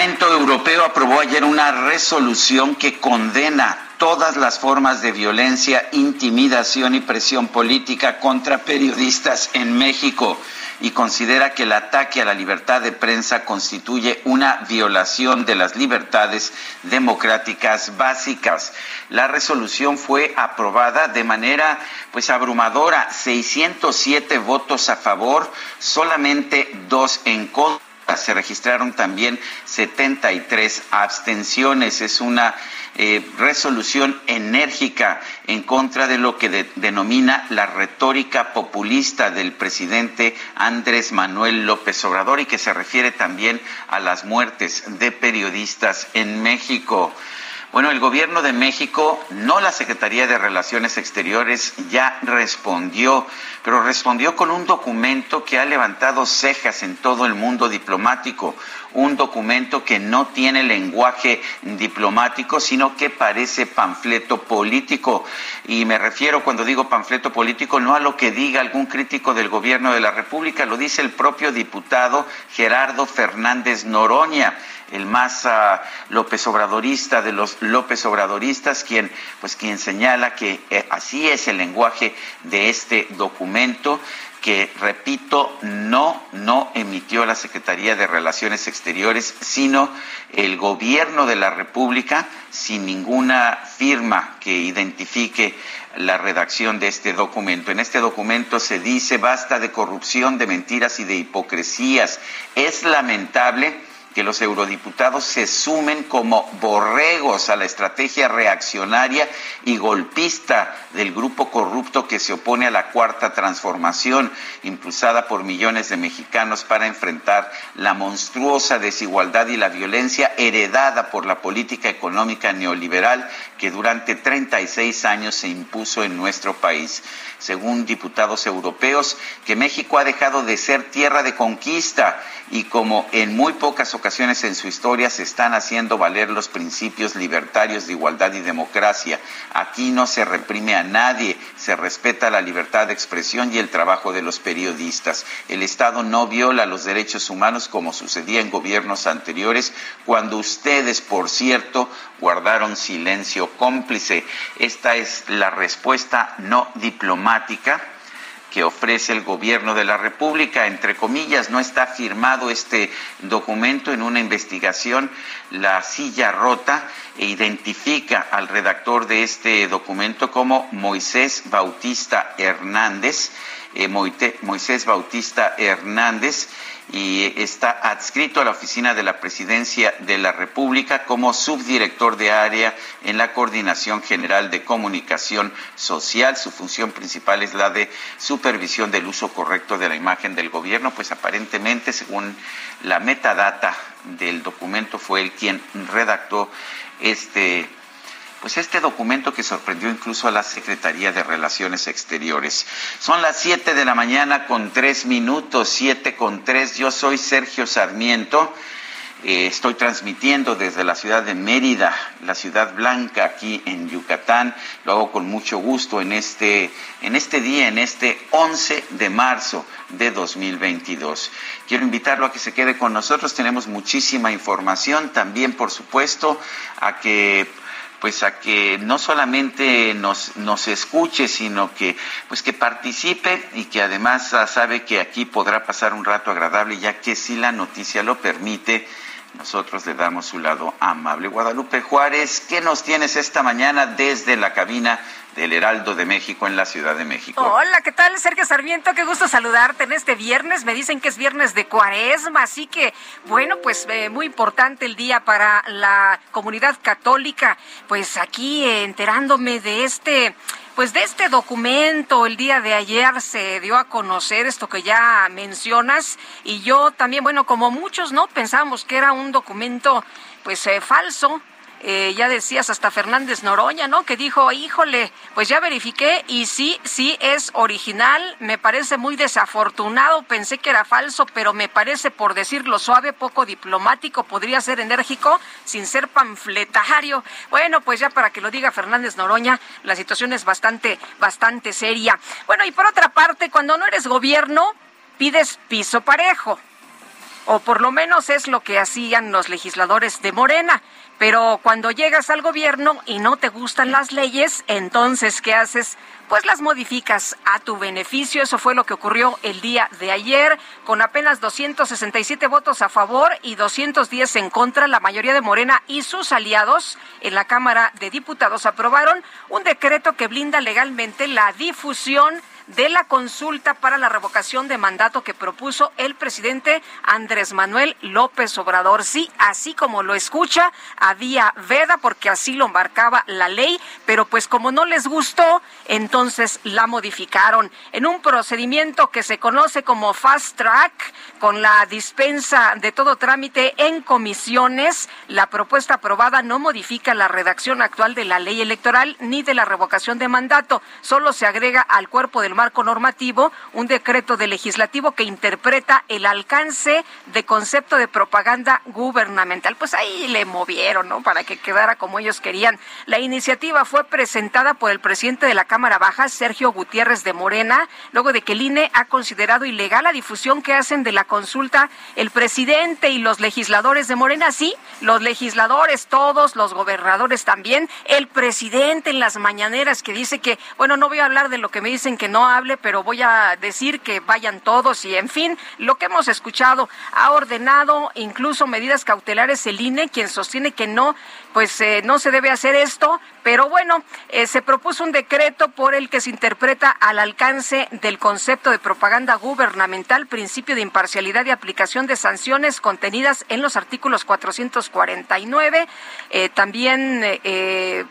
Parlamento Europeo aprobó ayer una resolución que condena todas las formas de violencia, intimidación y presión política contra periodistas en México y considera que el ataque a la libertad de prensa constituye una violación de las libertades democráticas básicas. La resolución fue aprobada de manera pues abrumadora, 607 votos a favor, solamente dos en contra se registraron también 73 abstenciones. Es una eh, resolución enérgica en contra de lo que denomina la retórica populista del presidente Andrés Manuel López Obrador y que se refiere también a las muertes de periodistas en México. Bueno, el gobierno de México, no la Secretaría de Relaciones Exteriores, ya respondió, pero respondió con un documento que ha levantado cejas en todo el mundo diplomático, un documento que no tiene lenguaje diplomático, sino que parece panfleto político. Y me refiero cuando digo panfleto político no a lo que diga algún crítico del gobierno de la República, lo dice el propio diputado Gerardo Fernández Noroña el más uh, López Obradorista de los López Obradoristas, quien, pues, quien señala que eh, así es el lenguaje de este documento que, repito, no, no emitió la Secretaría de Relaciones Exteriores, sino el gobierno de la República, sin ninguna firma que identifique la redacción de este documento. En este documento se dice basta de corrupción, de mentiras y de hipocresías. Es lamentable que los eurodiputados se sumen como borregos a la estrategia reaccionaria y golpista del grupo corrupto que se opone a la cuarta transformación impulsada por millones de mexicanos para enfrentar la monstruosa desigualdad y la violencia heredada por la política económica neoliberal que durante 36 años se impuso en nuestro país. Según diputados europeos, que México ha dejado de ser tierra de conquista y como en muy pocas ocasiones en su historia se están haciendo valer los principios libertarios de igualdad y democracia. Aquí no se reprime a nadie, se respeta la libertad de expresión y el trabajo de los periodistas. El Estado no viola los derechos humanos como sucedía en gobiernos anteriores, cuando ustedes, por cierto, guardaron silencio cómplice. Esta es la respuesta no diplomática que ofrece el gobierno de la República. Entre comillas, no está firmado este documento en una investigación, la silla rota, e identifica al redactor de este documento como Moisés Bautista Hernández. Eh, Moisés Bautista Hernández y está adscrito a la oficina de la Presidencia de la República como subdirector de área en la Coordinación General de Comunicación Social. Su función principal es la de supervisión del uso correcto de la imagen del gobierno, pues aparentemente, según la metadata del documento, fue él quien redactó este pues este documento que sorprendió incluso a la Secretaría de Relaciones Exteriores. Son las siete de la mañana con tres minutos, siete con tres. Yo soy Sergio Sarmiento. Eh, estoy transmitiendo desde la ciudad de Mérida, la ciudad blanca aquí en Yucatán. Lo hago con mucho gusto en este, en este día, en este 11 de marzo de 2022. Quiero invitarlo a que se quede con nosotros. Tenemos muchísima información. También, por supuesto, a que pues a que no solamente nos, nos escuche, sino que pues que participe y que además ah, sabe que aquí podrá pasar un rato agradable, ya que si la noticia lo permite, nosotros le damos su lado amable. Guadalupe Juárez, ¿qué nos tienes esta mañana desde la cabina del Heraldo de México en la Ciudad de México. Hola, ¿qué tal? Sergio Sarmiento, qué gusto saludarte en este viernes. Me dicen que es viernes de cuaresma, así que, bueno, pues eh, muy importante el día para la comunidad católica. Pues aquí enterándome de este pues de este documento el día de ayer se dio a conocer esto que ya mencionas y yo también, bueno, como muchos, ¿no? Pensábamos que era un documento pues eh, falso, eh, ya decías hasta Fernández Noroña, ¿no? Que dijo, híjole, pues ya verifiqué y sí, sí es original, me parece muy desafortunado, pensé que era falso, pero me parece, por decirlo suave, poco diplomático, podría ser enérgico sin ser panfletario. Bueno, pues ya para que lo diga Fernández Noroña, la situación es bastante, bastante seria. Bueno, y por otra parte, cuando no eres gobierno, pides piso parejo o por lo menos es lo que hacían los legisladores de Morena. Pero cuando llegas al gobierno y no te gustan las leyes, entonces, ¿qué haces? Pues las modificas a tu beneficio. Eso fue lo que ocurrió el día de ayer, con apenas 267 votos a favor y 210 en contra. La mayoría de Morena y sus aliados en la Cámara de Diputados aprobaron un decreto que blinda legalmente la difusión de la consulta para la revocación de mandato que propuso el presidente Andrés Manuel López Obrador. Sí, así como lo escucha, había veda porque así lo marcaba la ley, pero pues como no les gustó, entonces la modificaron en un procedimiento que se conoce como fast track, con la dispensa de todo trámite en comisiones. La propuesta aprobada no modifica la redacción actual de la ley electoral ni de la revocación de mandato, solo se agrega al cuerpo del marco normativo un decreto de legislativo que interpreta el alcance de concepto de propaganda gubernamental. Pues ahí le movieron, ¿no? Para que quedara como ellos querían. La iniciativa fue presentada por el presidente de la Cámara Baja, Sergio Gutiérrez de Morena, luego de que el INE ha considerado ilegal la difusión que hacen de la consulta el presidente y los legisladores de Morena. Sí, los legisladores, todos, los gobernadores también, el presidente en las mañaneras que dice que, bueno, no voy a hablar de lo que me dicen que no hable, pero voy a decir que vayan todos y, en fin, lo que hemos escuchado, ha ordenado incluso medidas cautelares el INE, quien sostiene que no, pues eh, no se debe hacer esto, pero bueno, eh, se propuso un decreto por el que se interpreta al alcance del concepto de propaganda gubernamental, principio de imparcialidad y aplicación de sanciones contenidas en los artículos 449. Eh, también,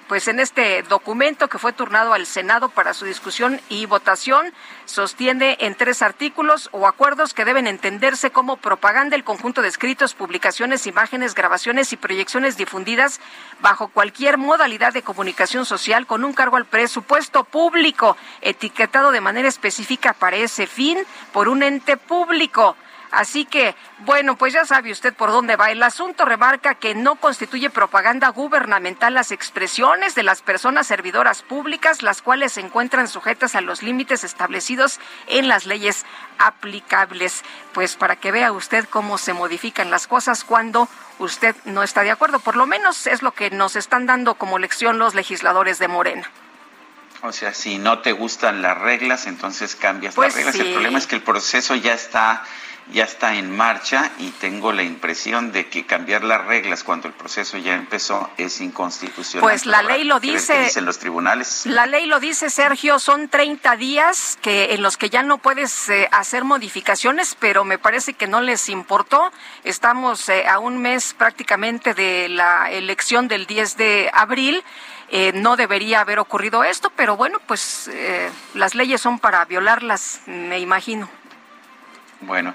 pues en este documento que fue turnado al Senado para su discusión y votación, sostiene en tres artículos o acuerdos que deben entenderse como propaganda el conjunto de escritos, publicaciones, imágenes, grabaciones y proyecciones difundidas bajo cualquier modalidad de comunicación social con un cargo al presupuesto público, etiquetado de manera específica para ese fin por un ente público Así que, bueno, pues ya sabe usted por dónde va. El asunto remarca que no constituye propaganda gubernamental las expresiones de las personas servidoras públicas, las cuales se encuentran sujetas a los límites establecidos en las leyes aplicables. Pues para que vea usted cómo se modifican las cosas cuando usted no está de acuerdo. Por lo menos es lo que nos están dando como lección los legisladores de Morena. O sea, si no te gustan las reglas, entonces cambias las pues reglas. El problema es que el proceso ya está ya está en marcha y tengo la impresión de que cambiar las reglas cuando el proceso ya empezó es inconstitucional. Pues la ley lo dice. dicen los tribunales? La ley lo dice, Sergio, son 30 días que en los que ya no puedes eh, hacer modificaciones, pero me parece que no les importó. Estamos eh, a un mes prácticamente de la elección del 10 de abril. Eh, no debería haber ocurrido esto, pero bueno, pues las leyes son para violarlas, me imagino. Bueno,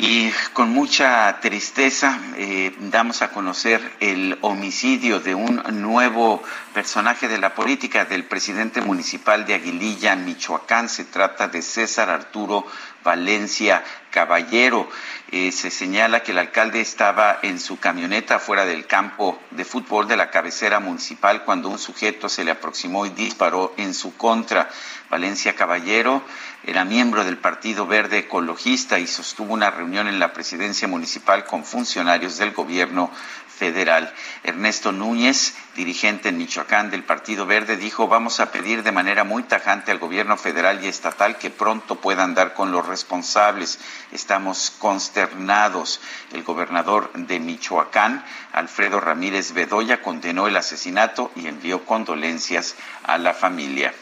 y con mucha tristeza eh, damos a conocer el homicidio de un nuevo personaje de la política del presidente municipal de Aguililla, Michoacán. Se trata de César Arturo Valencia Caballero. Eh, se señala que el alcalde estaba en su camioneta fuera del campo de fútbol de la cabecera municipal cuando un sujeto se le aproximó y disparó en su contra. Valencia Caballero era miembro del Partido Verde Ecologista y sostuvo una reunión en la presidencia municipal con funcionarios del gobierno federal. Ernesto Núñez, dirigente en Michoacán del Partido Verde, dijo, vamos a pedir de manera muy tajante al gobierno federal y estatal que pronto puedan dar con los responsables. Estamos consternados. El gobernador de Michoacán, Alfredo Ramírez Bedoya, condenó el asesinato y envió condolencias a la familia.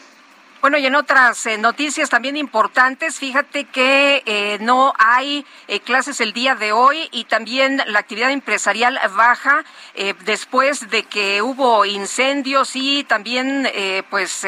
Bueno, y en otras eh, noticias también importantes, fíjate que eh, no hay eh, clases el día de hoy y también la actividad empresarial baja después de que hubo incendios y también pues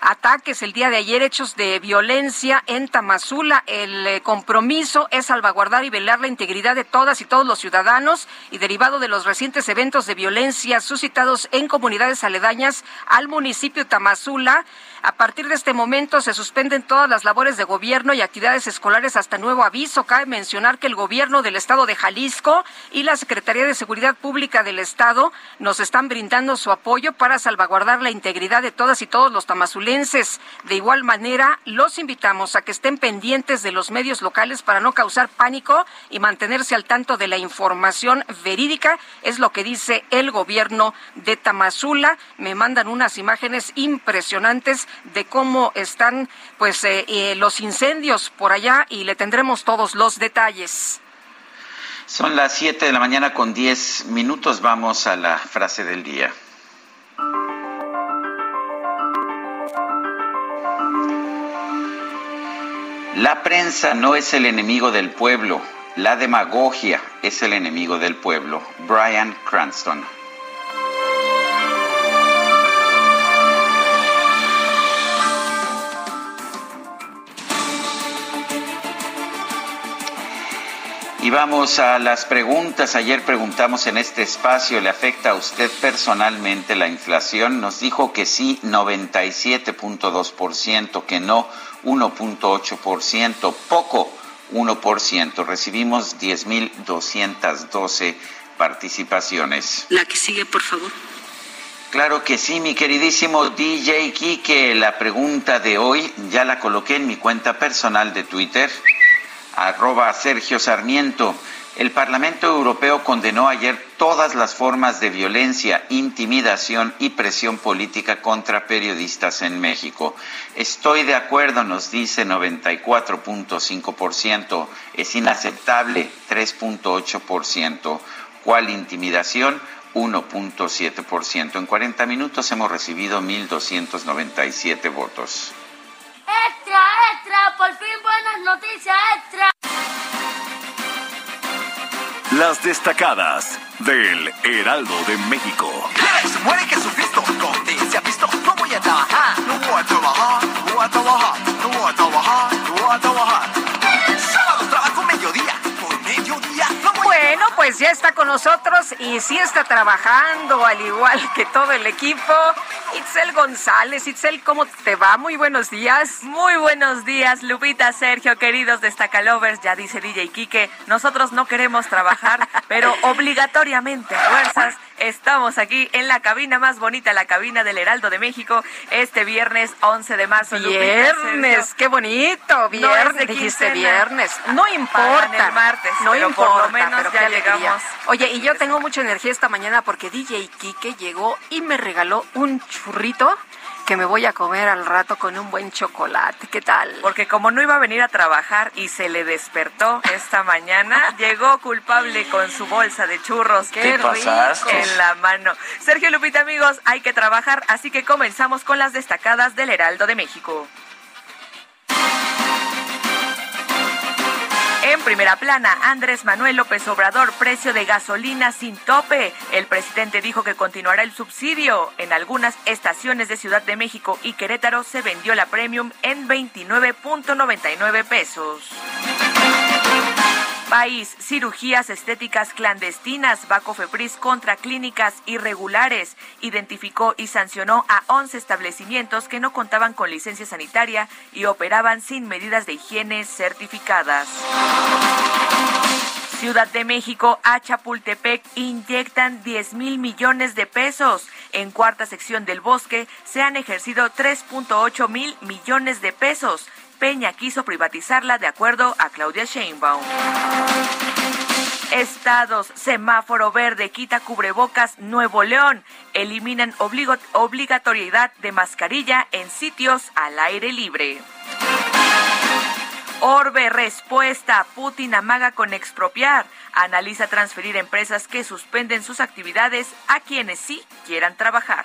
ataques el día de ayer, hechos de violencia en Tamazula. El compromiso es salvaguardar y velar la integridad de todas y todos los ciudadanos y derivado de los recientes eventos de violencia suscitados en comunidades aledañas al municipio Tamazula. A partir de este momento se suspenden todas las labores de gobierno y actividades escolares hasta nuevo aviso. Cabe mencionar que el gobierno del estado de Jalisco y la Secretaría de Seguridad Pública del estado nos están brindando su apoyo para salvaguardar la integridad de todas y todos los tamazulenses. De igual manera, los invitamos a que estén pendientes de los medios locales para no causar pánico y mantenerse al tanto de la información verídica. Es lo que dice el gobierno de Tamazula. Me mandan unas imágenes impresionantes de cómo están pues eh, eh, los incendios por allá y le tendremos todos los detalles. Son las 7 de la mañana con 10 minutos. Vamos a la frase del día. La prensa no es el enemigo del pueblo, la demagogia es el enemigo del pueblo. Brian Cranston. Y vamos a las preguntas. Ayer preguntamos en este espacio, ¿le afecta a usted personalmente la inflación? Nos dijo que sí, 97.2%, que no, 1.8%, poco, 1%. Recibimos 10.212 participaciones. La que sigue, por favor. Claro que sí, mi queridísimo DJ Kike. La pregunta de hoy ya la coloqué en mi cuenta personal de Twitter arroba Sergio Sarmiento. El Parlamento Europeo condenó ayer todas las formas de violencia, intimidación y presión política contra periodistas en México. Estoy de acuerdo, nos dice 94.5%. Es inaceptable, 3.8%. ¿Cuál intimidación? 1.7%. En 40 minutos hemos recibido 1.297 votos. Extra, extra, por fin buenas noticias, extra. Las destacadas del Heraldo de México. Se muere Jesucristo, ¿dónde se ha visto? No voy a trabajar, no voy a trabajar, no voy a trabajar, no voy a trabajar, no voy a trabajar. Bueno, pues ya está con nosotros y sí está trabajando al igual que todo el equipo. Itzel González. Itzel, ¿cómo te va? Muy buenos días. Muy buenos días, Lupita, Sergio, queridos destacalovers. Ya dice DJ Quique, nosotros no queremos trabajar, pero obligatoriamente, fuerzas, estamos aquí en la cabina más bonita, la cabina del Heraldo de México, este viernes 11 de marzo. Viernes, qué bonito. Viernes, dijiste viernes. No importa. el martes, no pero importa, por lo menos pero ya llegamos. Oye, y yo tengo mucha energía esta mañana porque DJ Quique llegó y me regaló un churrito que me voy a comer al rato con un buen chocolate. ¿Qué tal? Porque como no iba a venir a trabajar y se le despertó esta mañana, llegó culpable con su bolsa de churros Qué Te rico. pasaste. en la mano. Sergio Lupita, amigos, hay que trabajar, así que comenzamos con las destacadas del Heraldo de México. En primera plana, Andrés Manuel López Obrador, precio de gasolina sin tope. El presidente dijo que continuará el subsidio. En algunas estaciones de Ciudad de México y Querétaro se vendió la premium en 29.99 pesos. País, cirugías estéticas clandestinas, Baco Fepris contra clínicas irregulares. Identificó y sancionó a 11 establecimientos que no contaban con licencia sanitaria y operaban sin medidas de higiene certificadas. Ciudad de México a Chapultepec inyectan 10 mil millones de pesos. En cuarta sección del bosque se han ejercido 3.8 mil millones de pesos. Peña quiso privatizarla de acuerdo a Claudia Sheinbaum. Estados, semáforo verde, quita cubrebocas, Nuevo León. Eliminan obligatoriedad de mascarilla en sitios al aire libre. Orbe, respuesta. Putin amaga con expropiar. Analiza transferir empresas que suspenden sus actividades a quienes sí quieran trabajar.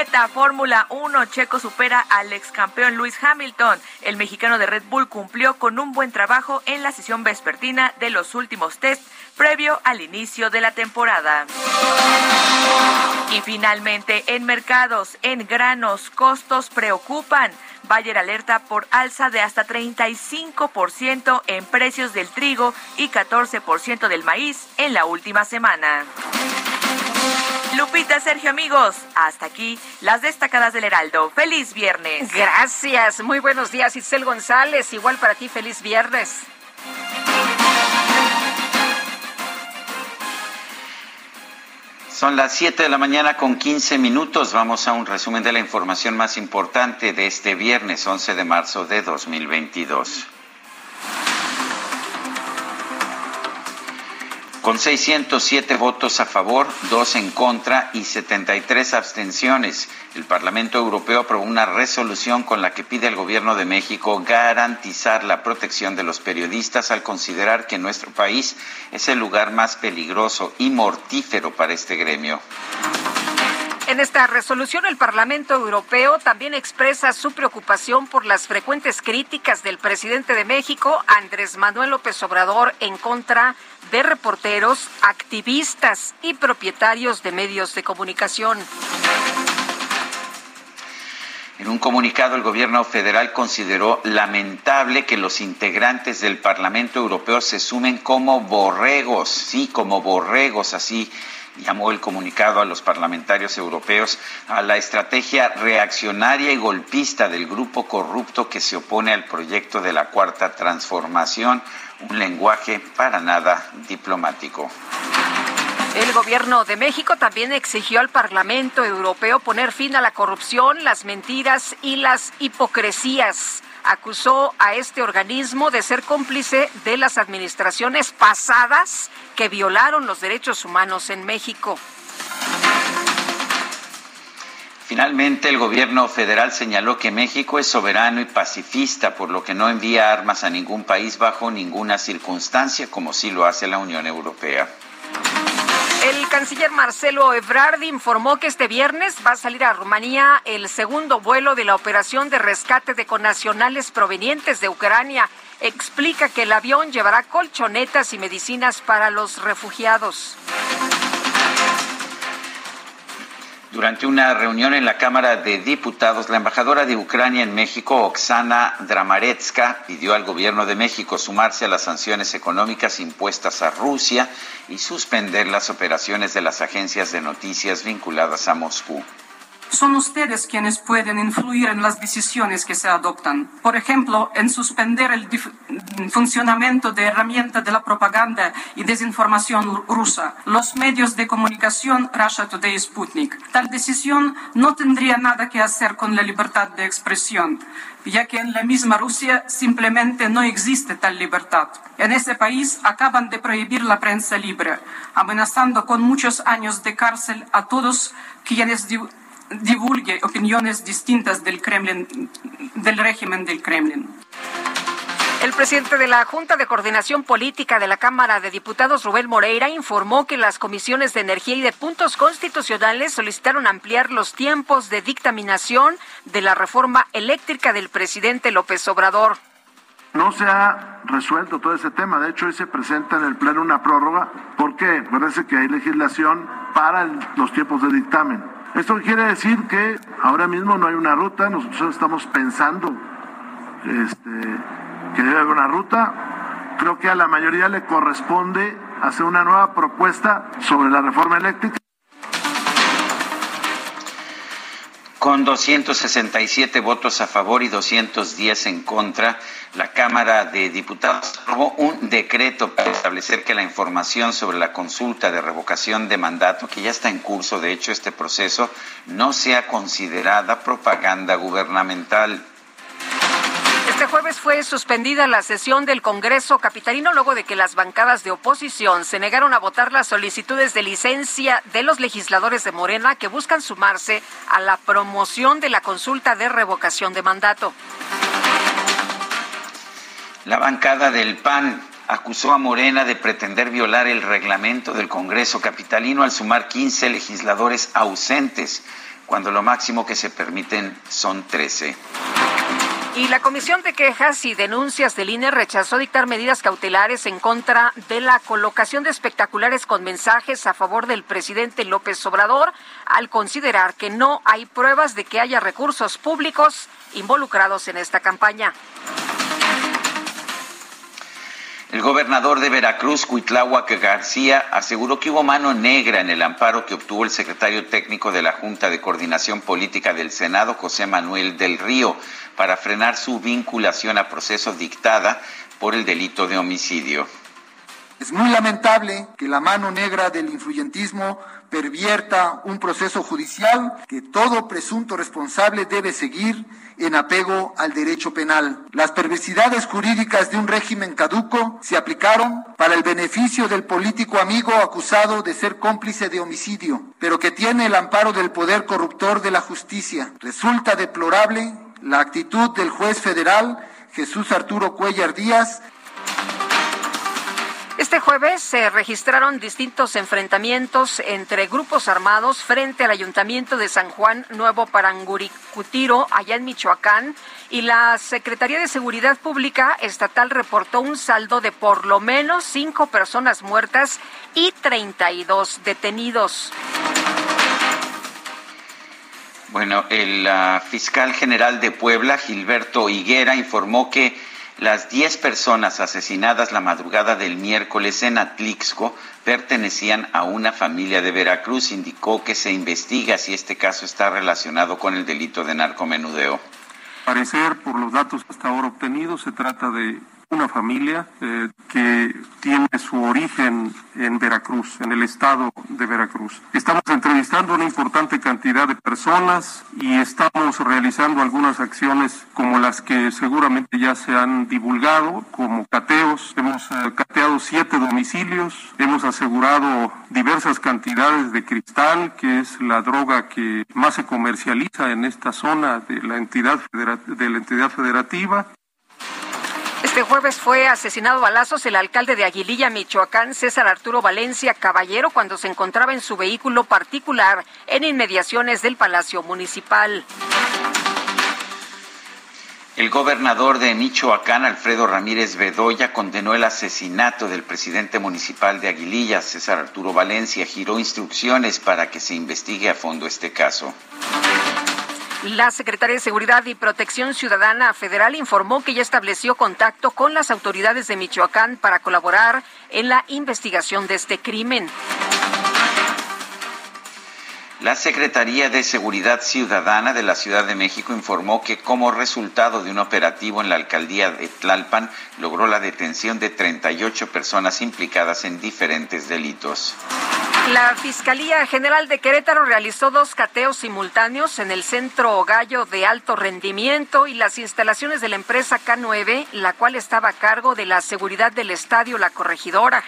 Bicicleta, Fórmula 1, Checo supera al ex campeón Luis Hamilton. El mexicano de Red Bull cumplió con un buen trabajo en la sesión vespertina de los últimos test previo al inicio de la temporada. Y finalmente, en mercados, en granos, costos preocupan. Bayer alerta por alza de hasta 35% en precios del trigo y 14% del maíz en la última semana. Lupita, Sergio, amigos, hasta aquí las destacadas del Heraldo. Feliz viernes. Gracias, muy buenos días, Isel González. Igual para ti, feliz viernes. Son las 7 de la mañana con 15 minutos. Vamos a un resumen de la información más importante de este viernes 11 de marzo de 2022. Con 607 votos a favor, 2 en contra y 73 abstenciones, el Parlamento Europeo aprobó una resolución con la que pide al Gobierno de México garantizar la protección de los periodistas al considerar que nuestro país es el lugar más peligroso y mortífero para este gremio. En esta resolución, el Parlamento Europeo también expresa su preocupación por las frecuentes críticas del presidente de México, Andrés Manuel López Obrador, en contra de reporteros, activistas y propietarios de medios de comunicación. En un comunicado, el gobierno federal consideró lamentable que los integrantes del Parlamento Europeo se sumen como borregos, sí, como borregos, así llamó el comunicado a los parlamentarios europeos a la estrategia reaccionaria y golpista del grupo corrupto que se opone al proyecto de la Cuarta Transformación, un lenguaje para nada diplomático. El gobierno de México también exigió al Parlamento Europeo poner fin a la corrupción, las mentiras y las hipocresías. Acusó a este organismo de ser cómplice de las administraciones pasadas que violaron los derechos humanos en México. Finalmente, el gobierno federal señaló que México es soberano y pacifista, por lo que no envía armas a ningún país bajo ninguna circunstancia, como sí lo hace la Unión Europea. El canciller Marcelo Ebrard informó que este viernes va a salir a Rumanía el segundo vuelo de la operación de rescate de connacionales provenientes de Ucrania. Explica que el avión llevará colchonetas y medicinas para los refugiados. Durante una reunión en la Cámara de Diputados, la embajadora de Ucrania en México, Oksana Dramaretska, pidió al gobierno de México sumarse a las sanciones económicas impuestas a Rusia y suspender las operaciones de las agencias de noticias vinculadas a Moscú. Son ustedes quienes pueden influir en las decisiones que se adoptan. Por ejemplo, en suspender el funcionamiento de herramientas de la propaganda y desinformación rusa, los medios de comunicación Russia Today Sputnik. Tal decisión no tendría nada que hacer con la libertad de expresión, ya que en la misma Rusia simplemente no existe tal libertad. En ese país acaban de prohibir la prensa libre, amenazando con muchos años de cárcel a todos quienes divulgue opiniones distintas del Kremlin, del régimen del Kremlin. El presidente de la Junta de Coordinación Política de la Cámara de Diputados, Rubén Moreira, informó que las comisiones de energía y de puntos constitucionales solicitaron ampliar los tiempos de dictaminación de la reforma eléctrica del presidente López Obrador. No se ha resuelto todo ese tema. De hecho, hoy se presenta en el Pleno una prórroga porque parece que hay legislación para los tiempos de dictamen. Esto quiere decir que ahora mismo no hay una ruta, nosotros estamos pensando este, que debe haber una ruta. Creo que a la mayoría le corresponde hacer una nueva propuesta sobre la reforma eléctrica. Con 267 votos a favor y 210 en contra, la Cámara de Diputados aprobó un decreto para establecer que la información sobre la consulta de revocación de mandato, que ya está en curso, de hecho, este proceso, no sea considerada propaganda gubernamental. Este jueves fue suspendida la sesión del Congreso Capitalino luego de que las bancadas de oposición se negaron a votar las solicitudes de licencia de los legisladores de Morena que buscan sumarse a la promoción de la consulta de revocación de mandato. La bancada del PAN acusó a Morena de pretender violar el reglamento del Congreso Capitalino al sumar 15 legisladores ausentes cuando lo máximo que se permiten son 13. Y la Comisión de Quejas y Denuncias del INE rechazó dictar medidas cautelares en contra de la colocación de espectaculares con mensajes a favor del presidente López Obrador, al considerar que no hay pruebas de que haya recursos públicos involucrados en esta campaña. El gobernador de Veracruz, Cuitláhuac García, aseguró que hubo mano negra en el amparo que obtuvo el secretario técnico de la Junta de Coordinación Política del Senado, José Manuel del Río, para frenar su vinculación a proceso dictada por el delito de homicidio. Es muy lamentable que la mano negra del influyentismo pervierta un proceso judicial que todo presunto responsable debe seguir en apego al derecho penal. Las perversidades jurídicas de un régimen caduco se aplicaron para el beneficio del político amigo acusado de ser cómplice de homicidio, pero que tiene el amparo del poder corruptor de la justicia. Resulta deplorable la actitud del juez federal Jesús Arturo Cuellar Díaz este jueves se registraron distintos enfrentamientos entre grupos armados frente al Ayuntamiento de San Juan Nuevo Paranguricutiro, allá en Michoacán, y la Secretaría de Seguridad Pública Estatal reportó un saldo de por lo menos cinco personas muertas y 32 detenidos. Bueno, el uh, fiscal general de Puebla, Gilberto Higuera, informó que las 10 personas asesinadas la madrugada del miércoles en Atlixco pertenecían a una familia de Veracruz. Indicó que se investiga si este caso está relacionado con el delito de narcomenudeo. Parecer, por los datos hasta ahora obtenidos, se trata de una familia eh, que tiene su origen en Veracruz, en el estado de Veracruz. Estamos entrevistando una importante cantidad de personas y estamos realizando algunas acciones como las que seguramente ya se han divulgado, como cateos. Hemos eh, cateado siete domicilios, hemos asegurado diversas cantidades de cristal, que es la droga que más se comercializa en esta zona de la entidad, de la entidad federativa. Este jueves fue asesinado a balazos el alcalde de Aguililla, Michoacán, César Arturo Valencia Caballero, cuando se encontraba en su vehículo particular en inmediaciones del Palacio Municipal. El gobernador de Michoacán, Alfredo Ramírez Bedoya, condenó el asesinato del presidente municipal de Aguililla, César Arturo Valencia, giró instrucciones para que se investigue a fondo este caso. La Secretaría de Seguridad y Protección Ciudadana Federal informó que ya estableció contacto con las autoridades de Michoacán para colaborar en la investigación de este crimen. La Secretaría de Seguridad Ciudadana de la Ciudad de México informó que como resultado de un operativo en la alcaldía de Tlalpan logró la detención de 38 personas implicadas en diferentes delitos. La Fiscalía General de Querétaro realizó dos cateos simultáneos en el Centro Gallo de Alto Rendimiento y las instalaciones de la empresa K9, la cual estaba a cargo de la seguridad del estadio La Corregidora.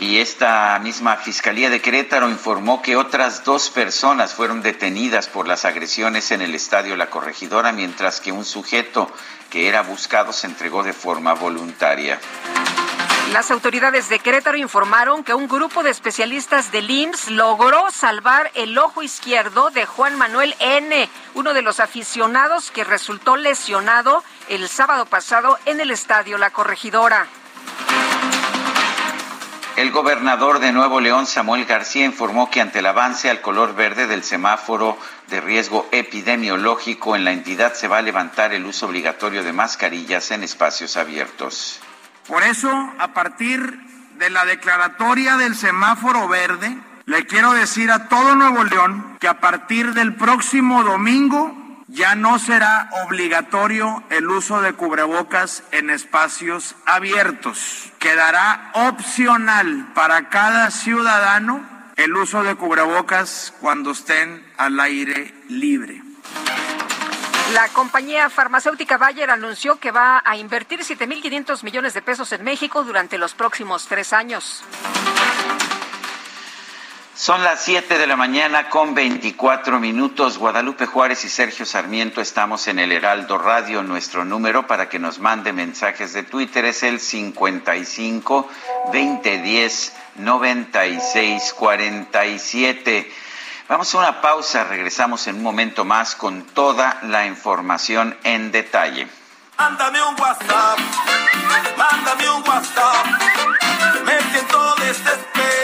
Y esta misma Fiscalía de Querétaro informó que otras dos personas fueron detenidas por las agresiones en el estadio La Corregidora, mientras que un sujeto que era buscado se entregó de forma voluntaria. Las autoridades de Querétaro informaron que un grupo de especialistas del IMSS logró salvar el ojo izquierdo de Juan Manuel N., uno de los aficionados que resultó lesionado el sábado pasado en el estadio La Corregidora. El gobernador de Nuevo León, Samuel García, informó que ante el avance al color verde del semáforo de riesgo epidemiológico en la entidad se va a levantar el uso obligatorio de mascarillas en espacios abiertos. Por eso, a partir de la declaratoria del semáforo verde, le quiero decir a todo Nuevo León que a partir del próximo domingo ya no será obligatorio el uso de cubrebocas en espacios abiertos. Quedará opcional para cada ciudadano el uso de cubrebocas cuando estén al aire libre. La compañía farmacéutica Bayer anunció que va a invertir 7.500 millones de pesos en México durante los próximos tres años. Son las 7 de la mañana con 24 minutos. Guadalupe Juárez y Sergio Sarmiento estamos en el Heraldo Radio. Nuestro número para que nos mande mensajes de Twitter es el 55 2010 9647. Vamos a una pausa, regresamos en un momento más con toda la información en detalle. Mándame un WhatsApp, mándame un WhatsApp. Me siento desesperado,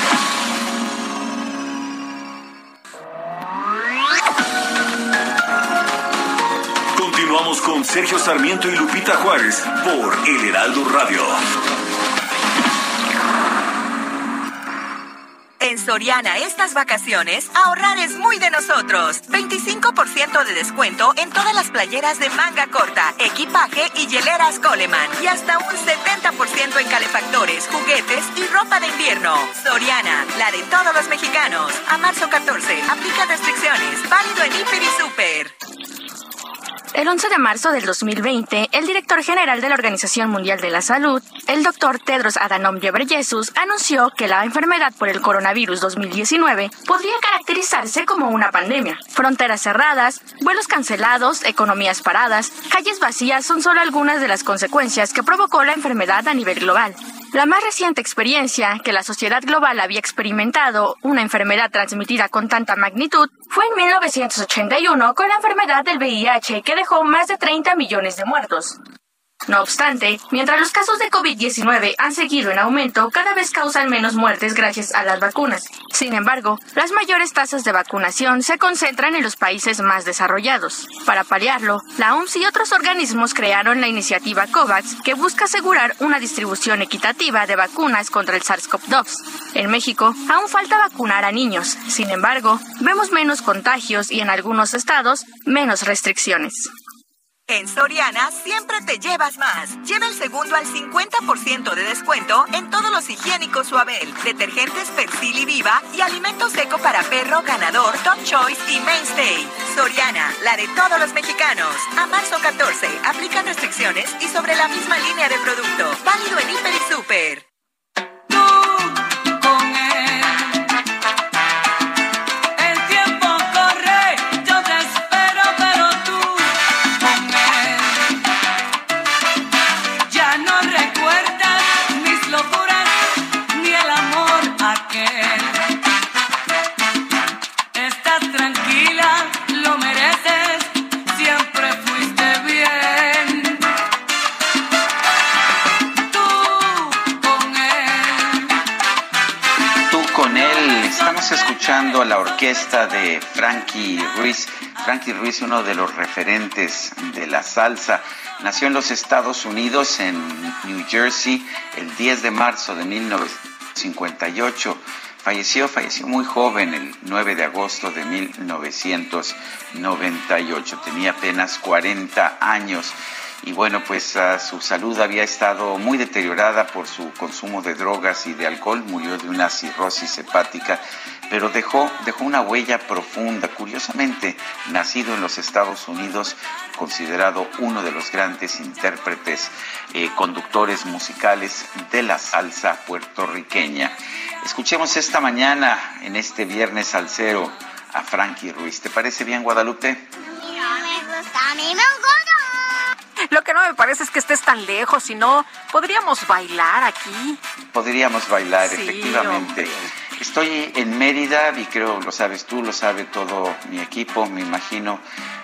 Con Sergio Sarmiento y Lupita Juárez por El Heraldo Radio. En Soriana estas vacaciones, ahorrar es muy de nosotros. 25% de descuento en todas las playeras de manga corta, equipaje y hieleras Coleman. Y hasta un 70% en calefactores, juguetes y ropa de invierno. Soriana, la de todos los mexicanos. A marzo 14, aplica restricciones. Válido en Hiper y Super. El 11 de marzo del 2020, el director general de la Organización Mundial de la Salud, el doctor Tedros Adhanom Ghebreyesus, anunció que la enfermedad por el coronavirus 2019 podría caracterizarse como una pandemia. Fronteras cerradas, vuelos cancelados, economías paradas, calles vacías son solo algunas de las consecuencias que provocó la enfermedad a nivel global. La más reciente experiencia que la sociedad global había experimentado una enfermedad transmitida con tanta magnitud fue en 1981 con la enfermedad del VIH que dejó más de 30 millones de muertos. No obstante, mientras los casos de COVID-19 han seguido en aumento, cada vez causan menos muertes gracias a las vacunas. Sin embargo, las mayores tasas de vacunación se concentran en los países más desarrollados. Para paliarlo, la OMS y otros organismos crearon la iniciativa COVAX, que busca asegurar una distribución equitativa de vacunas contra el SARS-CoV-2. En México, aún falta vacunar a niños. Sin embargo, vemos menos contagios y en algunos estados, menos restricciones. En Soriana siempre te llevas más. Lleva el segundo al 50% de descuento en todos los higiénicos Suabel, detergentes Persil y Viva y alimento seco para perro ganador Top Choice y Mainstay. Soriana, la de todos los mexicanos. A marzo 14, aplican restricciones y sobre la misma línea de producto. Válido en Hiper y Super. A la orquesta de Frankie Ruiz. Frankie Ruiz, uno de los referentes de la salsa, nació en los Estados Unidos, en New Jersey, el 10 de marzo de 1958. Falleció, falleció muy joven, el 9 de agosto de 1998. Tenía apenas 40 años. Y bueno, pues ah, su salud había estado muy deteriorada por su consumo de drogas y de alcohol. Murió de una cirrosis hepática, pero dejó, dejó una huella profunda. Curiosamente, nacido en los Estados Unidos, considerado uno de los grandes intérpretes, eh, conductores musicales de la salsa puertorriqueña. Escuchemos esta mañana, en este viernes salsero, a Frankie Ruiz. ¿Te parece bien, Guadalupe? Lo que no me parece es que estés tan lejos, si no, podríamos bailar aquí. Podríamos bailar, Sí, efectivamente. Estoy en Mérida y creo, lo sabes tú, lo sabe todo mi equipo, me imagino,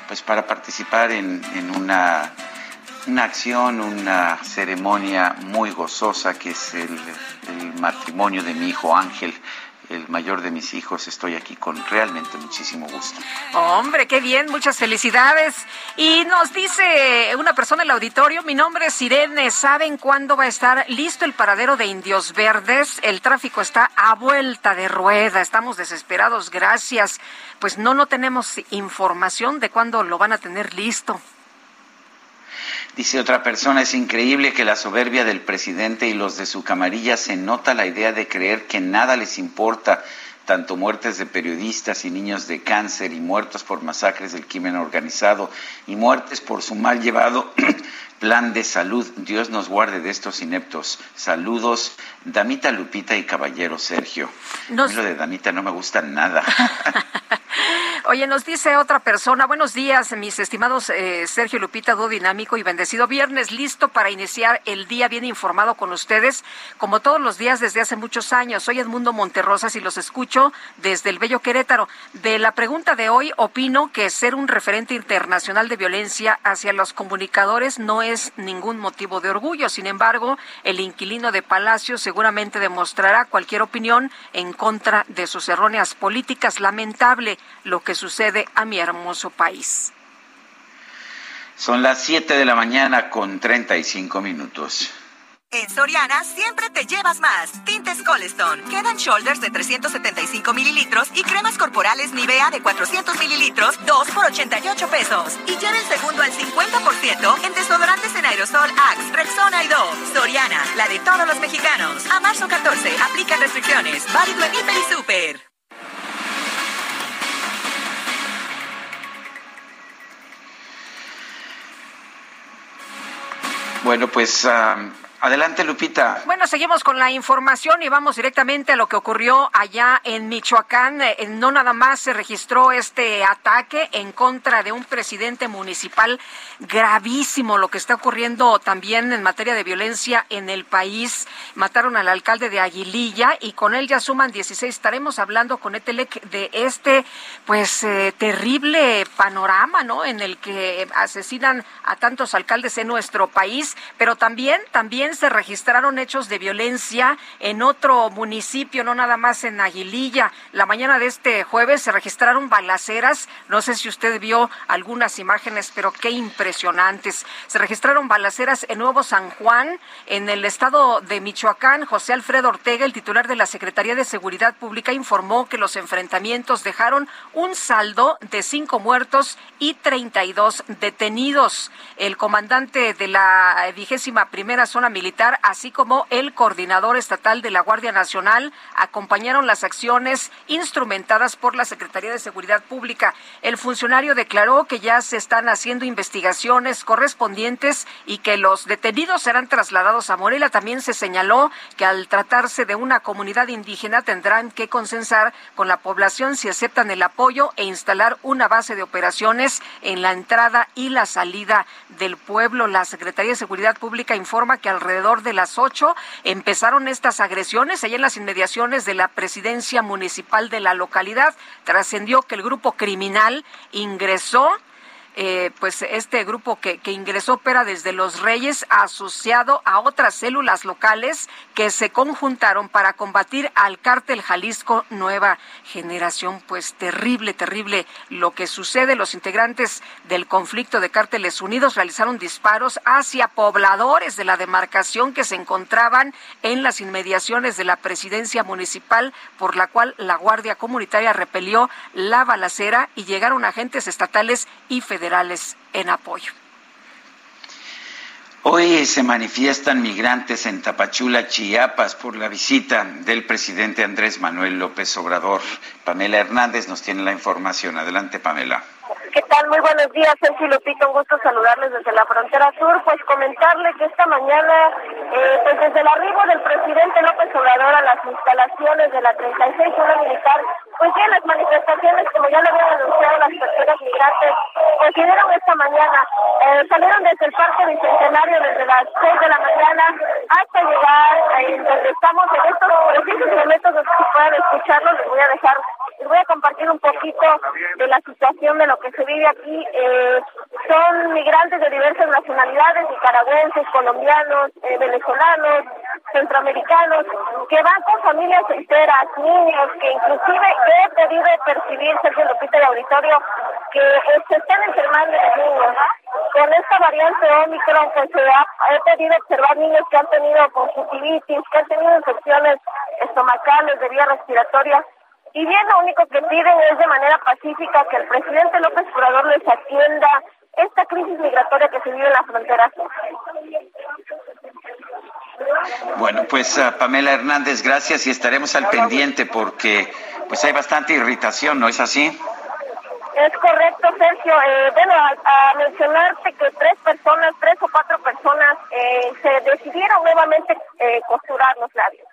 pues para participar en, una, una acción, una ceremonia muy gozosa que es el matrimonio de mi hijo Ángel, el mayor de mis hijos. Estoy aquí con realmente muchísimo gusto. Hombre, qué bien, muchas felicidades. Y nos dice una persona en el auditorio, mi nombre es Irene, ¿saben cuándo va a estar listo el paradero de Indios Verdes? El tráfico está a vuelta de rueda, estamos desesperados, gracias. Pues no, no tenemos información de cuándo lo van a tener listo. Dice otra persona, es increíble que la soberbia del presidente y los de su camarilla se nota la idea de creer que nada les importa, tanto muertes de periodistas y niños de cáncer y muertos por masacres del crimen organizado y muertes por su mal llevado plan de salud. Dios nos guarde de estos ineptos. Saludos, Damita Lupita y Caballero Sergio. Lo de Damita no me gusta nada. Oye, nos dice otra persona, buenos días, mis estimados eh, Sergio Lupita, do dinámico y bendecido viernes, listo para iniciar el día bien informado con ustedes, como todos los días desde hace muchos años. Soy Edmundo Monterrosas y los escucho desde el Bello Querétaro. De la pregunta de hoy, opino que ser un referente internacional de violencia hacia los comunicadores no es ningún motivo de orgullo. Sin embargo, el inquilino de Palacio seguramente demostrará cualquier opinión en contra de sus erróneas políticas. Lamentable lo que sucede a mi hermoso país. Son las 7 de la mañana con 35 minutos. En Soriana siempre te llevas más. Tintes Colestone, Quedan Shoulders de 375 mililitros y cremas corporales Nivea de 400 mililitros, 2 por 88 pesos. Y lleva el segundo al 50% en desodorantes en aerosol Axe, Rexona y Dove. Soriana, la de todos los mexicanos. A marzo 14, aplican restricciones. Válido en Hiper y Super. Bueno, pues Adelante, Lupita. Bueno, seguimos con la información y vamos directamente a lo que ocurrió allá en Michoacán. Eh, no nada más se registró este ataque en contra de un presidente municipal gravísimo, lo que está ocurriendo también en materia de violencia en el país. Mataron al alcalde de Aguililla y con él ya suman 16. Estaremos hablando con Etelec de este, pues, eh, terrible panorama, ¿no? En el que asesinan a tantos alcaldes en nuestro país, pero también, también se registraron hechos de violencia en otro municipio, no nada más en Aguililla. La mañana de este jueves se registraron balaceras. No sé si usted vio algunas imágenes, pero qué impresionantes. Se registraron balaceras en Nuevo San Juan, en el estado de Michoacán. José Alfredo Ortega, el titular de la Secretaría de Seguridad Pública, informó que los enfrentamientos dejaron un saldo de cinco muertos y 32 detenidos. El comandante de la vigésima primera zona militar, así como el coordinador estatal de la Guardia Nacional, acompañaron las acciones instrumentadas por la Secretaría de Seguridad Pública. El funcionario declaró que ya se están haciendo investigaciones correspondientes y que los detenidos serán trasladados a Morelia. También se señaló que al tratarse de una comunidad indígena tendrán que consensar con la población si aceptan el apoyo e instalar una base de operaciones en la entrada y la salida del pueblo. La Secretaría de Seguridad Pública informa que al alrededor de las ocho empezaron estas agresiones allá en las inmediaciones de la presidencia municipal de la localidad. Trascendió que el grupo criminal ingresó eh, pues este grupo que, que ingresó opera desde Los Reyes asociado a otras células locales que se conjuntaron para combatir al cártel Jalisco Nueva Generación. Pues terrible, terrible lo que sucede. Los integrantes del conflicto de cárteles unidos realizaron disparos hacia pobladores de la demarcación que se encontraban en las inmediaciones de la presidencia municipal, por la cual la Guardia Comunitaria repelió la balacera y llegaron agentes estatales y federales en apoyo. Hoy se manifiestan migrantes en Tapachula, Chiapas, por la visita del presidente Andrés Manuel López Obrador. Pamela Hernández nos tiene la información. Adelante, Pamela. ¿Qué tal? Muy buenos días, Sergio Lupito. Un gusto saludarles desde la frontera sur. Pues comentarles que esta mañana, eh, pues desde el arribo del presidente López Obrador a las instalaciones de la 36 Zona Militar, pues bien, las manifestaciones, como ya lo habían anunciado las personas migrantes, pues vinieron esta mañana. Eh, salieron desde el Parque Bicentenario desde las 6 de la mañana hasta llegar en donde estamos en estos precisos momentos, donde se puedan escucharlo. Les voy a dejar, les voy a compartir un poquito de la situación de lo que se vive aquí. Eh, son migrantes de diversas nacionalidades, nicaragüenses, colombianos, eh, venezolanos, centroamericanos, que van con familias enteras, niños, que inclusive he pedido percibir, Sergio Lupita y Auditorio, que eh, se están enfermando los niños. Con esta variante Omicron, pues he pedido observar niños que han tenido conjuntivitis, que han tenido infecciones estomacales de vía respiratoria y bien lo único que piden es de manera pacífica que el presidente López Obrador les atienda esta crisis migratoria que se vive en la frontera. Bueno, pues uh, Pamela Hernández, gracias y estaremos al pendiente porque pues hay bastante irritación, ¿no es así? Es correcto, Sergio. Eh, bueno, a, mencionarte que tres personas, tres o cuatro personas eh, se decidieron nuevamente eh, costurar los labios.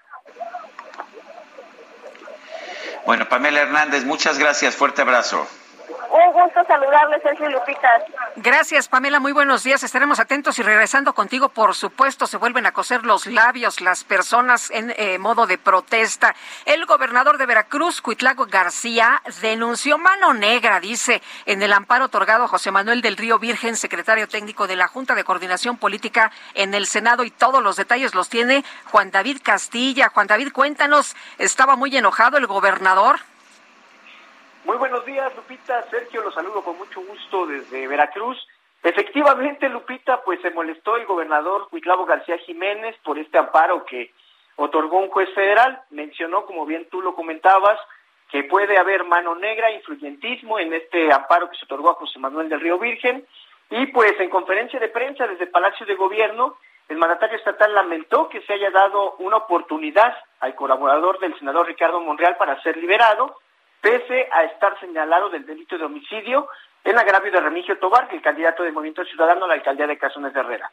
Bueno, Pamela Hernández, muchas gracias. Fuerte abrazo. Un gusto saludarles, Sergio Lupita. Gracias, Pamela. Muy buenos días. Estaremos atentos y regresando contigo, por supuesto, se vuelven a coser los labios las personas en eh, modo de protesta. El gobernador de Veracruz, Cuitlago García, denunció mano negra, dice, en el amparo otorgado a José Manuel del Río Virgen, secretario técnico de la Junta de Coordinación Política en el Senado y todos los detalles los tiene Juan David Castilla. Juan David, cuéntanos, ¿estaba muy enojado el gobernador? Muy buenos días, Lupita. Sergio, los saludo con mucho gusto desde Veracruz. Efectivamente, Lupita, pues se molestó el gobernador Huitlavo García Jiménez por este amparo que otorgó un juez federal. Mencionó, como bien tú lo comentabas, que puede haber mano negra, influyentismo en este amparo que se otorgó a José Manuel del Río Virgen. Y pues en conferencia de prensa desde Palacio de Gobierno, el mandatario estatal lamentó que se haya dado una oportunidad al colaborador del senador Ricardo Monreal para ser liberado pese a estar señalado del delito de homicidio en agravio de Remigio Tobar, el candidato del Movimiento Ciudadano a la alcaldía de Casones de Herrera.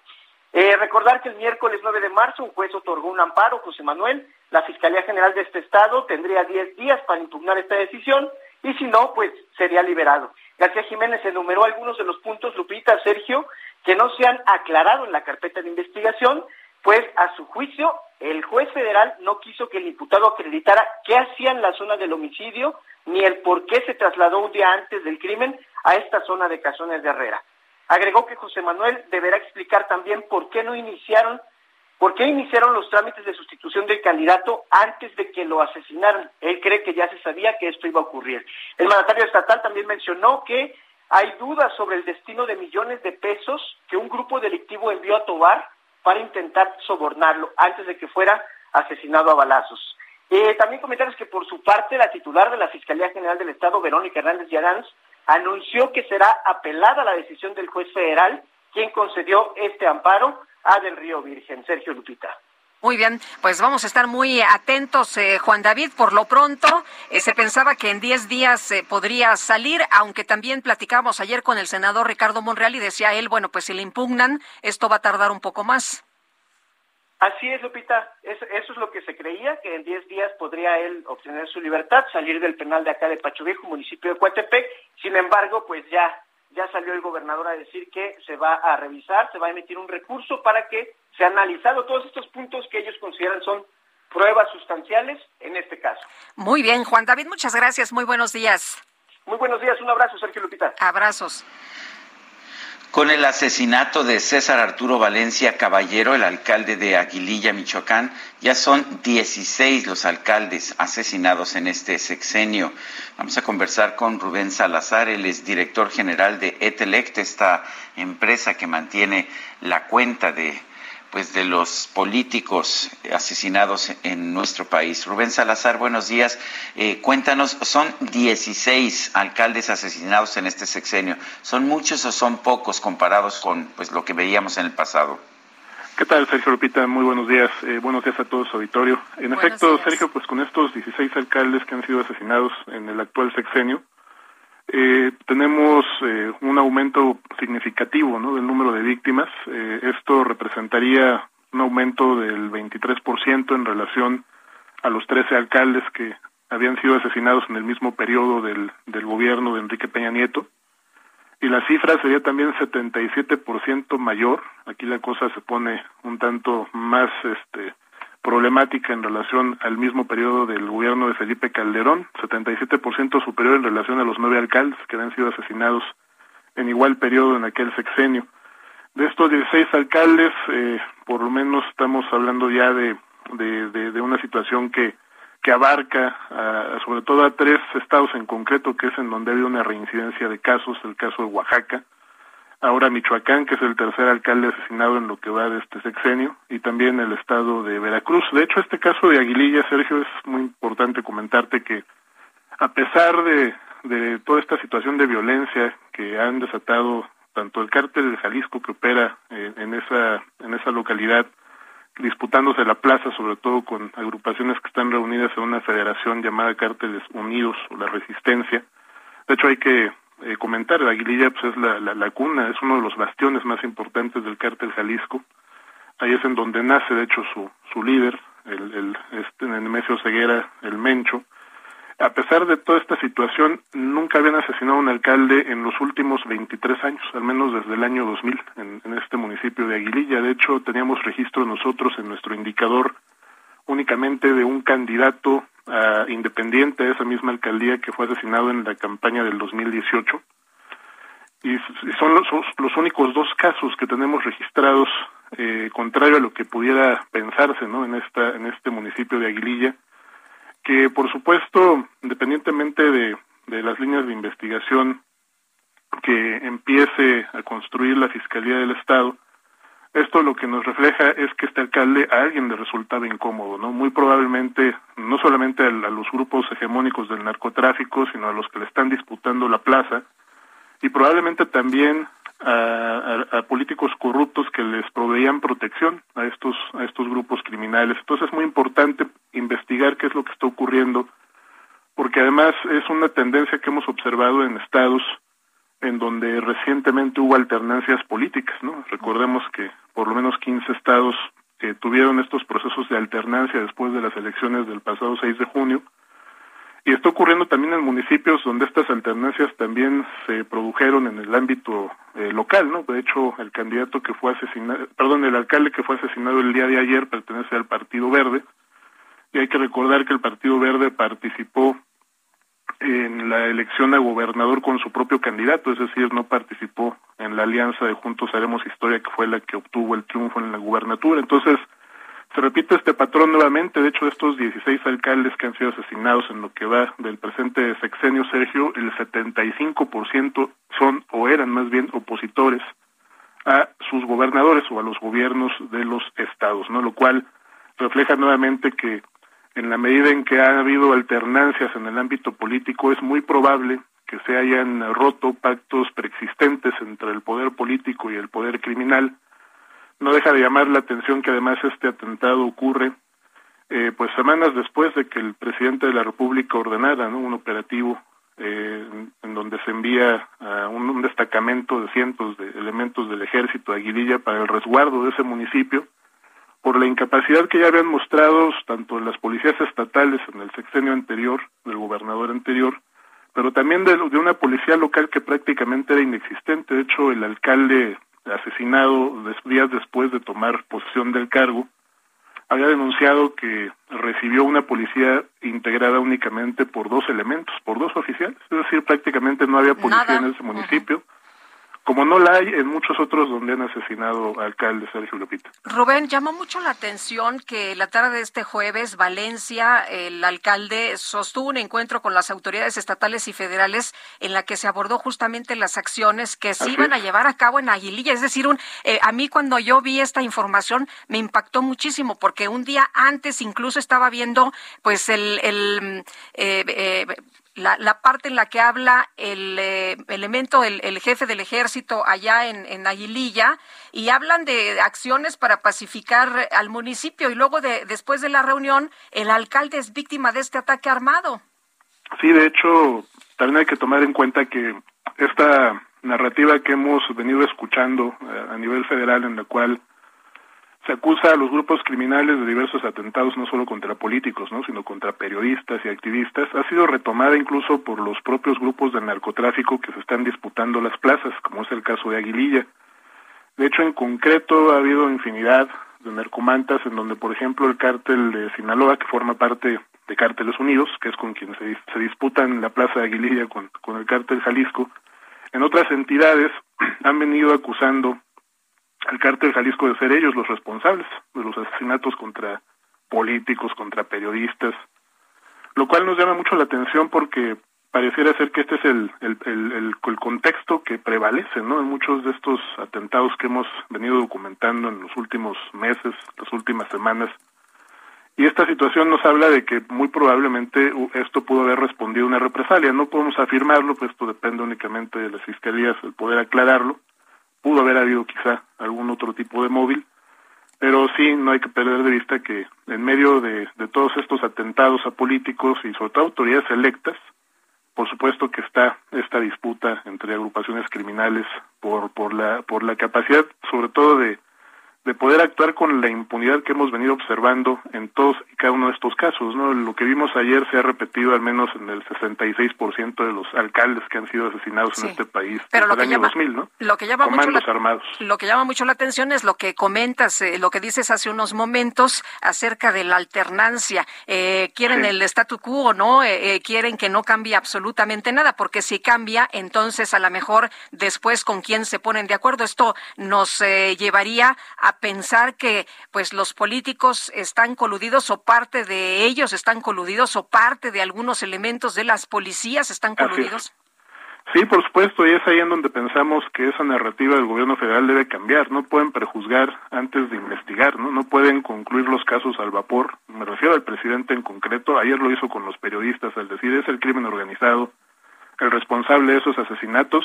Eh, recordar que el miércoles 9 de marzo un juez otorgó un amparo, José Manuel, la Fiscalía General de este Estado tendría 10 días para impugnar esta decisión y si no, pues sería liberado. García Jiménez enumeró algunos de los puntos, Lupita, Sergio, que no se han aclarado en la carpeta de investigación, pues a su juicio el juez federal no quiso que el imputado acreditara qué hacía en la zona del homicidio ni el por qué se trasladó un día antes del crimen a esta zona de Casones de Herrera. Agregó que José Manuel deberá explicar también por qué no iniciaron, por qué iniciaron los trámites de sustitución del candidato antes de que lo asesinaran. Él cree que ya se sabía que esto iba a ocurrir. El mandatario estatal también mencionó que hay dudas sobre el destino de millones de pesos que un grupo delictivo envió a Tobar para intentar sobornarlo antes de que fuera asesinado a balazos. Eh, también comentarles que por su parte la titular de la Fiscalía General del Estado, Verónica Hernández Yaranz, anunció que será apelada la decisión del juez federal, quien concedió este amparo a Del Río Virgen. Sergio Lupita. Muy bien, pues vamos a estar muy atentos, eh, Juan David. Por lo pronto, eh, se pensaba que en 10 días podría salir, aunque también platicamos ayer con el senador Ricardo Monreal y decía él, bueno, pues si le impugnan, esto va a tardar un poco más. Así es, Lupita. Eso, es lo que se creía, que en 10 días podría él obtener su libertad, salir del penal de acá de Pacho Viejo, municipio de Coatepec. Sin embargo, pues ya, ya salió el gobernador a decir que se va a revisar, se va a emitir un recurso para que se analizado todos estos puntos que ellos consideran son pruebas sustanciales en este caso. Muy bien, Juan David, muchas gracias. Muy buenos días. Muy buenos días. Un abrazo, Sergio Lupita. Abrazos. Con el asesinato de César Arturo Valencia Caballero, el alcalde de Aguililla, Michoacán, ya son 16 los alcaldes asesinados en este sexenio. Vamos a conversar con Rubén Salazar, el es director general de Etelect, esta empresa que mantiene la cuenta de pues de los políticos asesinados en nuestro país. Rubén Salazar, buenos días. Eh, cuéntanos, son 16 alcaldes asesinados en este sexenio. ¿Son muchos o son pocos comparados con pues lo que veíamos en el pasado? ¿Qué tal, Sergio Lupita? Muy buenos días. Eh, buenos días a todos, auditorio. En efecto, Sergio, pues con estos 16 alcaldes que han sido asesinados en el actual sexenio, eh, tenemos eh, un aumento significativo ¿no? del número de víctimas. Eh, esto representaría un aumento del 23% en relación a los 13 alcaldes que habían sido asesinados en el mismo periodo del, del gobierno de Enrique Peña Nieto. Y la cifra sería también 77% mayor. Aquí la cosa se pone un tanto más este, problemática en relación al mismo periodo del gobierno de Felipe Calderón, 77% superior en relación a los nueve alcaldes que habían sido asesinados en igual periodo en aquel sexenio. De estos 16 alcaldes, eh, por lo menos estamos hablando ya de, de, de, una situación que, que abarca sobre todo a tres estados en concreto, que es en donde ha habido una reincidencia de casos, el caso de Oaxaca, ahora Michoacán, que es el tercer alcalde asesinado en lo que va de este sexenio, y también el estado de Veracruz. De hecho, este caso de Aguililla, Sergio, es muy importante comentarte que a pesar de, de toda esta situación de violencia que han desatado tanto el cártel de Jalisco que opera en esa en esa localidad disputándose la plaza, sobre todo con agrupaciones que están reunidas en una federación llamada Cárteles Unidos o la Resistencia. De hecho, hay que eh, comentar, la Aguililla pues, es la, la, cuna, es uno de los bastiones más importantes del cártel Jalisco. Ahí es en donde nace, de hecho, su, su líder, el, el este, Nemesio Ceguera, el Mencho, a pesar de toda esta situación, nunca habían asesinado a un alcalde en los últimos 23 años, al menos desde el año 2000, en, en este municipio de Aguililla. De hecho, teníamos registro nosotros en nuestro indicador únicamente de un candidato uh, independiente a esa misma alcaldía que fue asesinado en la campaña del 2018. Y, son los, los, únicos dos casos que tenemos registrados, eh, contrario a lo que pudiera pensarse ¿no? en, esta, en este municipio de Aguililla que por supuesto, independientemente de, de las líneas de investigación que empiece a construir la Fiscalía del Estado, esto lo que nos refleja es que este alcalde a alguien le resultaba incómodo, ¿no? Muy probablemente no solamente a, los grupos hegemónicos del narcotráfico, sino a los que le están disputando la plaza y probablemente también a, a, políticos corruptos que les proveían protección a estos a estos grupos criminales. Entonces es muy importante investigar qué es lo que está ocurriendo, porque además es una tendencia que hemos observado en estados en donde recientemente hubo alternancias políticas, ¿no? Recordemos que por lo menos 15 estados eh, tuvieron estos procesos de alternancia después de las elecciones del pasado 6 de junio y está ocurriendo también en municipios donde estas alternancias también se produjeron en el ámbito eh, local, ¿no? De hecho, el candidato que fue asesinado, perdón, el alcalde que fue asesinado el día de ayer pertenece al Partido Verde. Y hay que recordar que el Partido Verde participó en la elección a gobernador con su propio candidato, es decir, no participó en la alianza de Juntos Haremos Historia, que fue la que obtuvo el triunfo en la gubernatura. Entonces, se repite este patrón nuevamente, de hecho estos 16 alcaldes que han sido asesinados en lo que va del presente sexenio Sergio, el 75% son o eran más bien opositores a sus gobernadores o a los gobiernos de los estados, ¿no? Lo cual refleja nuevamente que en la medida en que ha habido alternancias en el ámbito político es muy probable que se hayan roto pactos preexistentes entre el poder político y el poder criminal. No deja de llamar la atención que además este atentado ocurre eh, pues semanas después de que el presidente de la República ordenara un operativo eh, en donde se envía a un, destacamento de cientos de elementos del ejército de Aguililla para el resguardo de ese municipio por la incapacidad que ya habían mostrado tanto las policías estatales en el sexenio anterior del gobernador anterior pero también de, de una policía local que prácticamente era inexistente de hecho el alcalde asesinado días después de tomar posesión del cargo, había denunciado que recibió una policía integrada únicamente por dos elementos, por dos oficiales, es decir, prácticamente no había policía Nada. en ese municipio. Uh -huh como no la hay en muchos otros donde han asesinado alcaldes, Sergio Lupita. Rubén, llamó mucho la atención que la tarde de este jueves, Valencia, el alcalde sostuvo un encuentro con las autoridades estatales y federales en la que se abordó justamente las acciones que se Así iban a llevar a cabo en Aguililla. Es decir, un, eh, a mí cuando yo vi esta información me impactó muchísimo porque un día antes incluso estaba viendo pues el, el eh, eh, la, la, parte en la que habla el eh, elemento, el, jefe del ejército allá en, en, Aguililla, y hablan de acciones para pacificar al municipio. Y luego, de, después de la reunión, el alcalde es víctima de este ataque armado. Sí, de hecho, también hay que tomar en cuenta que esta narrativa que hemos venido escuchando eh, a nivel federal, en la cual se acusa a los grupos criminales de diversos atentados no solo contra políticos, ¿no? sino contra periodistas y activistas, ha sido retomada incluso por los propios grupos de narcotráfico que se están disputando las plazas, como es el caso de Aguililla. De hecho, en concreto ha habido infinidad de narcomantas en donde, por ejemplo, el cártel de Sinaloa, que forma parte de Cárteles Unidos, que es con quien se, se disputan la plaza de Aguililla con, con el cártel Jalisco, en otras entidades han venido acusando al cártel Jalisco de ser ellos los responsables de los asesinatos contra políticos, contra periodistas, lo cual nos llama mucho la atención porque pareciera ser que este es el, el, el, el, contexto que prevalece ¿no? en muchos de estos atentados que hemos venido documentando en los últimos meses, las últimas semanas. Y esta situación nos habla de que muy probablemente esto pudo haber respondido a una represalia. No podemos afirmarlo, pues esto depende únicamente de las fiscalías el poder aclararlo pudo haber habido quizá algún otro tipo de móvil, pero sí no hay que perder de vista que en medio de, todos estos atentados a políticos y sobre todo autoridades electas, por supuesto que está esta disputa entre agrupaciones criminales por por la por la capacidad sobre todo de de poder actuar con la impunidad que hemos venido observando en todos y cada uno de estos casos, ¿no? Lo que vimos ayer se ha repetido al menos en el 66% de los alcaldes que han sido asesinados en este país Pero lo desde que el año llama- 2000, ¿no? Lo que llama mucho la, armados. lo que llama mucho la atención es lo que comentas, eh, lo que dices hace unos momentos acerca de la alternancia. Eh, quieren Sí. el statu quo, ¿no? Eh, eh, quieren que no cambie absolutamente nada, porque si cambia, entonces a lo mejor después con quién se ponen de acuerdo. Esto nos eh, llevaría a pensar que, pues, los políticos están coludidos o parte de ellos están coludidos o parte de algunos elementos de las policías están coludidos. Sí, por supuesto, y es ahí en donde pensamos que esa narrativa del gobierno federal debe cambiar. No pueden prejuzgar antes de investigar, ¿no? No pueden concluir los casos al vapor. Me refiero al presidente en concreto. Ayer lo hizo con los periodistas al decir es el crimen organizado el responsable de esos asesinatos.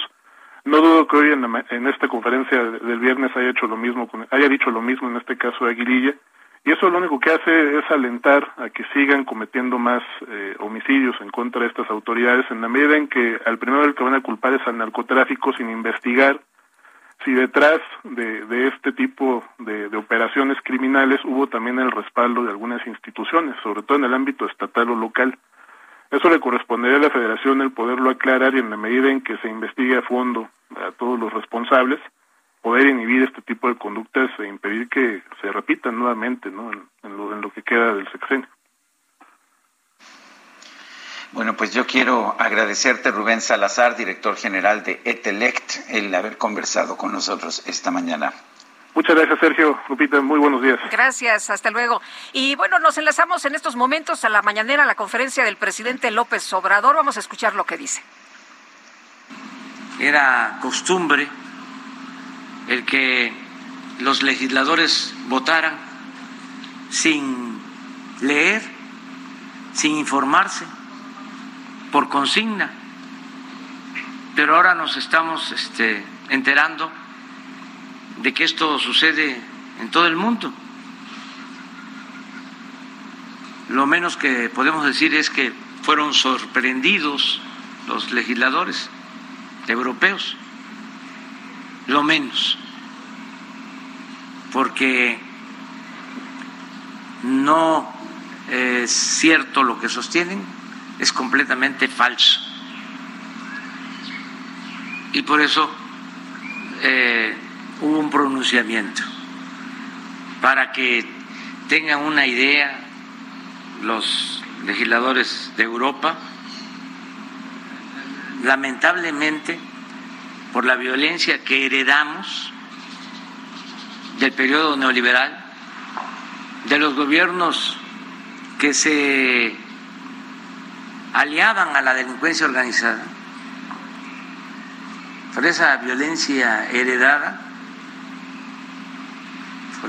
No dudo que hoy en, la en esta conferencia del viernes haya hecho lo mismo, haya dicho lo mismo en este caso de Aguililla. Y eso lo único que hace es alentar a que sigan cometiendo más eh, homicidios en contra de estas autoridades, en la medida en que al primero del que van a culpar es al narcotráfico sin investigar si detrás de, este tipo de operaciones criminales hubo también el respaldo de algunas instituciones, sobre todo en el ámbito estatal o local. Eso le correspondería a la Federación el poderlo aclarar y en la medida en que se investigue a fondo a todos los responsables, poder inhibir este tipo de conductas e impedir que se repitan nuevamente ¿no? en, en lo, en lo que queda del sexenio. Bueno, pues yo quiero agradecerte, Rubén Salazar, director general de Etelect, el haber conversado con nosotros esta mañana. Muchas gracias, Sergio. Lupita, muy buenos días. Gracias, hasta luego. Y bueno, nos enlazamos en estos momentos a la mañanera, a la conferencia del presidente López Obrador. Vamos a escuchar lo que dice. Era costumbre el que los legisladores votaran sin leer, sin informarse, por consigna. Pero ahora nos estamos este, enterando de que esto sucede en todo el mundo. Lo menos que podemos decir es que fueron sorprendidos los legisladores europeos, lo menos, porque no es cierto lo que sostienen, es completamente falso. Y por eso eh, hubo un pronunciamiento para que tengan una idea los legisladores de Europa, lamentablemente por la violencia que heredamos del periodo neoliberal, de los gobiernos que se aliaban a la delincuencia organizada, por esa violencia heredada,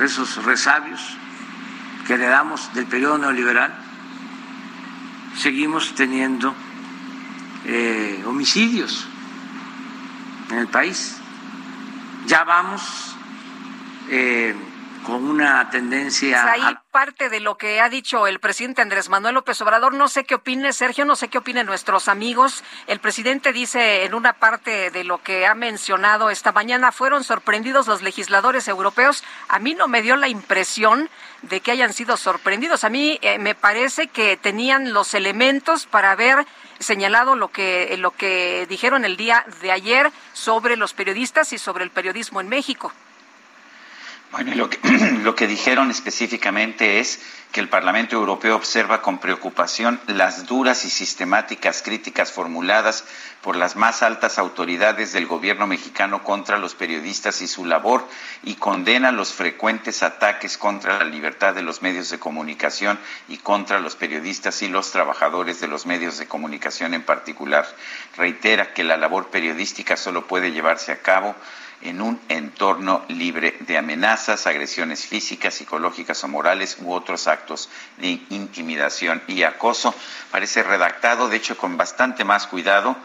esos resabios que heredamos del periodo neoliberal, seguimos teniendo eh, homicidios en el país. Ya vamos eh, con una tendencia Pues ahí a parte de lo que ha dicho el presidente Andrés Manuel López Obrador. No sé qué opine Sergio, no sé qué opinen nuestros amigos. El presidente dice en una parte de lo que ha mencionado esta mañana, fueron sorprendidos los legisladores europeos. A mí no me dio la impresión de que hayan sido sorprendidos. A mí eh, me parece que tenían los elementos para haber señalado lo que lo que dijeron el día de ayer sobre los periodistas y sobre el periodismo en México. Bueno, lo que, lo que dijeron específicamente es que el Parlamento Europeo observa con preocupación las duras y sistemáticas críticas formuladas por las más altas autoridades del gobierno mexicano contra los periodistas y su labor y condena los frecuentes ataques contra la libertad de los medios de comunicación y contra los periodistas y los trabajadores de los medios de comunicación en particular. Reitera que la labor periodística solo puede llevarse a cabo en un entorno libre de amenazas, agresiones físicas, psicológicas o morales u otros actos de intimidación y acoso. Parece redactado, de hecho, con bastante más cuidado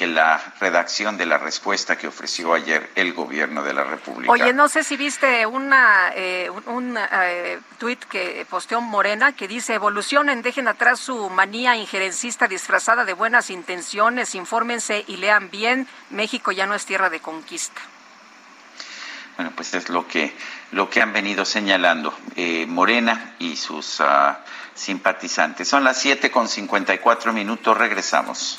que la redacción de la respuesta que ofreció ayer el gobierno de la República. Oye, no sé si viste una, eh, un eh, tuit que posteó Morena que dice, evolucionen, dejen atrás su manía injerencista disfrazada de buenas intenciones, infórmense y lean bien, México ya no es tierra de conquista. Bueno, pues es lo que, lo que han venido señalando eh, Morena y sus uh, simpatizantes. Son las 7 con 54 minutos, regresamos.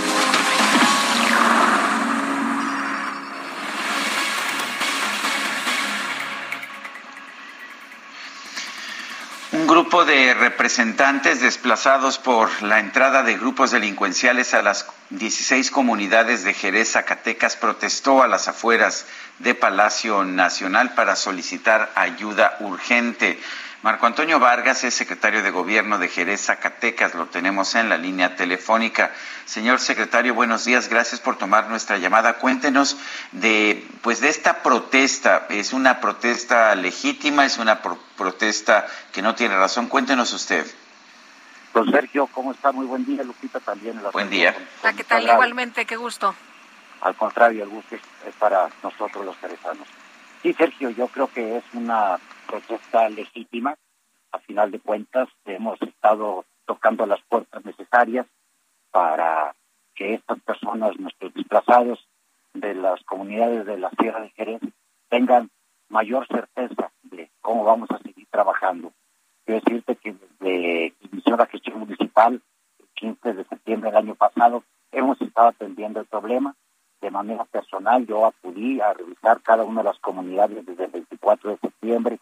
Grupo de representantes desplazados por la entrada de grupos delincuenciales a las 16 comunidades de Jerez, Zacatecas, protestó a las afueras de Palacio Nacional para solicitar ayuda urgente. Marco Antonio Vargas es secretario de Gobierno de Jerez, Zacatecas. Lo tenemos en la línea telefónica. Señor secretario, buenos días. Gracias por tomar nuestra llamada. Cuéntenos de, pues, de esta protesta. ¿Es una protesta legítima? ¿Es una pro protesta que no tiene razón? Cuéntenos usted. Don Sergio, ¿cómo está? Muy buen día, Lupita también. Buen día. Ah, ¿Qué tal? Igualmente, qué gusto. Al contrario, el gusto es, es para nosotros los jerezanos. Sí, Sergio, yo creo que es una protesta legítima. A final de cuentas, hemos estado tocando las puertas necesarias para que estas personas, nuestros desplazados de las comunidades de la Sierra de Jerez, tengan mayor certeza de cómo vamos a seguir trabajando. Quiero decirte que desde que inició la gestión municipal, el 15 de septiembre del año pasado, hemos estado atendiendo el problema. De manera personal, yo acudí a revisar cada una de las comunidades desde el 24 de septiembre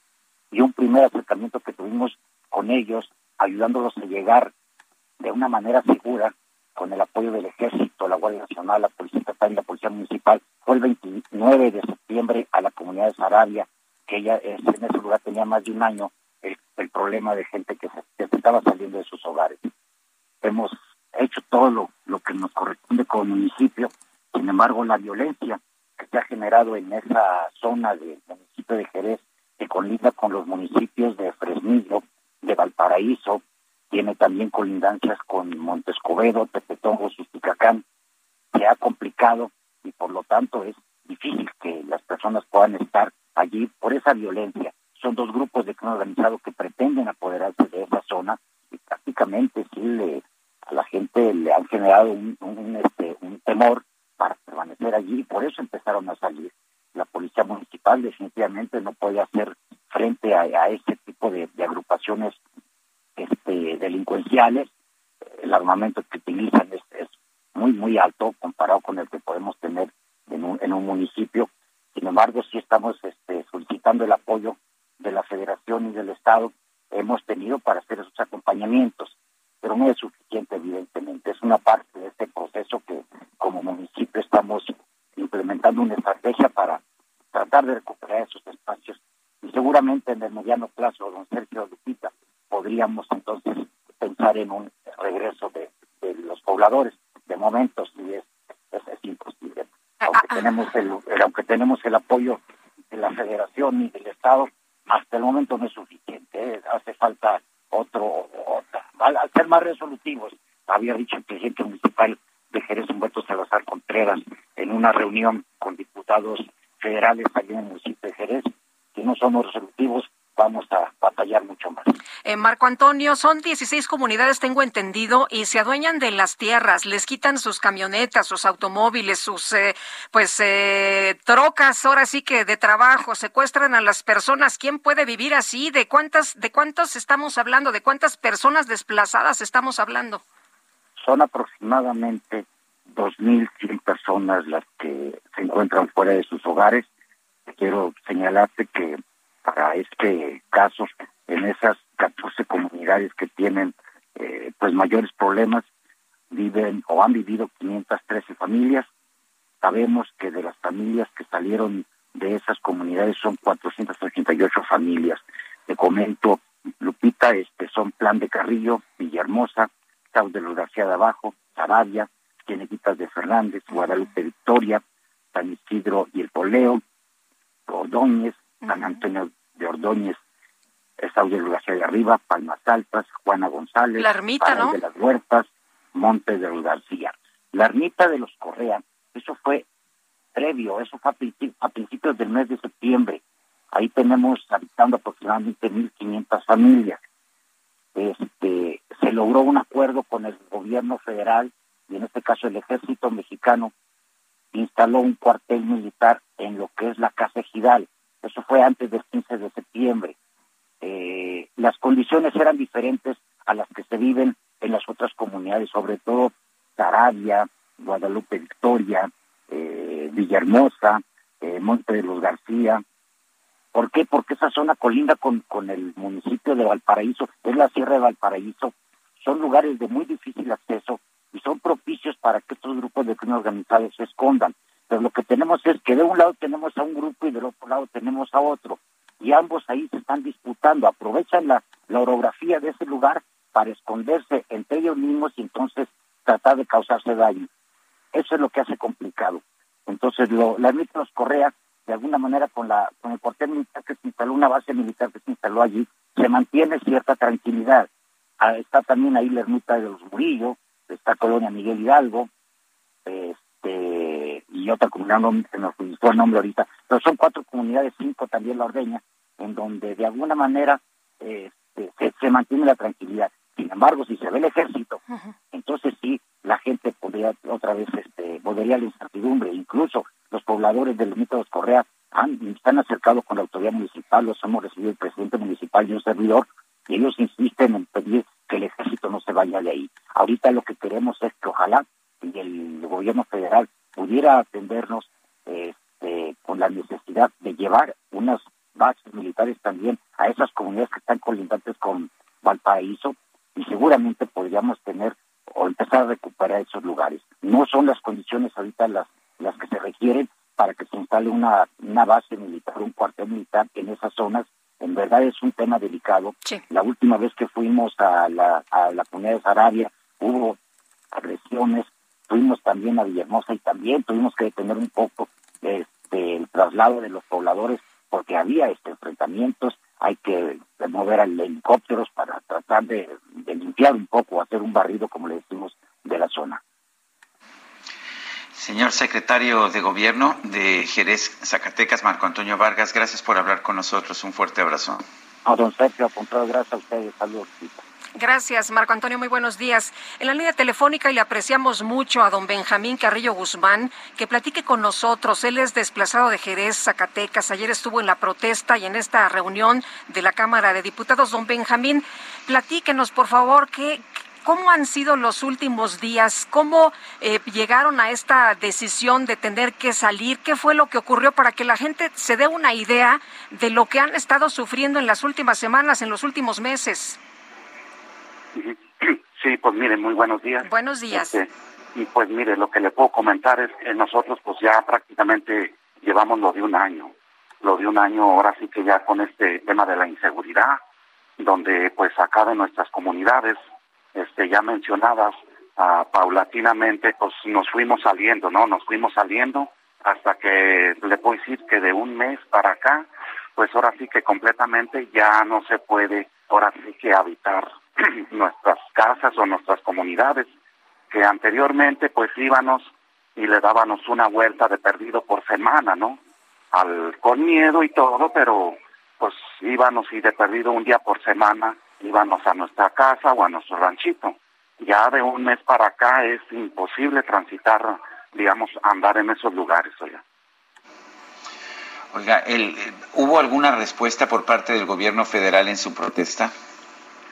y un primer acercamiento que tuvimos con ellos, ayudándolos a llegar de una manera segura con el apoyo del Ejército, la Guardia Nacional, la Policía Estatal y la Policía Municipal, fue el 29 de septiembre a la comunidad de Sarabia, que ella en ese lugar tenía más de un año el, el problema de gente que se, que se, estaba saliendo de sus hogares. Hemos hecho todo lo, lo que nos corresponde como municipio, sin embargo la violencia que se ha generado en esa zona del municipio de Jerez que colinda con los municipios de Fresnillo, de Valparaíso, tiene también colindancias con Montescobedo, Tepetongo, Susticacán, se ha complicado y por lo tanto es difícil que las personas puedan estar allí por esa violencia. Son dos grupos de crimen organizado que pretenden apoderarse de esa zona y prácticamente sí le, a la gente le han generado un, este, un temor para permanecer allí y por eso empezaron a salir la policía municipal definitivamente no puede hacer frente a, a este tipo de, agrupaciones este, delincuenciales. El armamento que utilizan es, es, muy, muy alto comparado con el que podemos tener en un, en un municipio. Sin embargo, sí estamos este, solicitando el apoyo de la Federación y del Estado. Hemos tenido para hacer esos acompañamientos, pero no es suficiente, evidentemente. Es una parte de este proceso que como municipio estamos implementando una estrategia para tratar de recuperar esos espacios y seguramente en el mediano plazo, don Sergio Lupita, podríamos entonces pensar en un regreso de, de los pobladores. De momento sí es, es, es imposible. Aunque tenemos el, aunque tenemos el apoyo de la Federación y del Estado, hasta el momento no es suficiente. ¿eh? Hace falta otro, otra. Al ser más resolutivos, había dicho el presidente municipal de Jerez Humberto Salazar Contreras en una reunión con diputados federales allí en el municipio de Jerez. Si no somos resolutivos, vamos a batallar mucho más. Eh, Marco Antonio, son 16 comunidades, tengo entendido, y se adueñan de las tierras, les quitan sus camionetas, sus automóviles, sus eh, pues eh, trocas, ahora sí que de trabajo, secuestran a las personas. ¿Quién puede vivir así? ¿De cuántas, de cuántos estamos hablando? ¿De cuántas personas desplazadas estamos hablando? Son aproximadamente 2.100 personas las que se encuentran fuera de sus hogares. quiero señalarte que para este caso, en esas 14 comunidades que tienen eh, pues mayores problemas, viven o han vivido 513 familias. Sabemos que de las familias que salieron de esas comunidades son 488 familias. Te comento, Lupita, este son Plan de Carrillo, Villahermosa, Los García de Abajo, Sarabia, Quienequitas de Fernández, Guadalupe Victoria, San Isidro y el Poleo, Ordóñez, San Antonio de Ordóñez, Estado de los García de Arriba, Palmas Altas, Juana González, La ermita, ¿no? de las Huertas, Montes de los García. La ermita de los Correa, eso fue previo, eso fue a principios del mes de septiembre. Ahí tenemos habitando aproximadamente 1.500 familias. Este, se logró un acuerdo con el gobierno federal y en este caso el ejército mexicano instaló un cuartel militar en lo que es la Casa Ejidal. Eso fue antes del 15 de septiembre. Eh, las condiciones eran diferentes a las que se viven en las otras comunidades, sobre todo Sarabia, Guadalupe Victoria, eh, Villahermosa, eh, Monte de los García. ¿Por qué? Porque esa zona colinda con, con el municipio de Valparaíso, es la Sierra de Valparaíso, son lugares de muy difícil acceso y son propicios para que estos grupos de crimen organizado se escondan. Pero lo que tenemos es que de un lado tenemos a un grupo y del otro lado tenemos a otro. Y ambos ahí se están disputando, aprovechan la, la orografía de ese lugar para esconderse entre ellos mismos y entonces tratar de causarse daño. Eso es lo que hace complicado. Entonces, lo, la ermita de los Correa, de alguna manera, con, la, con el cuartel militar que se instaló, una base militar que se instaló allí, se mantiene cierta tranquilidad. Ah, está también ahí la ermita de los Murillo, está Colonia Miguel Hidalgo, este, y otra comunidad, no se nos el nombre ahorita, pero son cuatro comunidades, cinco también la ordeña, en donde de alguna manera se, se mantiene la tranquilidad. Sin embargo, si se ve el ejército, entonces sí, la gente podría otra vez, este, volvería a la incertidumbre. Incluso los pobladores de los Correa han, están acercados con la autoridad municipal, los hemos recibido el presidente municipal y un servidor, y ellos insisten en pedir que el ejército no se vaya de ahí. Ahorita lo que queremos es que ojalá y el gobierno federal pudiera atendernos este, con la necesidad de llevar unas bases militares también a esas comunidades que están colindantes con Valparaíso y seguramente podríamos tener o empezar a recuperar esos lugares. No son las condiciones ahorita las, las que se requieren para que se instale una, una base militar, un cuartel militar en esas zonas. En verdad es un tema delicado. La última vez que fuimos a la, a la comunidad de Sarabia hubo agresiones, fuimos también a Villahermosa y también tuvimos que detener un poco este, el traslado de los pobladores porque había este enfrentamientos, hay que mover helicópteros para tratar de, de limpiar un poco, hacer un barrido, como le decimos, de la zona. Señor secretario de Gobierno de Jerez, Zacatecas, Marco Antonio Vargas, gracias por hablar con nosotros. Un fuerte abrazo. A don Sergio, contrario, gracias a ustedes. Saludos. Gracias, Marco Antonio. Muy buenos días. En la línea telefónica y le apreciamos mucho a don Benjamín Carrillo Guzmán que platique con nosotros. Él es desplazado de Jerez, Zacatecas. Ayer estuvo en la protesta y en esta reunión de la Cámara de Diputados. Don Benjamín, platíquenos, por favor, qué, ¿Cómo han sido los últimos días? ¿Cómo eh, llegaron a esta decisión de tener que salir? ¿Qué fue lo que ocurrió para que la gente se dé una idea de lo que han estado sufriendo en las últimas semanas, en los últimos meses? Sí, pues mire, muy buenos días. Buenos días. Este, y pues mire, lo que le puedo comentar es que nosotros pues ya prácticamente llevamos lo de un año, lo de un año ahora sí que ya con este tema de la inseguridad, donde pues acá de nuestras comunidades, este ya mencionadas, ah, paulatinamente pues nos fuimos saliendo, ¿no? Nos fuimos saliendo hasta que le puedo decir que de un mes para acá, pues ahora sí que completamente ya no se puede, ahora sí que habitar nuestras casas o nuestras comunidades, que anteriormente pues íbamos y le dábamos una vuelta de perdido por semana, ¿no? Al, con miedo y todo, pero pues íbamos y de perdido un día por semana íbamos a nuestra casa o a nuestro ranchito. Ya de un mes para acá es imposible transitar, digamos, andar en esos lugares, oiga. Oiga, el, ¿hubo alguna respuesta por parte del gobierno federal en su protesta?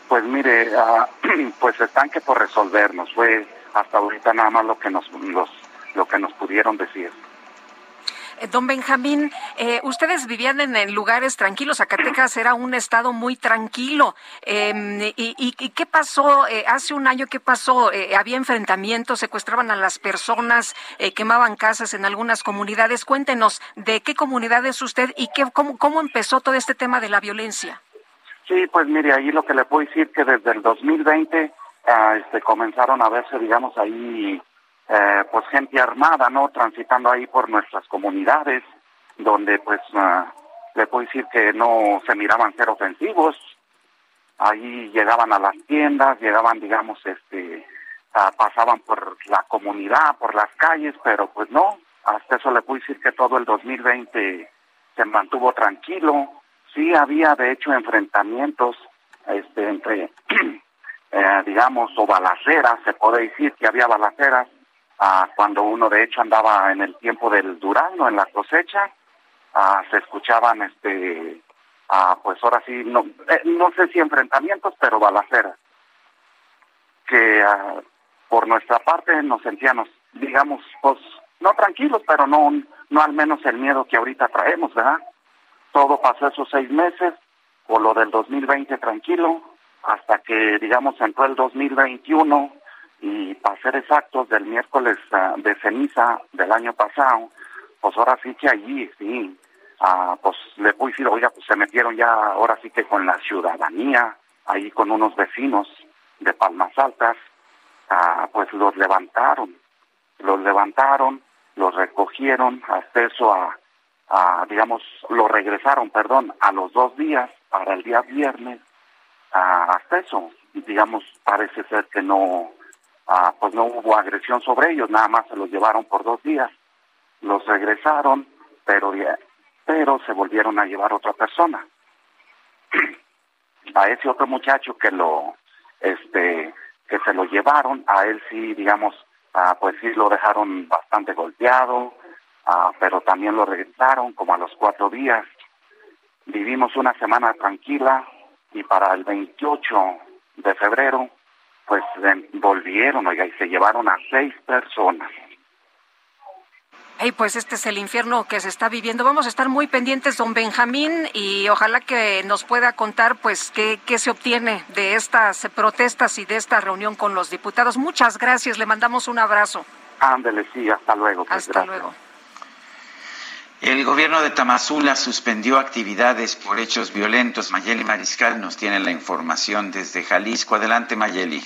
Pues mire, ah, pues están que por resolvernos. Fue hasta ahorita nada más lo que nos los, lo que nos pudieron decir. Eh, don Benjamín, eh, ustedes vivían en, lugares tranquilos. Zacatecas era un estado muy tranquilo. Em, y, qué pasó eh, hace un año? ¿Qué pasó? ¿Había enfrentamientos? ¿Secuestraban a las personas? ¿Quemaban casas en algunas comunidades? Cuéntenos de qué comunidad es usted y qué, cómo, cómo empezó todo este tema de la violencia. Sí, pues mire, ahí lo que le puedo decir que desde el 2020 ah, este, comenzaron a verse, digamos, ahí eh, pues gente armada, ¿no? Transitando ahí por nuestras comunidades, donde pues uh, le puedo decir que no se miraban ser ofensivos. Ahí llegaban a las tiendas, llegaban, digamos, este, pasaban por la comunidad, por las calles, pero pues no, hasta eso le puedo decir que todo el 2020 se mantuvo tranquilo. Sí había, de hecho, enfrentamientos este, entre, eh, digamos, o balaceras, se puede decir que había balaceras, Ah, cuando uno de hecho andaba en el tiempo del durazno, en la cosecha, ah, se escuchaban, este, ah, pues ahora sí, no, eh, no sé si enfrentamientos, pero balaceras, que por nuestra parte nos sentíamos, digamos, pues no tranquilos, pero no, no al menos el miedo que ahorita traemos, ¿verdad? Todo pasó esos seis meses, por lo del 2020 tranquilo, hasta que, digamos, entró el 2021 y para ser exactos, del miércoles ah, de ceniza del año pasado, pues ahora sí que allí, sí, ah, pues le puedo decir, oiga, pues se metieron ya ahora sí que con la ciudadanía, ahí con unos vecinos de Palmas Altas, ah, pues los levantaron, los levantaron, los recogieron, hasta a, a, digamos, lo regresaron, perdón, a los dos días, para el día viernes, hasta eso, digamos, parece ser que no, Ah, pues no hubo agresión sobre ellos, nada más se los llevaron por dos días, los regresaron, pero, pero se volvieron a llevar otra persona. A ese otro muchacho que lo, este, que se lo llevaron, a él sí, digamos, pues sí lo dejaron bastante golpeado, pero también lo regresaron como a los cuatro días. Vivimos una semana tranquila y para el 28 de febrero pues volvieron, oiga, y se llevaron a seis personas. Ay, pues este es el infierno que se está viviendo. Vamos a estar muy pendientes, don Benjamín, y ojalá que nos pueda contar, pues, qué, qué se obtiene de estas protestas y de esta reunión con los diputados. Muchas gracias, le mandamos un abrazo. Ándele, sí, hasta luego. Pues, hasta luego. El gobierno de Tamazula suspendió actividades por hechos violentos. Mayeli Mariscal nos tiene la información desde Jalisco. Adelante, Mayeli.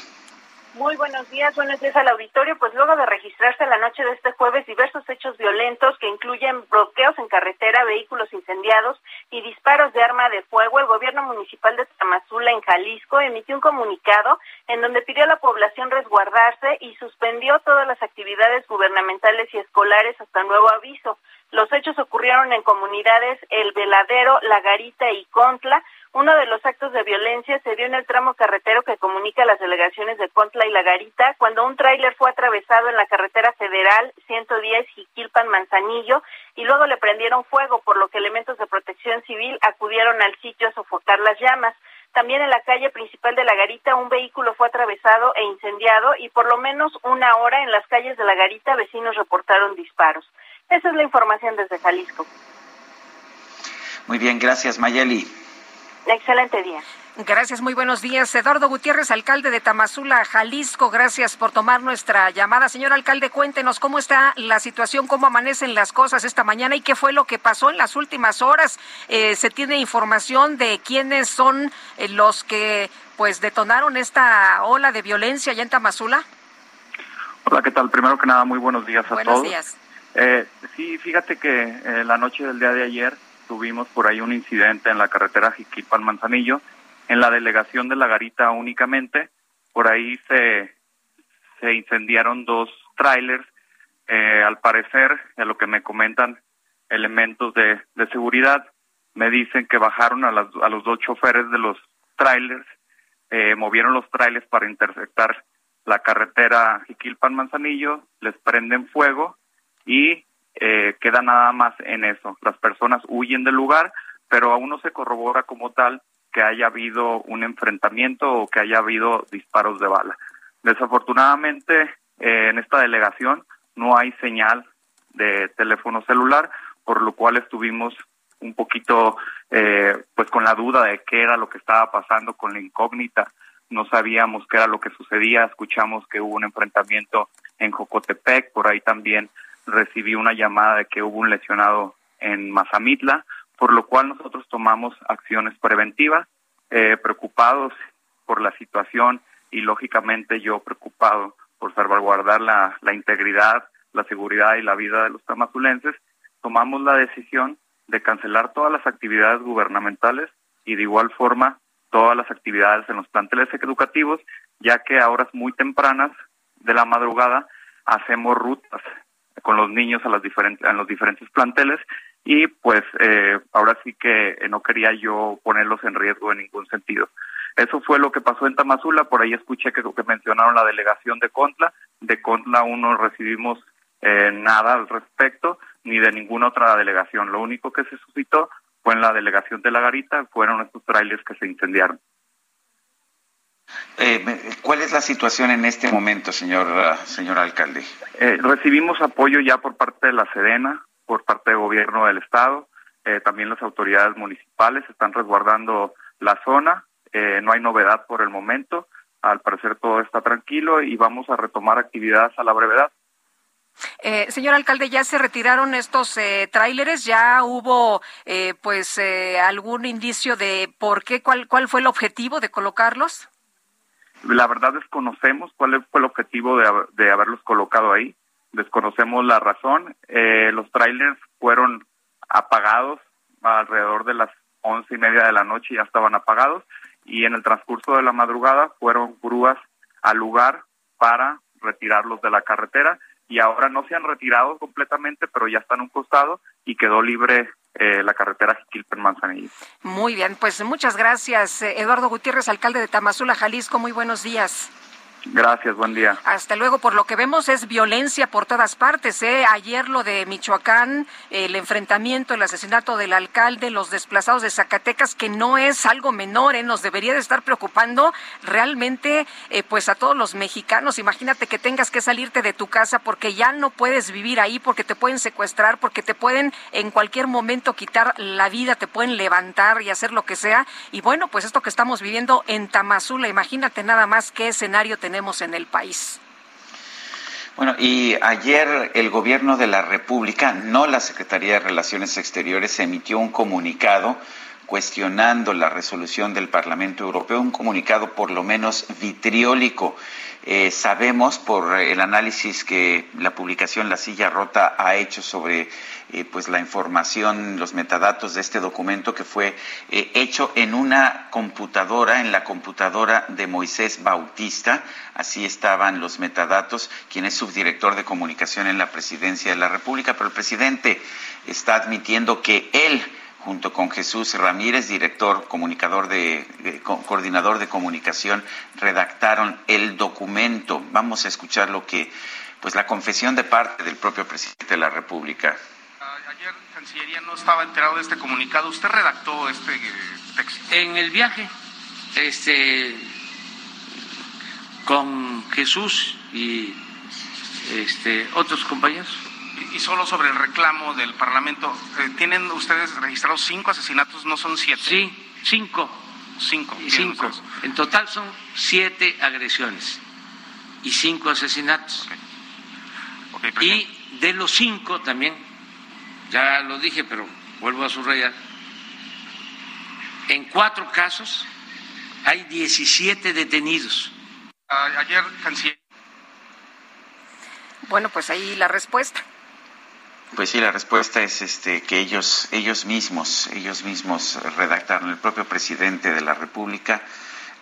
Muy buenos días, buenos días al auditorio. Pues luego de registrarse la noche de este jueves diversos hechos violentos que incluyen bloqueos en carretera, vehículos incendiados y disparos de arma de fuego, el gobierno municipal de Tamazula en Jalisco emitió un comunicado en donde pidió a la población resguardarse y suspendió todas las actividades gubernamentales y escolares hasta nuevo aviso. Los hechos ocurrieron en comunidades El Veladero, La Garita y Contla, uno de los actos de violencia se dio en el tramo carretero que comunica las delegaciones de Contla y La Garita, cuando un tráiler fue atravesado en la carretera federal 110 Jiquilpan Manzanillo y luego le prendieron fuego, por lo que elementos de protección civil acudieron al sitio a sofocar las llamas. También en la calle principal de La Garita un vehículo fue atravesado e incendiado y por lo menos una hora en las calles de La Garita vecinos reportaron disparos. Esa es la información desde Jalisco. Muy bien, gracias Mayeli. Excelente día. Gracias, muy buenos días. Eduardo Gutiérrez, alcalde de Tamazula, Jalisco, gracias por tomar nuestra llamada. Señor alcalde, cuéntenos cómo está la situación, cómo amanecen las cosas esta mañana y qué fue lo que pasó en las últimas horas. Eh, ¿Se tiene información de quiénes son eh, los que pues detonaron esta ola de violencia allá en Tamazula? Hola, ¿qué tal? Primero que nada, muy buenos días a todos. Buenos días. Eh, sí, fíjate que la noche del día de ayer tuvimos por ahí un incidente en la carretera Jiquilpan-Manzanillo, en la delegación de La Garita únicamente. Por ahí se, se incendiaron dos trailers. Eh, al parecer, a lo que me comentan elementos de, de seguridad, me dicen que bajaron a, las, a los dos choferes de los trailers, eh, movieron los trailers para interceptar la carretera Jiquilpan-Manzanillo, les prenden fuego y eh, queda nada más en eso. Las personas huyen del lugar, pero aún no se corrobora como tal que haya habido un enfrentamiento o que haya habido disparos de bala. Desafortunadamente, eh, en esta delegación no hay señal de teléfono celular, por lo cual estuvimos un poquito eh, pues con la duda de qué era lo que estaba pasando con la incógnita. No sabíamos qué era lo que sucedía, escuchamos que hubo un enfrentamiento en Jocotepec, por ahí también recibí una llamada de que hubo un lesionado en Mazamitla, por lo cual nosotros tomamos acciones preventivas, eh, preocupados por la situación y lógicamente yo preocupado por salvaguardar la, integridad, la seguridad y la vida de los tamazulenses, tomamos la decisión de cancelar todas las actividades gubernamentales y de igual forma todas las actividades en los planteles educativos, ya que a horas muy tempranas de la madrugada hacemos rutas con los niños a las diferentes en los diferentes planteles y pues eh, ahora sí que no quería yo ponerlos en riesgo en ningún sentido. Eso fue lo que pasó en Tamazula, por ahí escuché que, que mencionaron la delegación de Contla, de Contla aún no recibimos eh, nada al respecto, ni de ninguna otra delegación. Lo único que se suscitó fue en la delegación de La Garita, fueron estos trailers que se incendiaron. Eh, ¿Cuál es la situación en este momento, señor, uh, señor alcalde? Eh, recibimos apoyo ya por parte de la Sedena, por parte del gobierno del Estado, eh, también las autoridades municipales están resguardando la zona, eh, no hay novedad por el momento, al parecer todo está tranquilo y vamos a retomar actividades a la brevedad. Eh, señor alcalde, ¿ya se retiraron estos eh, tráileres? ¿Ya hubo eh, pues eh, algún indicio de por qué, cuál, cuál fue el objetivo de colocarlos? La verdad desconocemos cuál fue el objetivo de, de haberlos colocado ahí, desconocemos la razón. Eh, los trailers fueron apagados alrededor de las once y media de la noche, ya estaban apagados. Y en el transcurso de la madrugada fueron grúas al lugar para retirarlos de la carretera. Y ahora no se han retirado completamente, pero ya están un costado y quedó libre eh, la carretera Jiquilpan-Manzanillo. Muy bien, pues muchas gracias, eh, Eduardo Gutiérrez, alcalde de Tamazula, Jalisco. Muy buenos días. Gracias, buen día. Hasta luego. Por lo que vemos es violencia por todas partes. ¿eh? Ayer lo de Michoacán, el enfrentamiento, el asesinato del alcalde, los desplazados de Zacatecas, que no es algo menor, ¿eh? nos debería de estar preocupando realmente eh, pues a todos los mexicanos. Imagínate que tengas que salirte de tu casa porque ya no puedes vivir ahí, porque te pueden secuestrar, porque te pueden en cualquier momento quitar la vida, te pueden levantar y hacer lo que sea. Y bueno, pues esto que estamos viviendo en Tamazula, imagínate nada más qué escenario tenemos tenemos en el país. Bueno, y ayer el gobierno de la República, no la Secretaría de Relaciones Exteriores, emitió un comunicado cuestionando la resolución del Parlamento Europeo, un comunicado por lo menos vitriólico. Eh, sabemos por el análisis que la publicación La Silla Rota ha hecho sobre eh, pues la información, los metadatos de este documento que fue eh, hecho en una computadora, en la computadora de Moisés Bautista. Así estaban los metadatos, quien es subdirector de comunicación en la presidencia de la República, pero el presidente está admitiendo que él junto con Jesús Ramírez, director, comunicador de, de, coordinador de comunicación, redactaron el documento. Vamos a escuchar lo que, pues la confesión de parte del propio presidente de la República. Ayer Cancillería no estaba enterado de este comunicado. ¿Usted redactó este texto? En el viaje, este, con Jesús y este, otros compañeros y solo sobre el reclamo del Parlamento, eh, ¿tienen ustedes registrados cinco asesinatos, no son siete? Sí, cinco. Cinco. Cinco. Ustedes. En total son siete agresiones y cinco asesinatos. Okay. Okay, y de los cinco también, ya lo dije, pero vuelvo a subrayar, en cuatro casos hay 17 detenidos. Uh, ayer, canciller. Bueno, pues ahí la respuesta. Pues sí, la respuesta es este que ellos ellos mismos ellos mismos redactaron el propio presidente de la República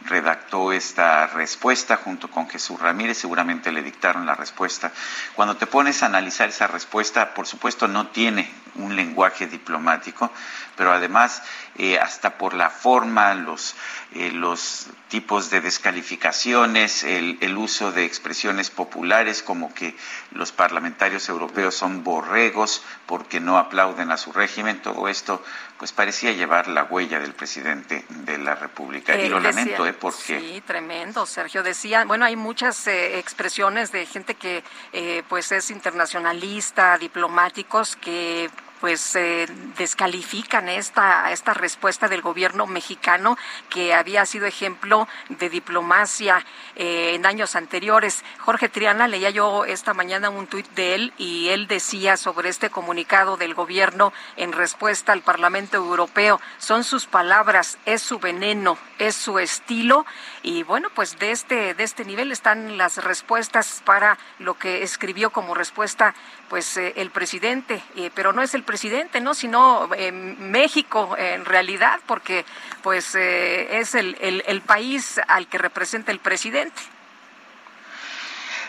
redactó esta respuesta junto con Jesús Ramírez, seguramente le dictaron la respuesta. Cuando te pones a analizar esa respuesta, por supuesto no tiene un lenguaje diplomático, pero además eh, hasta por la forma, los, eh, los tipos de descalificaciones, el, el, uso de expresiones populares como que los parlamentarios europeos son borregos porque no aplauden a su régimen, todo esto pues parecía llevar la huella del presidente de la República. Eh, y lo decía, lamento, ¿eh? Porque... Sí, tremendo, Sergio. Decía, bueno, hay muchas eh, expresiones de gente que eh, pues es internacionalista, diplomáticos, que pues eh, descalifican esta, esta respuesta del gobierno mexicano que había sido ejemplo de diplomacia eh, en años anteriores. Jorge Triana leía yo esta mañana un tuit de él y él decía sobre este comunicado del gobierno en respuesta al Parlamento Europeo, son sus palabras, es su veneno, es su estilo. Y bueno, pues de este, de este nivel están las respuestas para lo que escribió como respuesta pues eh, el presidente, eh, pero no es el presidente, ¿no? Sino eh, México en realidad, porque pues es el, el, el país al que representa el presidente.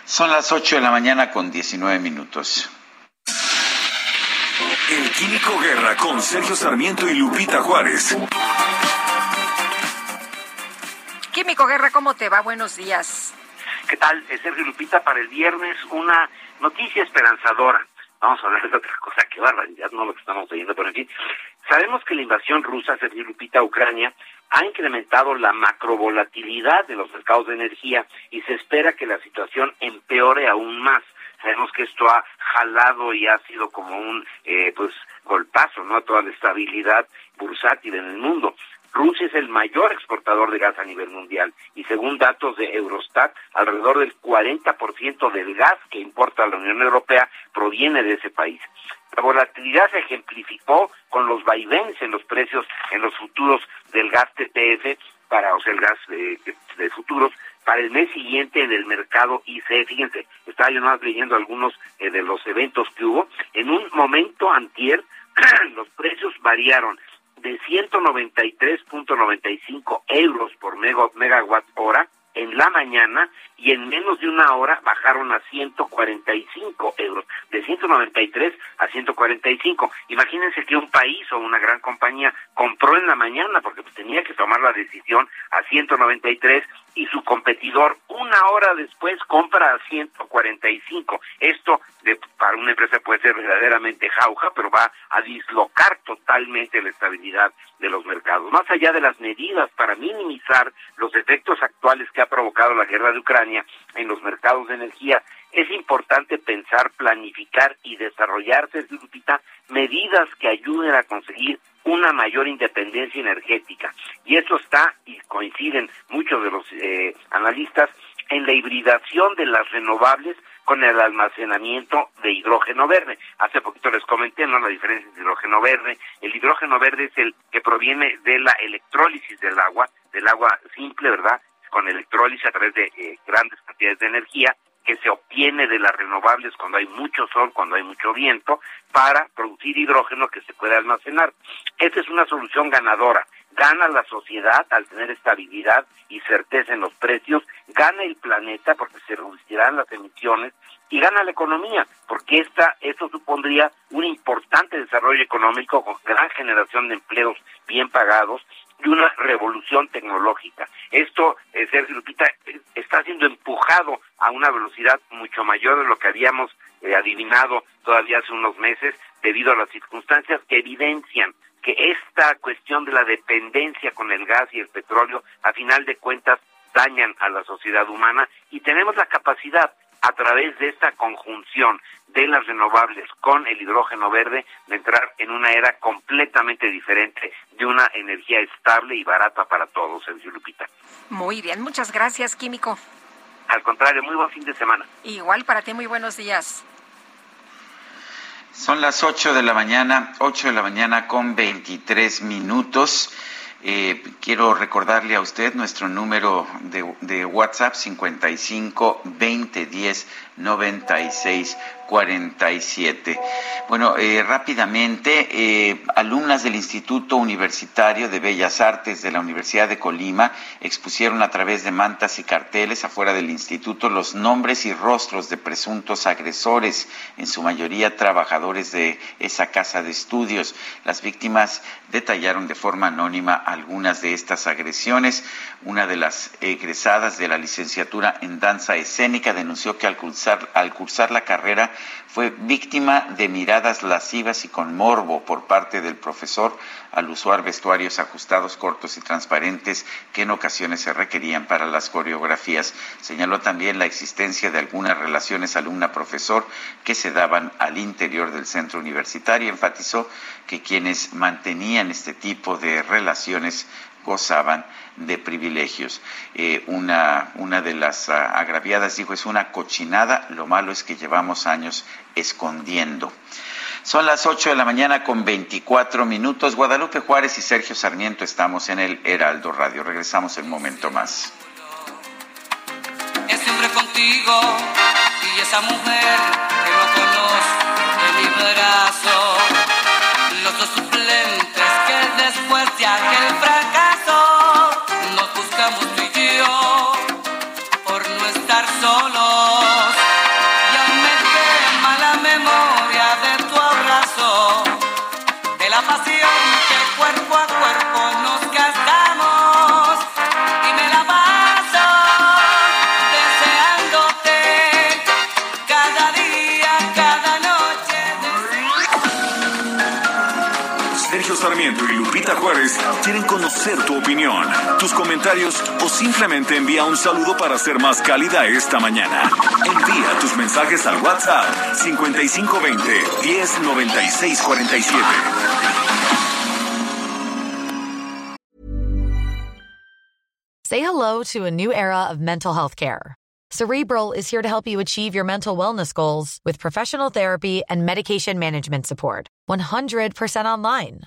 Son las 8 de la mañana con 19 minutos. El Químico Guerra con Sergio Sarmiento y Lupita Juárez. Químico Guerra, ¿cómo te va? Buenos días. ¿Qué tal? Sergio Lupita, para el viernes una noticia esperanzadora. Vamos a hablar de otra cosa, que barbaridad, no lo que estamos leyendo, pero en fin. Sabemos que la invasión rusa, Sergio Lupita, a Ucrania, ha incrementado la macrovolatilidad de los mercados de energía y se espera que la situación empeore aún más. Sabemos que esto ha jalado y ha sido como un eh, pues golpazo no a toda la estabilidad bursátil en el mundo. Rusia es el mayor exportador de gas a nivel mundial y según datos de Eurostat, alrededor del 40% del gas que importa la Unión Europea proviene de ese país. La volatilidad se ejemplificó con los vaivenes en los precios en los futuros del gas TTF para, o sea, el gas de, de futuros para el mes siguiente en el mercado ICE. Fíjense, estaba yo más leyendo algunos eh, de los eventos que hubo. En un momento antier, los precios variaron de 193.95 euros por megawatt hora en la mañana y en menos de una hora bajaron a 145 euros, de 193 a 145. Imagínense que un país o una gran compañía compró en la mañana porque pues, tenía que tomar la decisión a 193 y su competidor una hora después compra a 145. Esto de, para una empresa puede ser verdaderamente jauja, pero va a dislocar totalmente la estabilidad de los mercados. Más allá de las medidas para minimizar los efectos actuales que ha provocado la guerra de Ucrania en los mercados de energía, es importante pensar, planificar y desarrollarse, medidas que ayuden a conseguir una mayor independencia energética. Y eso está, y coinciden muchos de los eh, analistas, en la hibridación de las renovables con el almacenamiento de hidrógeno verde. Hace poquito les comenté, ¿no? La diferencia entre hidrógeno verde. El hidrógeno verde es el que proviene de la electrólisis del agua, del agua simple, ¿verdad? Con electrólisis a través de eh, grandes cantidades de energía que se obtiene de las renovables cuando hay mucho sol, cuando hay mucho viento, para producir hidrógeno que se puede almacenar. Esta es una solución ganadora. Gana la sociedad al tener estabilidad y certeza en los precios, gana el planeta porque se reducirán las emisiones y gana la economía, porque esta, esto supondría un importante desarrollo económico con gran generación de empleos bien pagados y una revolución tecnológica. Esto, eh, Sergio Lupita, está siendo empujado a una velocidad mucho mayor de lo que habíamos eh, adivinado todavía hace unos meses, debido a las circunstancias que evidencian que esta cuestión de la dependencia con el gas y el petróleo, a final de cuentas, dañan a la sociedad humana y tenemos la capacidad a través de esta conjunción de las renovables con el hidrógeno verde de entrar en una era completamente diferente de una energía estable y barata para todos, Sergio Lupita. Muy bien, muchas gracias, Químico. Al contrario, muy buen fin de semana. Igual para ti, muy buenos días. Son las 8 de la mañana, 8 de la mañana con 23 minutos. Eh, quiero recordarle a usted nuestro número de, de WhatsApp 55 20 10 96 47. Bueno, eh, rápidamente, eh, alumnas del Instituto Universitario de Bellas Artes de la Universidad de Colima expusieron a través de mantas y carteles afuera del instituto los nombres y rostros de presuntos agresores, en su mayoría trabajadores de esa casa de estudios. Las víctimas detallaron de forma anónima algunas de estas agresiones. Una de las egresadas de la licenciatura en danza escénica denunció que al al cursar la carrera fue víctima de miradas lascivas y con morbo por parte del profesor al usar vestuarios ajustados, cortos y transparentes que en ocasiones se requerían para las coreografías. Señaló también la existencia de algunas relaciones alumna-profesor que se daban al interior del centro universitario. Enfatizó que quienes mantenían este tipo de relaciones gozaban de privilegios. Eh, una, una de las ah, agraviadas dijo, es una cochinada, lo malo es que llevamos años escondiendo. Son las 8 de la mañana con 24 minutos. Guadalupe Juárez y Sergio Sarmiento estamos en el Heraldo Radio. Regresamos en un momento más. Es siempre contigo y esa mujer que no conozco de mi brazo. Los dos Lupita Juárez quieren conocer tu opinión, tus comentarios o simplemente envía un saludo para ser más cálida esta mañana. Envía tus mensajes al WhatsApp 5520 109647. Say hello to a new era of mental health care. Cerebral is here to help you achieve your mental wellness goals with professional therapy and medication management support. 100% online.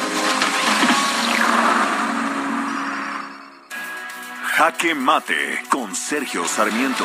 Jaque Mate con Sergio Sarmiento.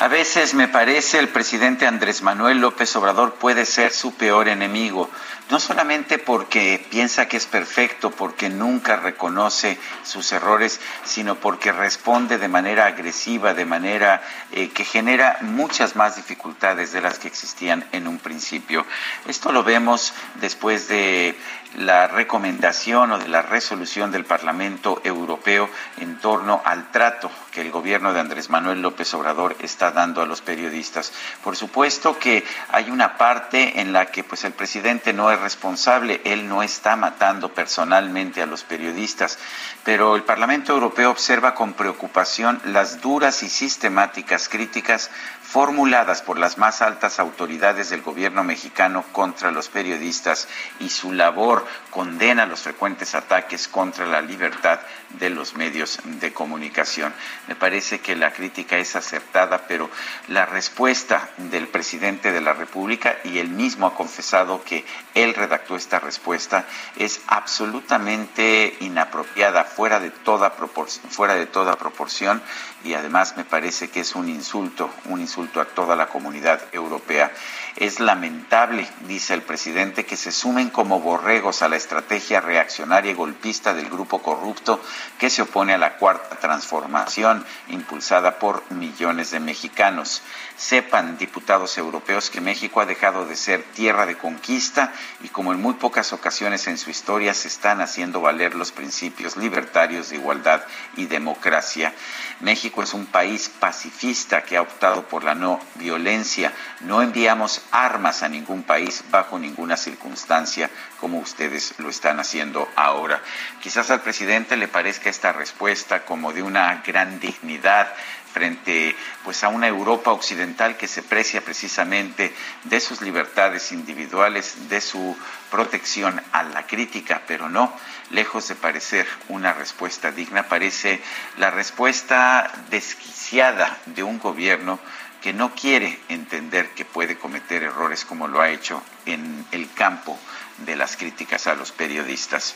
A veces me parece el presidente Andrés Manuel López Obrador puede ser su peor enemigo, no solamente porque piensa que es perfecto, porque nunca reconoce sus errores, sino porque responde de manera agresiva, de manera eh, que genera muchas más dificultades de las que existían en un principio. Esto lo vemos después de la recomendación o de la resolución del Parlamento Europeo en torno al trato que el gobierno de Andrés Manuel López Obrador está dando a los periodistas. Por supuesto que hay una parte en la que pues el presidente no es responsable, él no está matando personalmente a los periodistas, pero el Parlamento Europeo observa con preocupación las duras y sistemáticas críticas formuladas por las más altas autoridades del gobierno mexicano contra los periodistas y su labor condena los frecuentes ataques contra la libertad de los medios de comunicación. Me parece que la crítica es acertada, pero la respuesta del presidente de la República, y él mismo ha confesado que él redactó esta respuesta, es absolutamente inapropiada, fuera de toda proporción, fuera de toda proporción y además me parece que es un insulto, un insulto a toda la comunidad europea. Es lamentable, dice el presidente, que se sumen como borregos a la estrategia reaccionaria y golpista del grupo corrupto que se opone a la cuarta transformación impulsada por millones de mexicanos. Sepan, diputados europeos, que México ha dejado de ser tierra de conquista y como en muy pocas ocasiones en su historia se están haciendo valer los principios libertarios de igualdad y democracia. México es un país pacifista que ha optado por la no violencia. No enviamos armas a ningún país bajo ninguna circunstancia como ustedes lo están haciendo ahora. Quizás al presidente le parezca esta respuesta como de una gran dignidad frente pues a una Europa occidental que se precia precisamente de sus libertades individuales, de su protección a la crítica, pero no, lejos de parecer una respuesta digna, parece la respuesta desquiciada de un gobierno que no quiere entender que puede cometer errores como lo ha hecho en el campo de las críticas a los periodistas.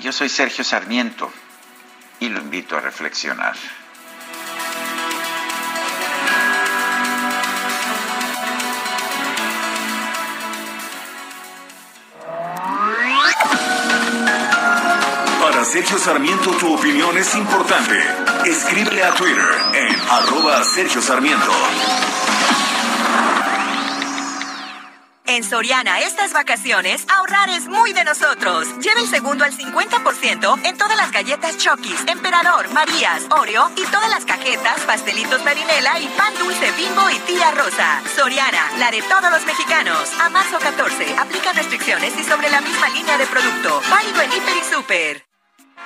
yo soy Sergio Sarmiento y lo invito a reflexionar. Sergio Sarmiento tu opinión es importante. Escríbele a Twitter en arroba Sergio Sarmiento. En Soriana, estas vacaciones, ahorrar es muy de nosotros. Lleve el segundo al 50% en todas las galletas Chokis, Emperador, Marías, Oreo y todas las cajetas, pastelitos marinela y pan dulce bimbo y tía rosa. Soriana, la de todos los mexicanos. A marzo 14, aplica restricciones y sobre la misma línea de producto. Válido en Hiper y Super.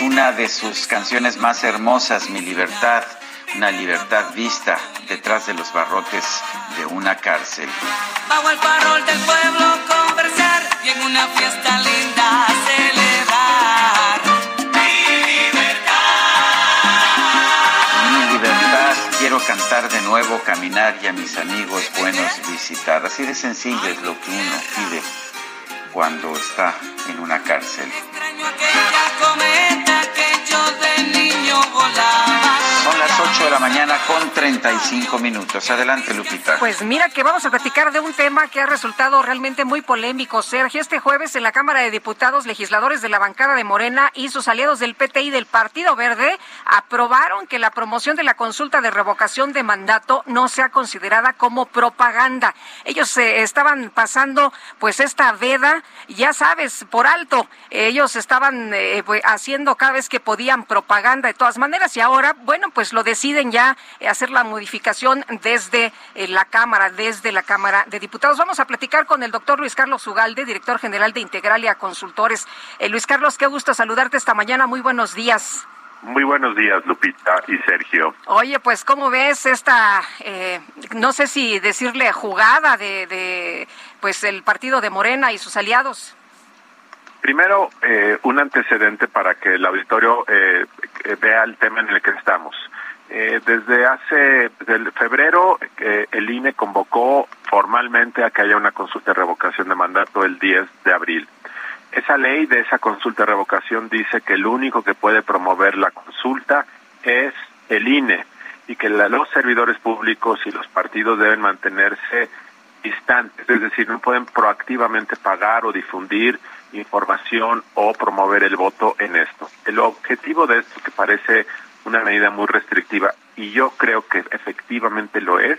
Una de sus canciones más hermosas, Mi Libertad, una libertad vista detrás de los barrotes de una cárcel. Bajo el parol del pueblo conversar y en una fiesta linda celebrar. Mi libertad. Mi libertad, quiero cantar de nuevo, caminar y a mis amigos buenos visitar. Así de sencillo es lo que uno pide cuando está en una cárcel. Son 8 de la mañana con 35 minutos. Adelante, Lupita. Pues mira que vamos a platicar de un tema que ha resultado realmente muy polémico, Sergio. Este jueves en la Cámara de Diputados, legisladores de la bancada de Morena y sus aliados del PT y del Partido Verde aprobaron que la promoción de la consulta de revocación de mandato no sea considerada como propaganda. Ellos se eh, estaban pasando pues esta veda, ya sabes, por alto. Ellos estaban eh, pues, haciendo cada vez que podían propaganda de todas maneras y ahora, bueno, pues lo deciden ya eh, hacer la modificación desde eh, la Cámara, desde la Cámara de Diputados. Vamos a platicar con el doctor Luis Carlos Ugalde, director general de Integralia Consultores. Eh, Luis Carlos, qué gusto saludarte esta mañana. Muy buenos días. Muy buenos días, Lupita y Sergio. Oye, pues, ¿cómo ves esta, no sé si decirle jugada de, de, pues, el partido de Morena y sus aliados? Primero, eh, un antecedente para que el auditorio eh, vea el tema en el que estamos. Eh, desde hace desde febrero el INE convocó formalmente a que haya una consulta de revocación de mandato el 10 de abril. Esa ley de esa consulta de revocación dice que el único que puede promover la consulta es el INE y que los servidores públicos y los partidos deben mantenerse distantes, es decir, no pueden proactivamente pagar o difundir información o promover el voto en esto. El objetivo de esto, que parece una medida muy restrictiva, y yo creo que efectivamente lo es,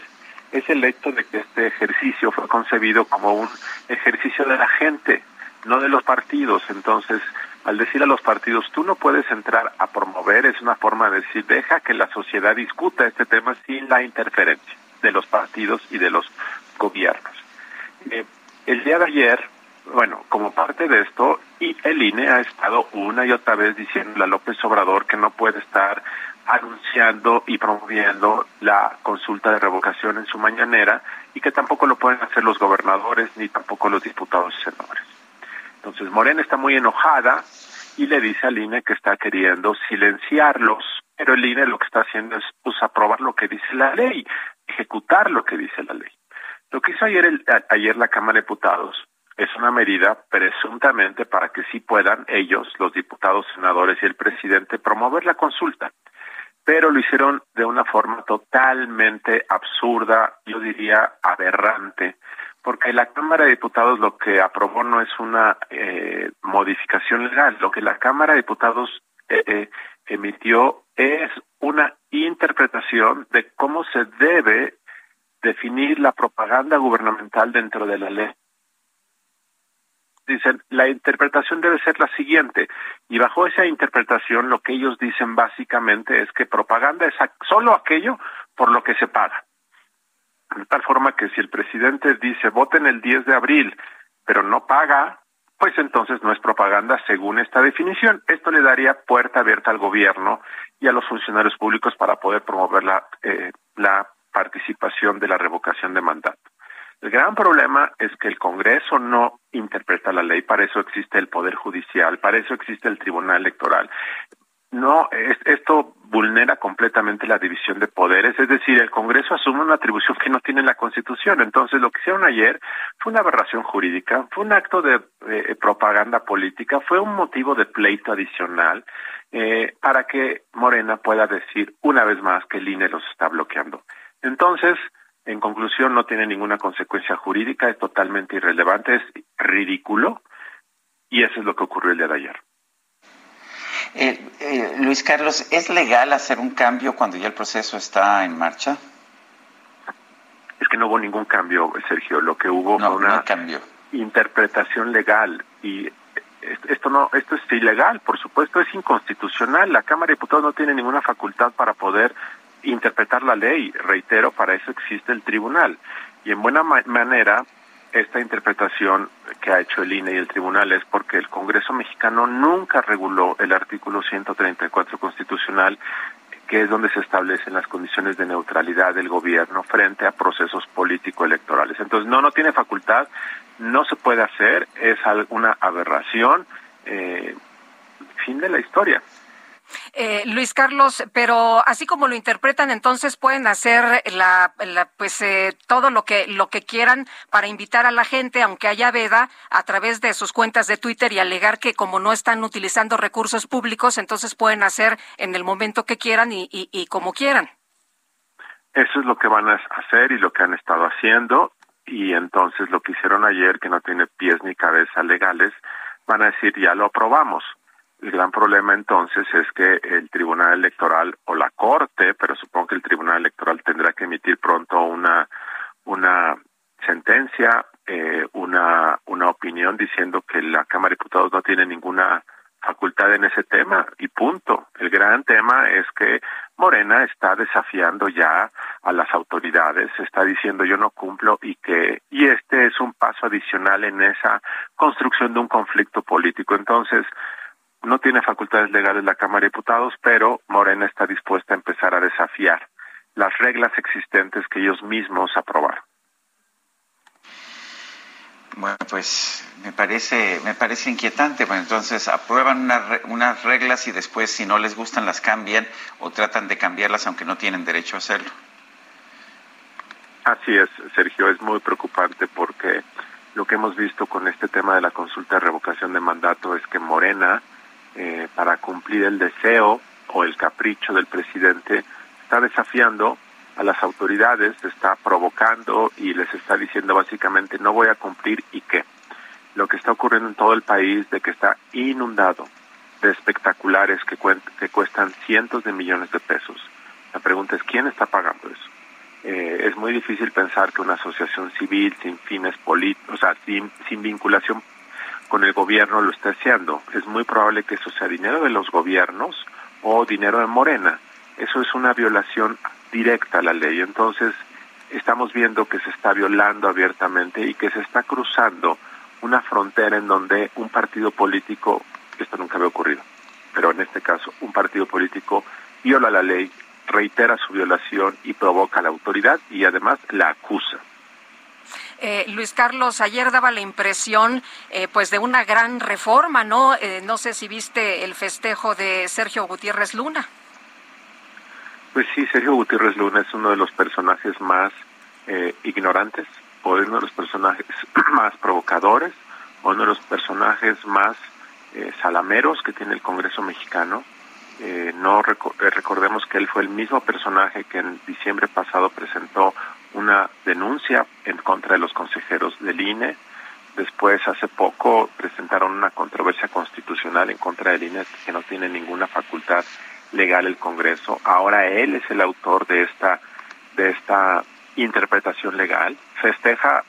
es el hecho de que este ejercicio fue concebido como un ejercicio de la gente, no de los partidos. Entonces, al decir a los partidos, tú no puedes entrar a promover, es una forma de decir, deja que la sociedad discuta este tema sin la interferencia de los partidos y de los gobiernos. Eh, el día de ayer, bueno, como parte de esto, y el INE ha estado una y otra vez diciendo a López Obrador que no puede estar anunciando y promoviendo la consulta de revocación en su mañanera y que tampoco lo pueden hacer los gobernadores ni tampoco los diputados y senadores. Entonces Morena está muy enojada y le dice al INE que está queriendo silenciarlos, pero el INE lo que está haciendo es pues, aprobar lo que dice la ley. ejecutar lo que dice la ley. Lo que hizo ayer, el, ayer la Cámara de Diputados es una medida presuntamente para que sí puedan ellos, los diputados, senadores y el presidente, promover la consulta. Pero lo hicieron de una forma totalmente absurda, yo diría aberrante, porque la Cámara de Diputados lo que aprobó no es una eh, modificación legal, lo que la Cámara de Diputados eh, eh, emitió es una interpretación de cómo se debe definir la propaganda gubernamental dentro de la ley. Dicen, la interpretación debe ser la siguiente, y bajo esa interpretación lo que ellos dicen básicamente es que propaganda es solo aquello por lo que se paga. De tal forma que si el presidente dice voten el 10 de abril, pero no paga, pues entonces no es propaganda según esta definición. Esto le daría puerta abierta al gobierno y a los funcionarios públicos para poder promover la, eh, la participación de la revocación de mandato. El gran problema es que el Congreso no interpreta la ley, para eso existe el Poder Judicial, para eso existe el Tribunal Electoral. No, esto vulnera completamente la división de poderes, es decir, el Congreso asume una atribución que no tiene la Constitución. Entonces, lo que hicieron ayer fue una aberración jurídica, fue un acto de eh, propaganda política, fue un motivo de pleito adicional eh, para que Morena pueda decir una vez más que el INE los está bloqueando. Entonces, en conclusión, no tiene ninguna consecuencia jurídica, es totalmente irrelevante, es ridículo, y eso es lo que ocurrió el día de ayer. Eh, eh, Luis Carlos, ¿es legal hacer un cambio cuando ya el proceso está en marcha? Es que no hubo ningún cambio, Sergio. Lo que hubo fue una interpretación legal y esto no, esto es ilegal, por supuesto, es inconstitucional. La Cámara de Diputados no tiene ninguna facultad para poder interpretar la ley. Reitero, para eso existe el tribunal. Y en buena manera, esta interpretación que ha hecho el INE y el tribunal es porque el Congreso mexicano nunca reguló el artículo 134 constitucional que es donde se establecen las condiciones de neutralidad del gobierno frente a procesos político-electorales. Entonces, no, no tiene facultad, no se puede hacer, es una aberración, eh, fin de la historia. Eh, Luis Carlos, pero así como lo interpretan, entonces pueden hacer la, pues eh, todo lo que lo que quieran para invitar a la gente, aunque haya veda, a través de sus cuentas de Twitter y alegar que como no están utilizando recursos públicos, entonces pueden hacer en el momento que quieran y, y como quieran. Eso es lo que van a hacer y lo que han estado haciendo y entonces lo que hicieron ayer, que no tiene pies ni cabeza legales, van a decir ya lo aprobamos el gran problema entonces es que el Tribunal Electoral o la Corte, pero supongo que el Tribunal Electoral tendrá que emitir pronto una una sentencia, eh, una una opinión diciendo que la Cámara de Diputados no tiene ninguna facultad en ese tema y punto. El gran tema es que Morena está desafiando ya a las autoridades, está diciendo yo no cumplo y que y este es un paso adicional en esa construcción de un conflicto político. Entonces, no tiene facultades legales la Cámara de Diputados, pero Morena está dispuesta a empezar a desafiar las reglas existentes que ellos mismos aprobaron. Bueno, pues me parece me parece inquietante, pues entonces aprueban unas reglas y después si no les gustan las cambian o tratan de cambiarlas aunque no tienen derecho a hacerlo. Así es, Sergio, es muy preocupante porque lo que hemos visto con este tema de la consulta de revocación de mandato es que Morena eh, para cumplir el deseo o el capricho del presidente, está desafiando a las autoridades, está provocando y les está diciendo básicamente no voy a cumplir y qué. Lo que está ocurriendo en todo el país de que está inundado de espectaculares que, que cuestan cientos de millones de pesos. La pregunta es quién está pagando eso. Eh, es muy difícil pensar que una asociación civil sin fines políticos, o sea, sin, sin vinculación con el gobierno lo está haciendo. Es muy probable que eso sea dinero de los gobiernos o dinero de Morena. Eso es una violación directa a la ley. Entonces, estamos viendo que se está violando abiertamente y que se está cruzando una frontera en donde un partido político, esto nunca había ocurrido, pero en este caso un partido político viola la ley, reitera su violación y provoca la autoridad y además la acusa. Eh, Luis Carlos, ayer daba la impresión eh, pues de una gran reforma, ¿no? Eh, no sé si viste el festejo de Sergio Gutiérrez Luna. Pues sí, Sergio Gutiérrez Luna es uno de los personajes más eh, ignorantes, o uno de los personajes más provocadores, o uno de los personajes más eh, salameros que tiene el Congreso mexicano. Eh, no recordemos que él fue el mismo personaje que en diciembre pasado presentó una denuncia en contra de los consejeros del INE. Después, hace poco, presentaron una controversia constitucional en contra del INE que no tiene ninguna facultad legal el Congreso. Ahora él es el autor de esta de esta interpretación legal. Festeja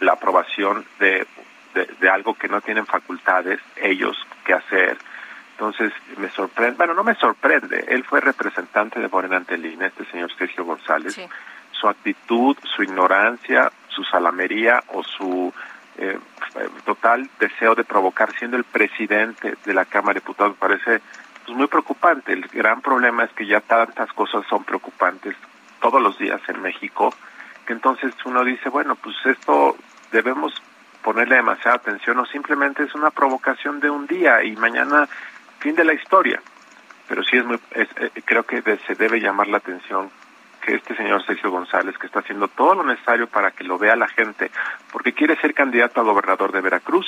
la aprobación de, de, algo que no tienen facultades ellos que hacer. Entonces me sorprende, bueno, no me sorprende, él fue representante de Morena ante el INE, este señor Sergio González. Su actitud, su ignorancia, su salamería o su eh, total deseo de provocar siendo el presidente de la Cámara de Diputados parece pues muy preocupante. El gran problema es que ya tantas cosas son preocupantes todos los días en México, que entonces uno dice, bueno, pues esto debemos ponerle demasiada atención o simplemente es una provocación de un día y mañana fin de la historia. Pero sí es muy, eh, creo que se debe llamar la atención que este señor Sergio González, que está haciendo todo lo necesario para que lo vea la gente, porque quiere ser candidato a gobernador de Veracruz,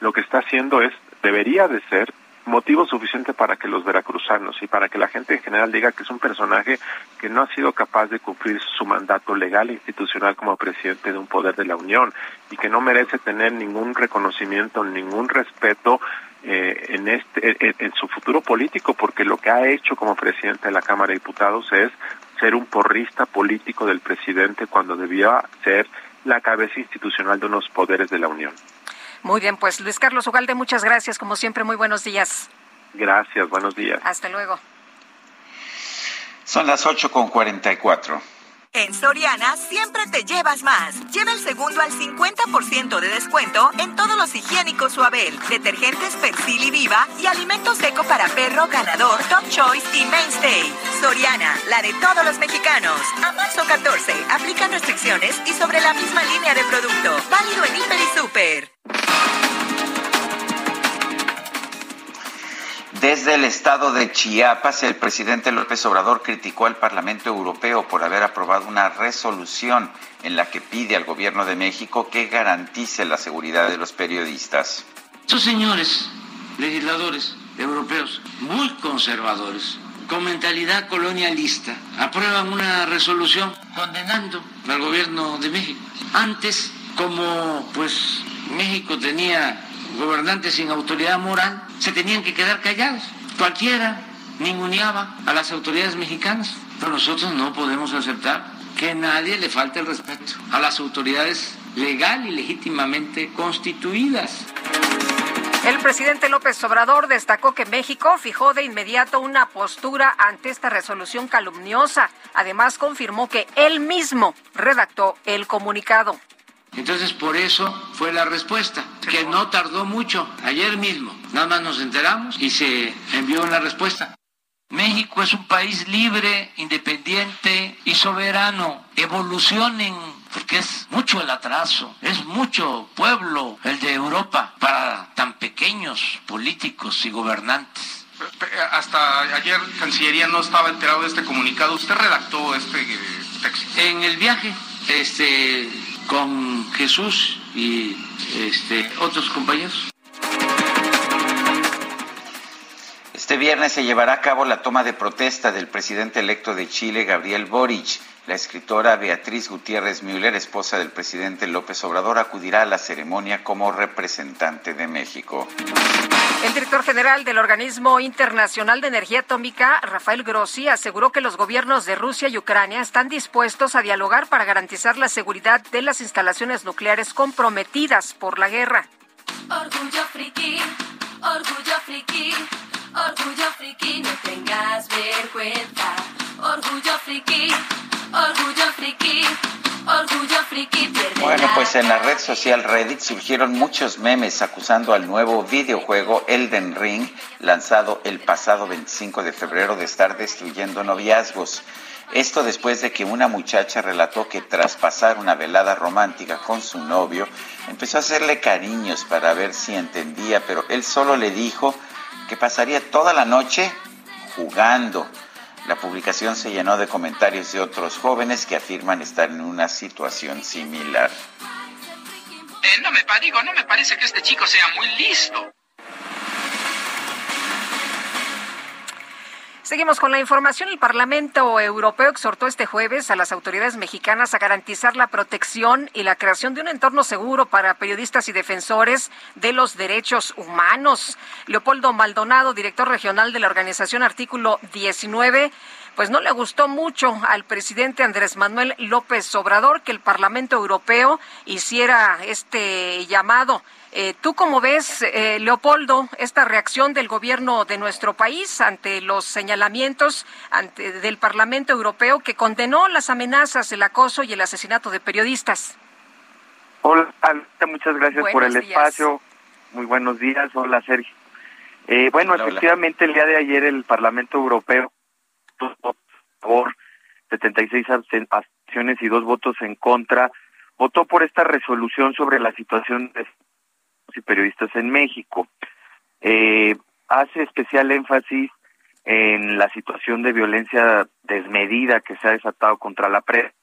lo que está haciendo es, debería de ser motivo suficiente para que los veracruzanos y para que la gente en general diga que es un personaje que no ha sido capaz de cumplir su mandato legal e institucional como presidente de un poder de la Unión y que no merece tener ningún reconocimiento, ningún respeto eh, en este en, su futuro político porque lo que ha hecho como presidente de la Cámara de Diputados es ser un porrista político del presidente cuando debía ser la cabeza institucional de unos poderes de la Unión. Muy bien, pues Luis Carlos Ugalde, muchas gracias. Como siempre, muy buenos días. Gracias, buenos días. Hasta luego. Son las 8 con 44. En Soriana siempre te llevas más. Lleva el segundo al 50% de descuento en todos los higiénicos Suabel, detergentes Persil y Viva y alimento seco para perro ganador Top Choice y Mainstay. Soriana, la de todos los mexicanos. A marzo 14, aplican restricciones y sobre la misma línea de producto. Válido en Hiper y Super. Desde el estado de Chiapas, el presidente López Obrador criticó al Parlamento Europeo por haber aprobado una resolución en la que pide al gobierno de México que garantice la seguridad de los periodistas. Estos señores legisladores europeos muy conservadores, con mentalidad colonialista, aprueban una resolución condenando al gobierno de México. Antes, como pues México tenía gobernantes sin autoridad moral se tenían que quedar callados. Cualquiera ninguneaba a las autoridades mexicanas, pero nosotros no podemos aceptar que nadie le falte el respeto a las autoridades legal y legítimamente constituidas. El presidente López Obrador destacó que México fijó de inmediato una postura ante esta resolución calumniosa. Además, confirmó que él mismo redactó el comunicado. Entonces, por eso fue la respuesta, que no tardó mucho, ayer mismo. Nada más nos enteramos y se envió una respuesta. México es un país libre, independiente y soberano. Evolucionen, porque es mucho el atraso, es mucho pueblo el de Europa para tan pequeños políticos y gobernantes. Hasta ayer Cancillería no estaba enterado de este comunicado. ¿Usted redactó este eh, texto? En el viaje, este, con Jesús y este, otros compañeros. Este viernes se llevará a cabo la toma de protesta del presidente electo de Chile, Gabriel Boric. La escritora Beatriz Gutiérrez Müller, esposa del presidente López Obrador, acudirá a la ceremonia como representante de México. El director general del Organismo Internacional de Energía Atómica, Rafael Grossi, aseguró que los gobiernos de Rusia y Ucrania están dispuestos a dialogar para garantizar la seguridad de las instalaciones nucleares comprometidas por la guerra. Orgullo friki, orgullo friki, orgullo friki, no tengas vergüenza. Orgullo friki. Orgullo friki, orgullo friki, Bueno, pues en la red social Reddit surgieron muchos memes acusando al nuevo videojuego Elden Ring, lanzado el pasado 25 de febrero, de estar destruyendo noviazgos. Esto después de que una muchacha relató que tras pasar una velada romántica con su novio, empezó a hacerle cariños para ver si entendía, pero él solo le dijo que pasaría toda la noche jugando La publicación se llenó de comentarios de otros jóvenes que afirman estar en una situación similar. Eh, no me digo, no me parece que este chico sea muy listo. Seguimos con la información. El Parlamento Europeo exhortó este jueves a las autoridades mexicanas a garantizar la protección y la creación de un entorno seguro para periodistas y defensores de los derechos humanos. Leopoldo Maldonado, director regional de la organización Artículo 19, pues no le gustó mucho al presidente Andrés Manuel López Obrador que el Parlamento Europeo hiciera este llamado. Eh, ¿Tú cómo ves, eh, Leopoldo, esta reacción del gobierno de nuestro país ante los señalamientos ante, del Parlamento Europeo que condenó las amenazas, el acoso y el asesinato de periodistas? Hola, muchas gracias por el espacio. Muy buenos días. Hola, Sergio. Eh, bueno, efectivamente, el día de ayer el Parlamento Europeo, por favor, 76 abstenciones y dos votos en contra, votó por esta resolución sobre la situación de y periodistas en México. Eh, hace especial énfasis en la situación de violencia desmedida que se ha desatado contra la prensa,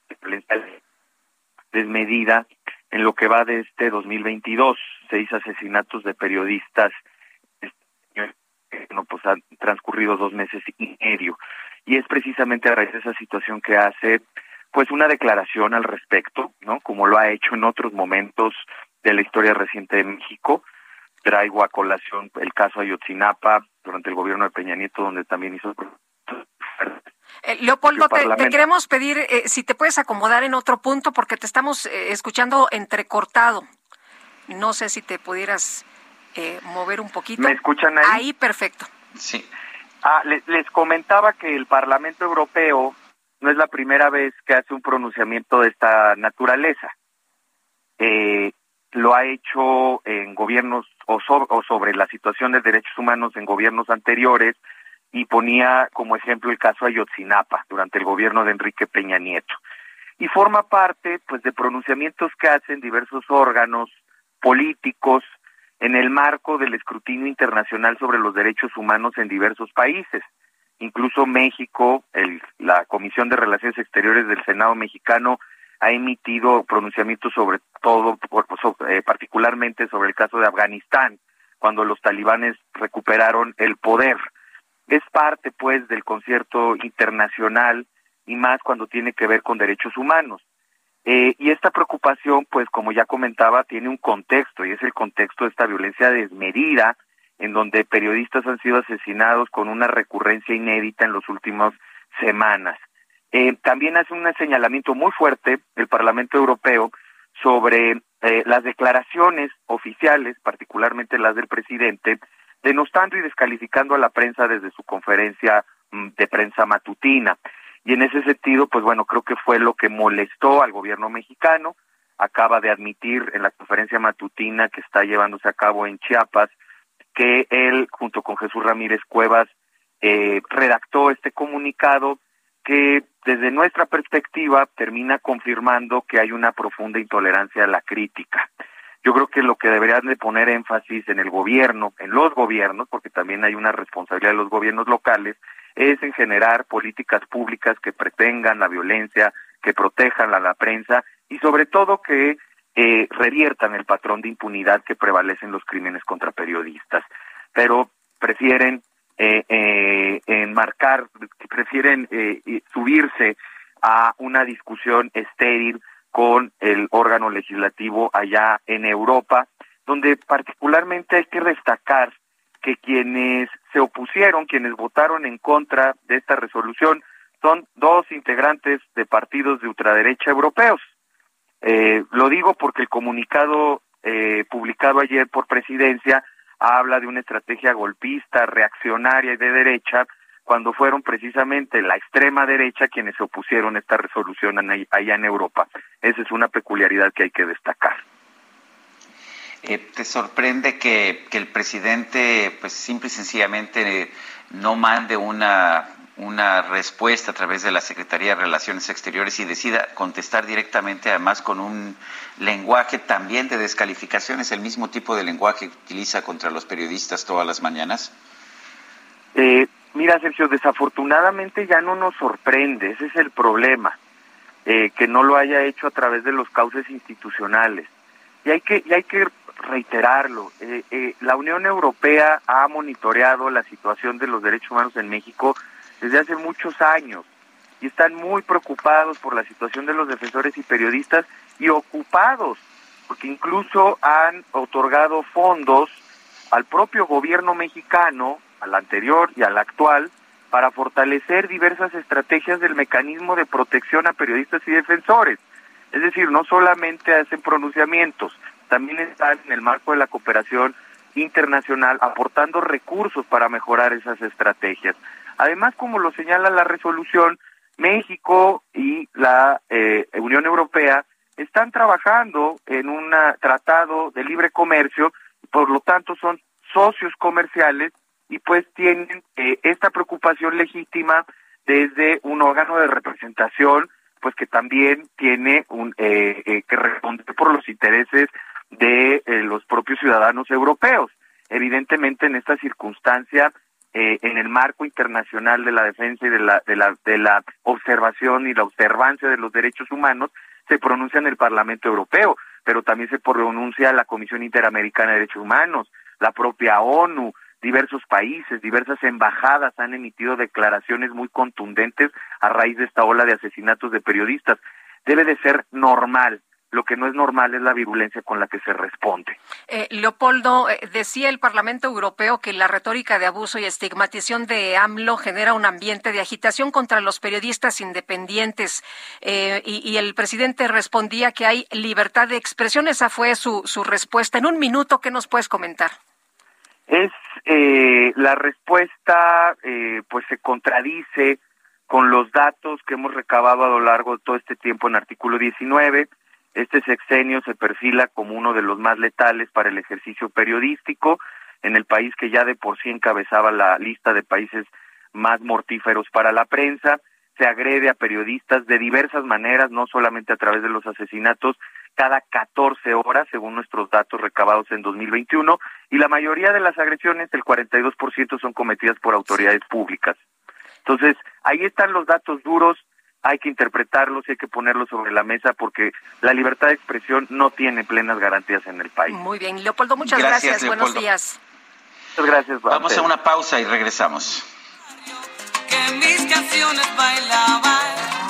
desmedida en lo que va de este 2022, seis asesinatos de periodistas, no, pues han transcurrido dos meses y medio, y es precisamente a raíz de esa situación que hace pues una declaración al respecto, ¿no? Como lo ha hecho en otros momentos de la historia reciente de México. Traigo a colación el caso Ayotzinapa durante el gobierno de Peña Nieto, donde también hizo... Eh, Leopoldo, te, queremos pedir eh, si te puedes acomodar en otro punto porque te estamos eh, escuchando entrecortado. No sé si te pudieras mover un poquito. ¿Me escuchan ahí? Ahí, perfecto. Sí. Ah, les, les comentaba que el Parlamento Europeo no es la primera vez que hace un pronunciamiento de esta naturaleza. Lo ha hecho en gobiernos o, sobre la situación de derechos humanos en gobiernos anteriores y ponía como ejemplo el caso Ayotzinapa durante el gobierno de Enrique Peña Nieto. Y forma parte pues de pronunciamientos que hacen diversos órganos políticos en el marco del escrutinio internacional sobre los derechos humanos en diversos países. Incluso México, el, la Comisión de Relaciones Exteriores del Senado mexicano ha emitido pronunciamientos sobre todo, eh, particularmente sobre el caso de Afganistán, cuando los talibanes recuperaron el poder. Es parte, pues, del concierto internacional y más cuando tiene que ver con derechos humanos. Eh, y esta preocupación, pues, como ya comentaba, tiene un contexto y es el contexto de esta violencia desmedida en donde periodistas han sido asesinados con una recurrencia inédita en las últimas semanas. Eh, también hace un señalamiento muy fuerte el Parlamento Europeo sobre eh, las declaraciones oficiales, particularmente las del presidente, denostando y descalificando a la prensa desde su conferencia mm, de prensa matutina. Y en ese sentido, pues bueno, creo que fue lo que molestó al gobierno mexicano. Acaba de admitir en la conferencia matutina que está llevándose a cabo en Chiapas que él, junto con Jesús Ramírez Cuevas, eh, redactó este comunicado que desde nuestra perspectiva termina confirmando que hay una profunda intolerancia a la crítica. Yo creo que lo que deberían de poner énfasis en el gobierno, en los gobiernos, porque también hay una responsabilidad de los gobiernos locales, es en generar políticas públicas que pretengan la violencia, que protejan a la prensa y sobre todo que eh, reviertan el patrón de impunidad que prevalece en los crímenes contra periodistas. Pero prefieren eh, eh, enmarcar, prefieren eh, subirse a una discusión estéril con el órgano legislativo allá en Europa, donde particularmente hay que destacar que quienes se opusieron, quienes votaron en contra de esta resolución, son dos integrantes de partidos de ultraderecha europeos. Eh, lo digo porque el comunicado eh, publicado ayer por presidencia habla de una estrategia golpista, reaccionaria y de derecha, cuando fueron precisamente la extrema derecha quienes se opusieron a esta resolución allá en Europa. Esa es una peculiaridad que hay que destacar. Eh, ¿Te sorprende que, que, el presidente, pues simple y sencillamente, no mande una una respuesta a través de la Secretaría de Relaciones Exteriores y decida contestar directamente, además con un lenguaje también de descalificación, es el mismo tipo de lenguaje que utiliza contra los periodistas todas las mañanas? Eh, Mira, Sergio, desafortunadamente ya no nos sorprende, ese es el problema, eh, que no lo haya hecho a través de los cauces institucionales. Y hay que, y hay que reiterarlo, eh, eh, la Unión Europea ha monitoreado la situación de los derechos humanos en México desde hace muchos años y están muy preocupados por la situación de los defensores y periodistas y ocupados, porque incluso han otorgado fondos al propio gobierno mexicano, al anterior y al actual, para fortalecer diversas estrategias del mecanismo de protección a periodistas y defensores. Es decir, no solamente hacen pronunciamientos, también están en el marco de la cooperación internacional aportando recursos para mejorar esas estrategias. Además, como lo señala la resolución, México y la eh, Unión Europea están trabajando en un tratado de libre comercio, por lo tanto son socios comerciales y pues tienen eh, esta preocupación legítima desde un órgano de representación, pues que también tiene un, eh, eh, que responder por los intereses de los propios ciudadanos europeos. Evidentemente, en esta circunstancia, en el marco internacional de la defensa y de la, de la, de la observación y la observancia de los derechos humanos, se pronuncia en el Parlamento Europeo, pero también se pronuncia la Comisión Interamericana de Derechos Humanos, la propia ONU, diversos países, diversas embajadas han emitido declaraciones muy contundentes a raíz de esta ola de asesinatos de periodistas. Debe de ser normal. Lo que no es normal es la virulencia con la que se responde. Eh, Leopoldo, eh, decía el Parlamento Europeo que la retórica de abuso y estigmatización de AMLO genera un ambiente de agitación contra los periodistas independientes eh, y, y, el presidente respondía que hay libertad de expresión. Esa fue su, su respuesta. En un minuto, ¿qué nos puedes comentar? Es eh, la respuesta, eh, pues se contradice con los datos que hemos recabado a lo largo de todo este tiempo en artículo 19. Este sexenio se perfila como uno de los más letales para el ejercicio periodístico en el país que ya de por sí encabezaba la lista de países más mortíferos para la prensa. Se agrede a periodistas de diversas maneras, no solamente a través de los asesinatos, cada 14 horas, según nuestros datos recabados en 2021, y la mayoría de las agresiones, el 42%, son cometidas por autoridades públicas. Entonces, ahí están los datos duros, hay que interpretarlos y hay que ponerlos sobre la mesa porque la libertad de expresión no tiene plenas garantías en el país. Muy bien, Leopoldo, muchas gracias, buenos días. Muchas gracias. Vamos a una pausa y regresamos. Que mis canciones bailaban.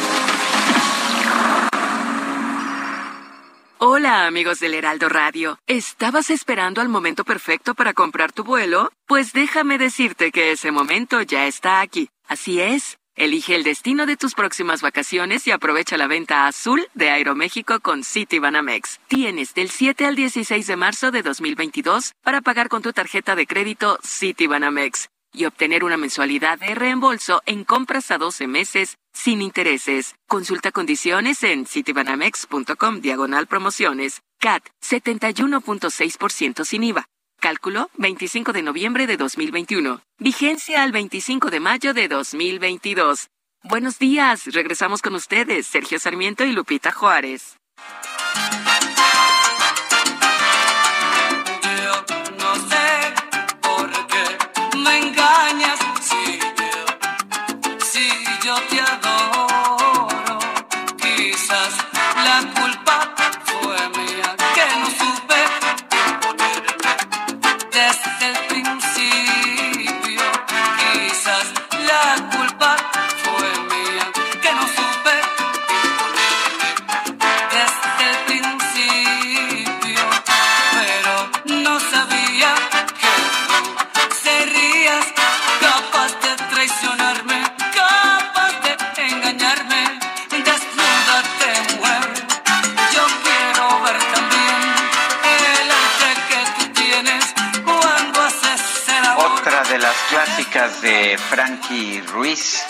Hola amigos del Heraldo Radio. ¿Estabas esperando al momento perfecto para comprar tu vuelo? Pues déjame decirte que ese momento ya está aquí. Así es. Elige el destino de tus próximas vacaciones y aprovecha la venta azul de Aeroméxico con Citibanamex. Tienes del 7 al 16 de marzo de 2022 para pagar con tu tarjeta de crédito Citibanamex y obtener una mensualidad de reembolso en compras a 12 meses sin intereses. Consulta condiciones en citibanamex.com diagonal promociones. CAT 71.6% sin IVA. Cálculo 25 de noviembre de 2021. Vigencia al 25 de mayo de 2022. Buenos días, regresamos con ustedes, Sergio Sarmiento y Lupita Juárez. Clásicas de Frankie Ruiz.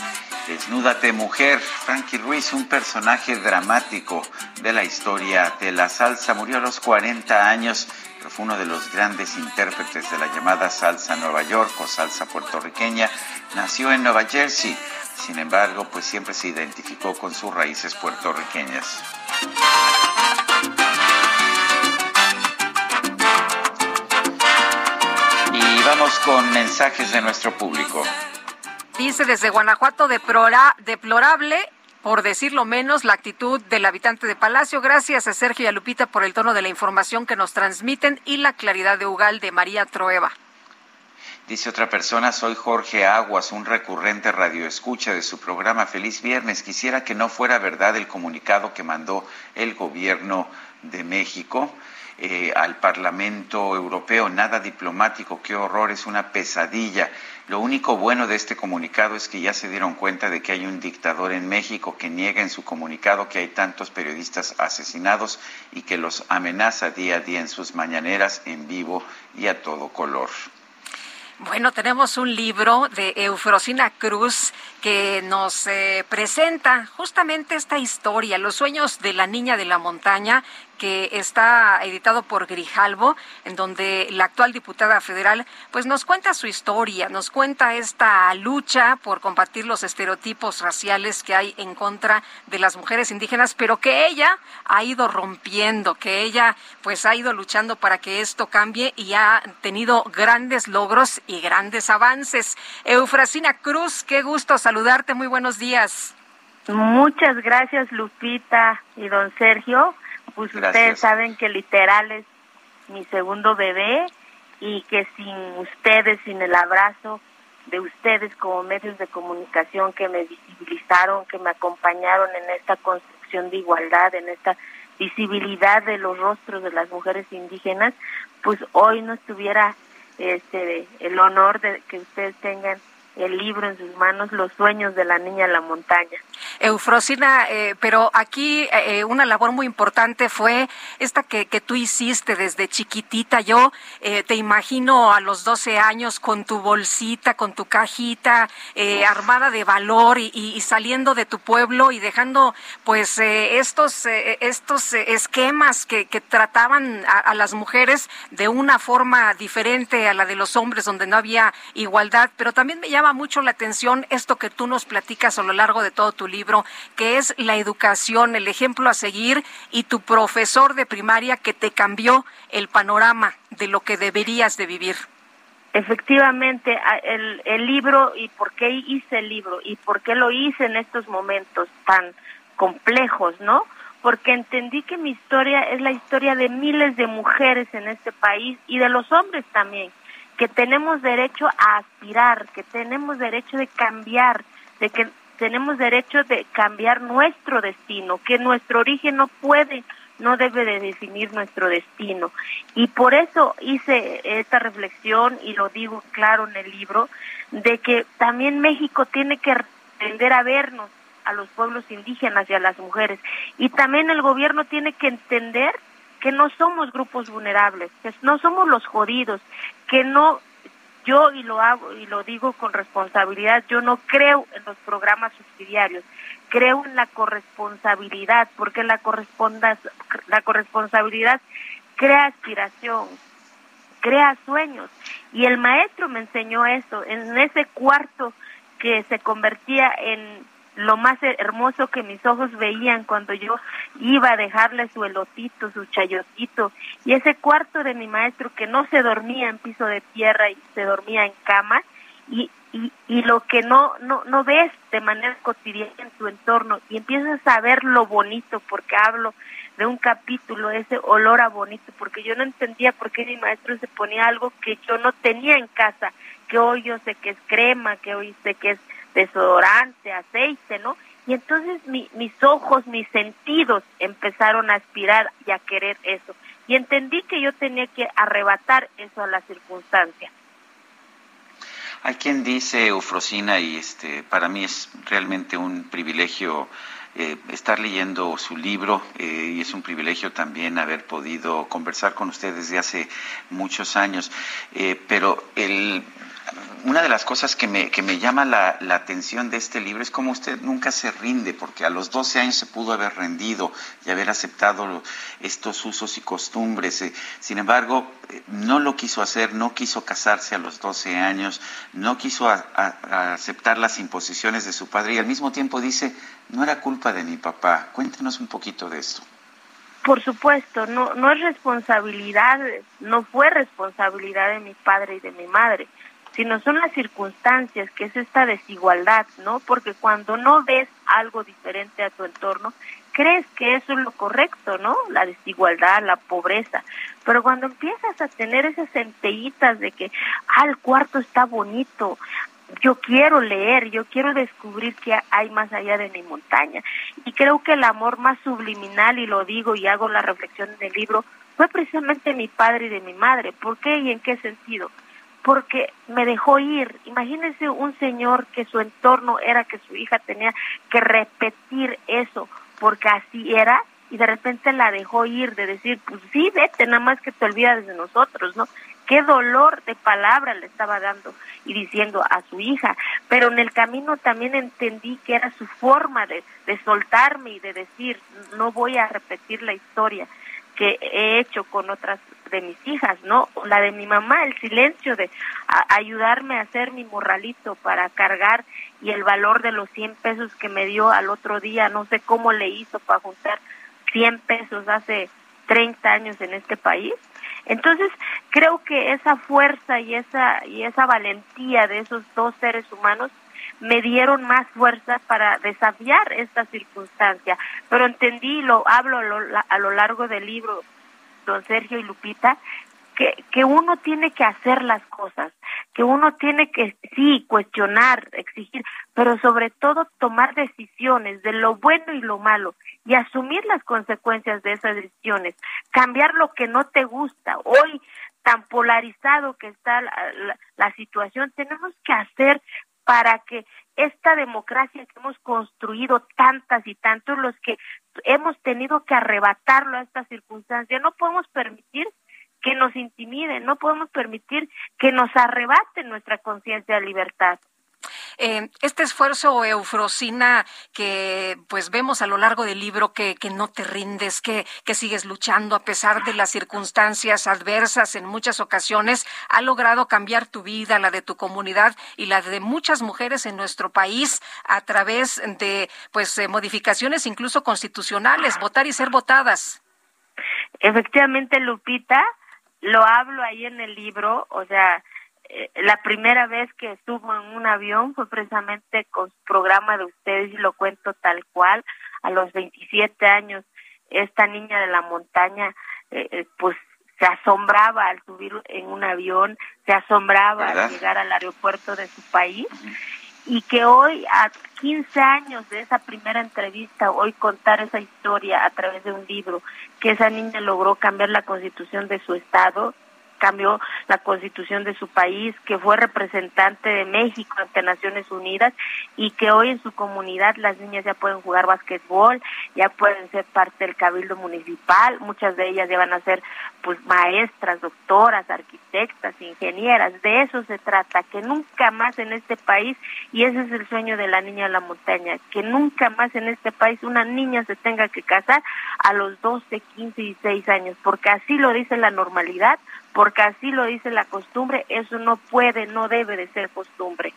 Desnúdate mujer. Frankie Ruiz, un personaje dramático de la historia de la salsa, murió a los 40 años, pero fue uno de los grandes intérpretes de la llamada salsa Nueva York o salsa puertorriqueña. Nació en Nueva Jersey, sin embargo, pues siempre se identificó con sus raíces puertorriqueñas. Vamos con mensajes de nuestro público. Dice desde Guanajuato, deplorable, por decirlo menos, la actitud del habitante de Palacio. Gracias a Sergio y a Lupita por el tono de la información que nos transmiten y la claridad de Ugal de María Troeva. Dice otra persona, soy Jorge Aguas, un recurrente radioescucha de su programa Feliz Viernes. Quisiera que no fuera verdad el comunicado que mandó el gobierno de México. Eh, al Parlamento Europeo, nada diplomático, qué horror, es una pesadilla. Lo único bueno de este comunicado es que ya se dieron cuenta de que hay un dictador en México que niega en su comunicado que hay tantos periodistas asesinados y que los amenaza día a día en sus mañaneras en vivo y a todo color. Bueno, tenemos un libro de Eufrosina Cruz que nos eh, presenta justamente esta historia, los sueños de la niña de la montaña, que está editado por Grijalvo, en donde la actual diputada federal pues nos cuenta su historia, nos cuenta esta lucha por combatir los estereotipos raciales que hay en contra de las mujeres indígenas, pero que ella ha ido rompiendo, que ella pues ha ido luchando para que esto cambie y ha tenido grandes logros y grandes avances. Eufrasina Cruz, qué gusto saludarte, muy buenos días. Muchas gracias Lupita y don Sergio pues ustedes saben que literal es mi segundo bebé y que sin ustedes, sin el abrazo de ustedes como medios de comunicación que me visibilizaron, que me acompañaron en esta construcción de igualdad, en esta visibilidad de los rostros de las mujeres indígenas, pues hoy no estuviera este el honor de que ustedes tengan el libro en sus manos, Los sueños de la niña en la montaña. Eufrosina, eh, pero aquí eh, una labor muy importante fue esta que, que tú hiciste desde chiquitita. Yo eh, te imagino a los 12 años con tu bolsita, con tu cajita, armada de valor y, saliendo de tu pueblo y dejando pues estos, estos esquemas que, que trataban a, a las mujeres de una forma diferente a la de los hombres, donde no había igualdad. Pero también me llama mucho la atención esto que tú nos platicas a lo largo de todo tu libro, que es la educación, el ejemplo a seguir y tu profesor de primaria que te cambió el panorama de lo que deberías de vivir. Efectivamente, el, el libro y por qué hice el libro y por qué lo hice en estos momentos tan complejos, ¿no? Porque entendí que mi historia es la historia de miles de mujeres en este país y de los hombres también que tenemos derecho a aspirar, que tenemos derecho de cambiar, de que tenemos derecho de cambiar nuestro destino, que nuestro origen no puede, no debe de definir nuestro destino. Y por eso hice esta reflexión y lo digo claro en el libro, de que también México tiene que aprender a vernos a los pueblos indígenas y a las mujeres. Y también el gobierno tiene que entender que no somos grupos vulnerables, que no somos los jodidos, que no yo y lo hago y lo digo con responsabilidad, yo no creo en los programas subsidiarios, creo en la corresponsabilidad, porque la la corresponsabilidad crea aspiración, crea sueños. Y el maestro me enseñó eso, en ese cuarto que se convertía en lo más hermoso que mis ojos veían cuando yo iba a dejarle su elotito, su chayotito, y ese cuarto de mi maestro que no se dormía en piso de tierra y se dormía en cama, y, y, y lo que no, no, no ves de manera cotidiana en tu entorno, y empiezas a ver lo bonito, porque hablo de un capítulo, ese olor a bonito, porque yo no entendía por qué mi maestro se ponía algo que yo no tenía en casa, que hoy yo sé que es crema, que hoy sé que es desodorante, aceite, ¿no? Y entonces mis ojos, mis sentidos empezaron a aspirar y a querer eso. Y entendí que yo tenía que arrebatar eso a la circunstancia. Hay quien dice, Eufrosina, y este, para mí es realmente un privilegio eh, estar leyendo su libro eh, y es un privilegio también haber podido conversar con usted desde hace muchos años. Eh, pero el, una de las cosas que me, que me llama la, la, atención de este libro es cómo usted nunca se rinde, porque a los 12 años se pudo haber rendido y haber aceptado estos usos y costumbres. Eh. Sin embargo, eh, no lo quiso hacer, no quiso casarse a los 12 años, no quiso aceptar las imposiciones de su padre y al mismo tiempo dice, no era culpa de mi papá. Cuéntenos un poquito de esto. Por supuesto, no, no es responsabilidad, no fue responsabilidad de mi padre y de mi madre, sino son las circunstancias, que es esta desigualdad, ¿no? Porque cuando no ves algo diferente a tu entorno, crees que eso es lo correcto, ¿no? La desigualdad, la pobreza. Pero cuando empiezas a tener esas centellitas de que, ah, el cuarto está bonito, yo quiero leer, yo quiero descubrir qué hay más allá de mi montaña. Y creo que el amor más subliminal, y lo digo y hago la reflexión en el libro, fue precisamente mi padre y de mi madre. ¿Por qué y en qué sentido? Porque me dejó ir. Imagínense un señor que su entorno era que su hija tenía que repetir eso, porque así era, y de repente la dejó ir, de decir, pues sí, vete, nada más que te olvidas de nosotros, ¿no? qué dolor de palabra le estaba dando y diciendo a su hija, pero en el camino también entendí que era su forma de, de soltarme y de decir, no voy a repetir la historia que he hecho con otras de mis hijas, ¿no? La de mi mamá, el silencio de ayudarme a hacer mi morralito para cargar y el valor de los 100 pesos que me dio al otro día, no sé cómo le hizo para juntar 100 pesos hace 30 años en este país entonces, creo que esa fuerza y esa, y esa valentía de esos dos seres humanos me dieron más fuerza para desafiar esta circunstancia. Pero entendí, lo hablo a lo, a lo largo del libro, don Sergio y Lupita, que, que uno tiene que hacer las cosas, que uno tiene que, sí, cuestionar, exigir, pero sobre todo tomar decisiones de lo bueno y lo malo y asumir las consecuencias de esas decisiones, cambiar lo que no te gusta. Hoy, tan polarizado que está la, situación, tenemos que hacer para que esta democracia que hemos construido tantas y tantos, los que hemos tenido que arrebatarlo a esta circunstancia, no podemos permitir que nos intimiden, no podemos permitir que nos arrebaten nuestra conciencia de libertad. Eh, este esfuerzo, Eufrosina, que pues vemos a lo largo del libro que, que no te rindes, que, que sigues luchando a pesar de las circunstancias adversas en muchas ocasiones, ha logrado cambiar tu vida, la de tu comunidad y la de muchas mujeres en nuestro país a través de pues eh, modificaciones incluso constitucionales, votar y ser votadas. Efectivamente, Lupita, lo hablo ahí en el libro, o sea, la primera vez que estuvo en un avión fue precisamente con su programa de ustedes y lo cuento tal cual. A los 27 años, esta niña de la montaña, eh, eh, pues se asombraba al subir en un avión, se asombraba al llegar al aeropuerto de su país y que hoy, a 15 años de esa primera entrevista, hoy contar esa historia a través de un libro, que esa niña logró cambiar la constitución de su estado, cambió la constitución de su país, que fue representante de México ante Naciones Unidas y que hoy en su comunidad las niñas ya pueden jugar basquetbol, ya pueden ser parte del cabildo municipal, muchas de ellas ya van a ser pues maestras, doctoras, arquitectas, ingenieras, de eso se trata, que nunca más en este país, y ese es el sueño de la niña de la montaña, que nunca más en este país una niña se tenga que casar a los 12, 15 y 6 años, porque así lo dice la normalidad, porque así lo dice la costumbre, eso no puede, no debe de ser costumbre.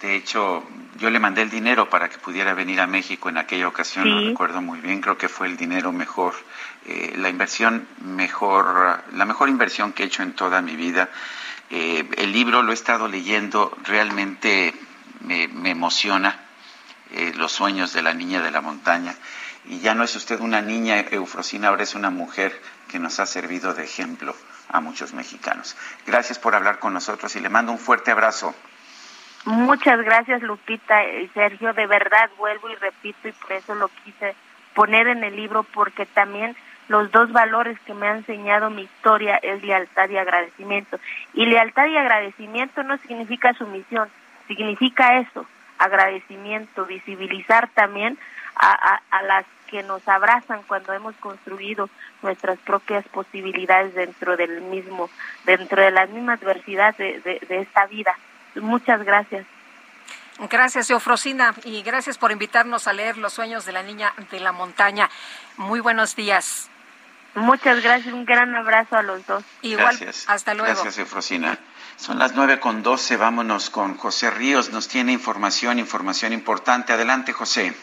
De hecho, yo le mandé el dinero para que pudiera venir a México en aquella ocasión, lo recuerdo muy bien, creo que fue el dinero mejor, eh, la inversión mejor, la mejor inversión que he hecho en toda mi vida. Eh, el libro lo he estado leyendo, realmente me, emociona, eh, los sueños de la niña de la montaña. Y ya no es usted una niña, Eufrosina, ahora es una mujer que nos ha servido de ejemplo a muchos mexicanos. Gracias por hablar con nosotros y le mando un fuerte abrazo. Muchas gracias Lupita y Sergio, de verdad vuelvo y repito y por eso lo quise poner en el libro porque también los dos valores que me ha enseñado mi historia es lealtad y agradecimiento. Y lealtad y agradecimiento no significa sumisión, significa eso, agradecimiento, visibilizar también a, a, las que nos abrazan cuando hemos construido nuestras propias posibilidades dentro del mismo, dentro de la misma adversidad de, de esta vida. Muchas gracias. Gracias, Eufrosina, y gracias por invitarnos a leer Los sueños de la niña de la montaña. Muy buenos días. Muchas gracias, un gran abrazo a los dos. Igual, hasta luego. Gracias, Eufrosina. Son las nueve con doce, vámonos con José Ríos, nos tiene información, información importante. Adelante, José.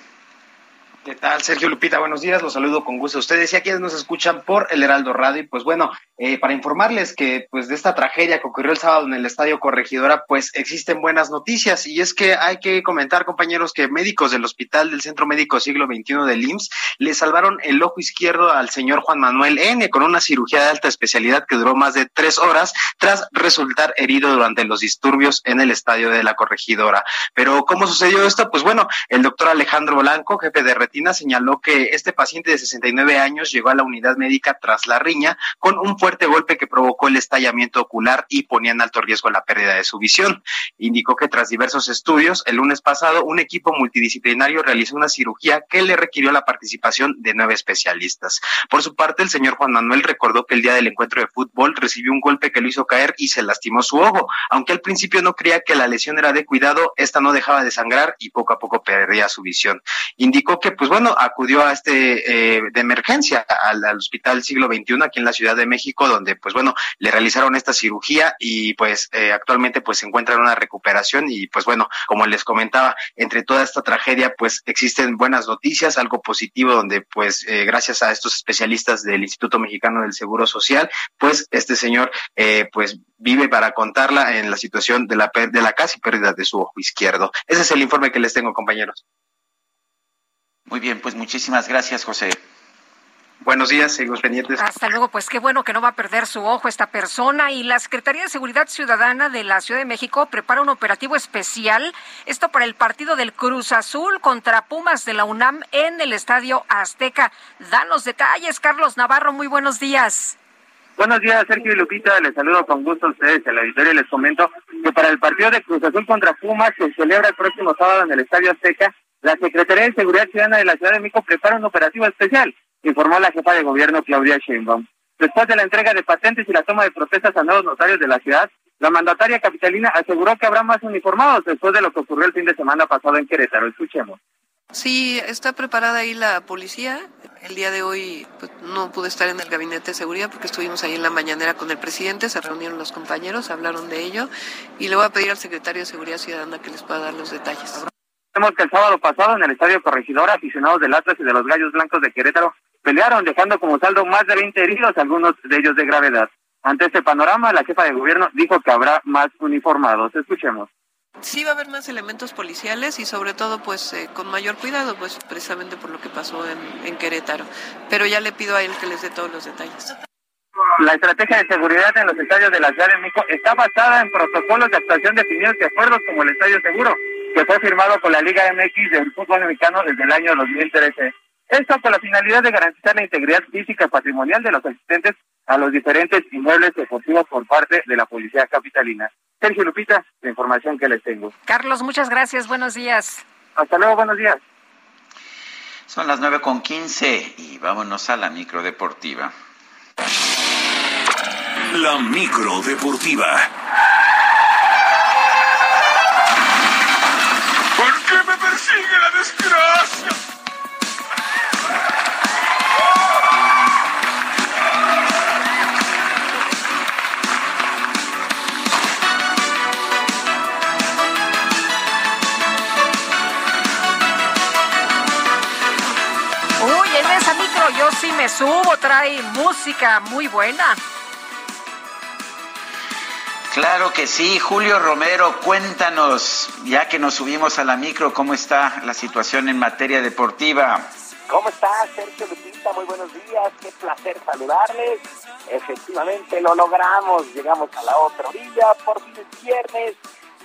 ¿Qué tal, Sergio Lupita? Buenos días, los saludo con gusto a ustedes y a quienes nos escuchan por el Heraldo Radio. Y pues bueno, eh, para informarles que pues de esta tragedia que ocurrió el sábado en el Estadio Corregidora, pues existen buenas noticias. Y es que hay que comentar, compañeros, que médicos del Hospital del Centro Médico Siglo XXI del IMSS le salvaron el ojo izquierdo al señor Juan Manuel N. con una cirugía de alta especialidad que duró más de tres horas tras resultar herido durante los disturbios en el Estadio de la Corregidora. Pero, ¿cómo sucedió esto? Pues bueno, el doctor Alejandro Blanco, jefe de señaló que este paciente de 69 años llegó a la unidad médica tras la riña con un fuerte golpe que provocó el estallamiento ocular y ponía en alto riesgo la pérdida de su visión. Indicó que tras diversos estudios, el lunes pasado, un equipo multidisciplinario realizó una cirugía que le requirió la participación de nueve especialistas. Por su parte, el señor Juan Manuel recordó que el día del encuentro de fútbol recibió un golpe que lo hizo caer y se lastimó su ojo. Aunque al principio no creía que la lesión era de cuidado, esta no dejaba de sangrar y poco a poco perdía su visión. Indicó que, pues bueno, acudió a este eh, de emergencia al, Hospital Siglo XXI aquí en la Ciudad de México, donde pues bueno, le realizaron esta cirugía y pues eh, actualmente pues se encuentra en una recuperación y pues bueno, como les comentaba, entre toda esta tragedia pues existen buenas noticias, algo positivo donde pues eh, gracias a estos especialistas del Instituto Mexicano del Seguro Social, pues este señor pues vive para contarla en la situación de la, de la casi pérdida de su ojo izquierdo. Ese es el informe que les tengo, compañeros. Muy bien, pues muchísimas gracias, José. Buenos días, seguimos pendientes. Hasta luego, pues qué bueno que no va a perder su ojo esta persona. Y la Secretaría de Seguridad Ciudadana de la Ciudad de México prepara un operativo especial, esto para el partido del Cruz Azul contra Pumas de la UNAM en el Estadio Azteca. Danos detalles, Carlos Navarro, muy buenos días. Buenos días, Sergio y Lupita. Les saludo con gusto a ustedes en la auditorio les comento que para el partido de Cruz Azul contra Pumas se celebra el próximo sábado en el Estadio Azteca la Secretaría de Seguridad Ciudadana de la Ciudad de México prepara un operativo especial, informó la jefa de gobierno Claudia Sheinbaum. Después de la entrega de patentes y la toma de protestas a nuevos notarios de la ciudad, la mandataria capitalina aseguró que habrá más uniformados después de lo que ocurrió el fin de semana pasado en Querétaro. Escuchemos. Sí, está preparada ahí la policía. El día de hoy pues, no pude estar en el gabinete de seguridad porque estuvimos ahí en la mañanera con el presidente, se reunieron los compañeros, hablaron de ello y le voy a pedir al secretario de Seguridad Ciudadana que les pueda dar los detalles. Vemos que el sábado pasado en el Estadio Corregidor, aficionados del Atlas y de los Gallos Blancos de Querétaro pelearon, dejando como saldo más de 20 heridos, algunos de ellos de gravedad. Ante este panorama, la jefa de gobierno dijo que habrá más uniformados. Escuchemos. Sí va a haber más elementos policiales y sobre todo pues eh, con mayor cuidado, pues precisamente por lo que pasó en, en Querétaro. Pero ya le pido a él que les dé todos los detalles. La estrategia de seguridad en los estadios de la Ciudad de México está basada en protocolos de actuación definidos y acuerdos como el Estadio Seguro, que fue firmado por la Liga MX del fútbol mexicano desde el año 2013. Esto con la finalidad de garantizar la integridad física y patrimonial de los asistentes a los diferentes inmuebles deportivos por parte de la Policía Capitalina. Sergio Lupita, la información que les tengo. Carlos, muchas gracias. Buenos días. Hasta luego, buenos días. Son las nueve con quince y vámonos a la micro deportiva. La micro deportiva. ¿Por qué me persigue la desgracia? Uy, en esa micro yo sí me subo, trae música muy buena. Claro que sí, Julio Romero, cuéntanos, ya que nos subimos a la micro, ¿cómo está la situación en materia deportiva? ¿Cómo está Sergio Lupita? Muy buenos días, qué placer saludarles. Efectivamente lo logramos, llegamos a la otra orilla, por fin es viernes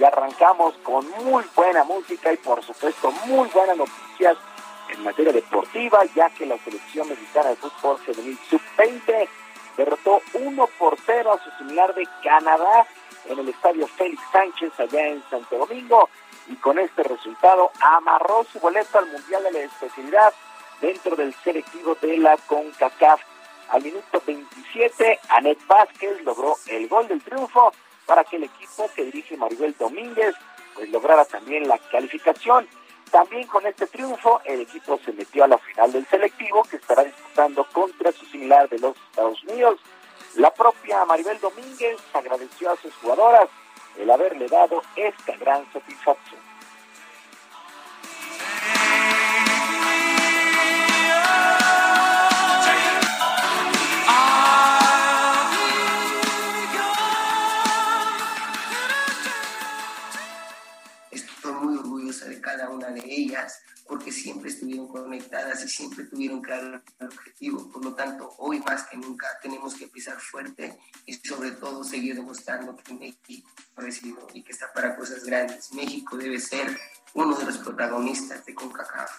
y arrancamos con muy buena música y por supuesto muy buenas noticias en materia deportiva, ya que la selección mexicana de fútbol femenil sub-20 derrotó 1 por 0 a su similar de Canadá en el estadio Félix Sánchez allá en Santo Domingo y con este resultado amarró su boleto al Mundial de la Especialidad dentro del selectivo de la CONCACAF. Al minuto 27, Anet Vázquez logró el gol del triunfo para que el equipo que dirige Maribel Domínguez pues lograra también la calificación. También con este triunfo el equipo se metió a la final del selectivo que estará disputando contra su similar de los Estados Unidos. La propia Maribel Domínguez agradeció a sus jugadoras el haberle dado esta gran satisfacción. Estoy muy orgullosa de cada una de ellas porque siempre estuvieron conectadas y siempre tuvieron claro el objetivo. Por lo tanto, hoy más que nunca tenemos seguir demostrando que México ha recibido y que está para cosas grandes. México debe ser uno de los protagonistas de CONCACAF.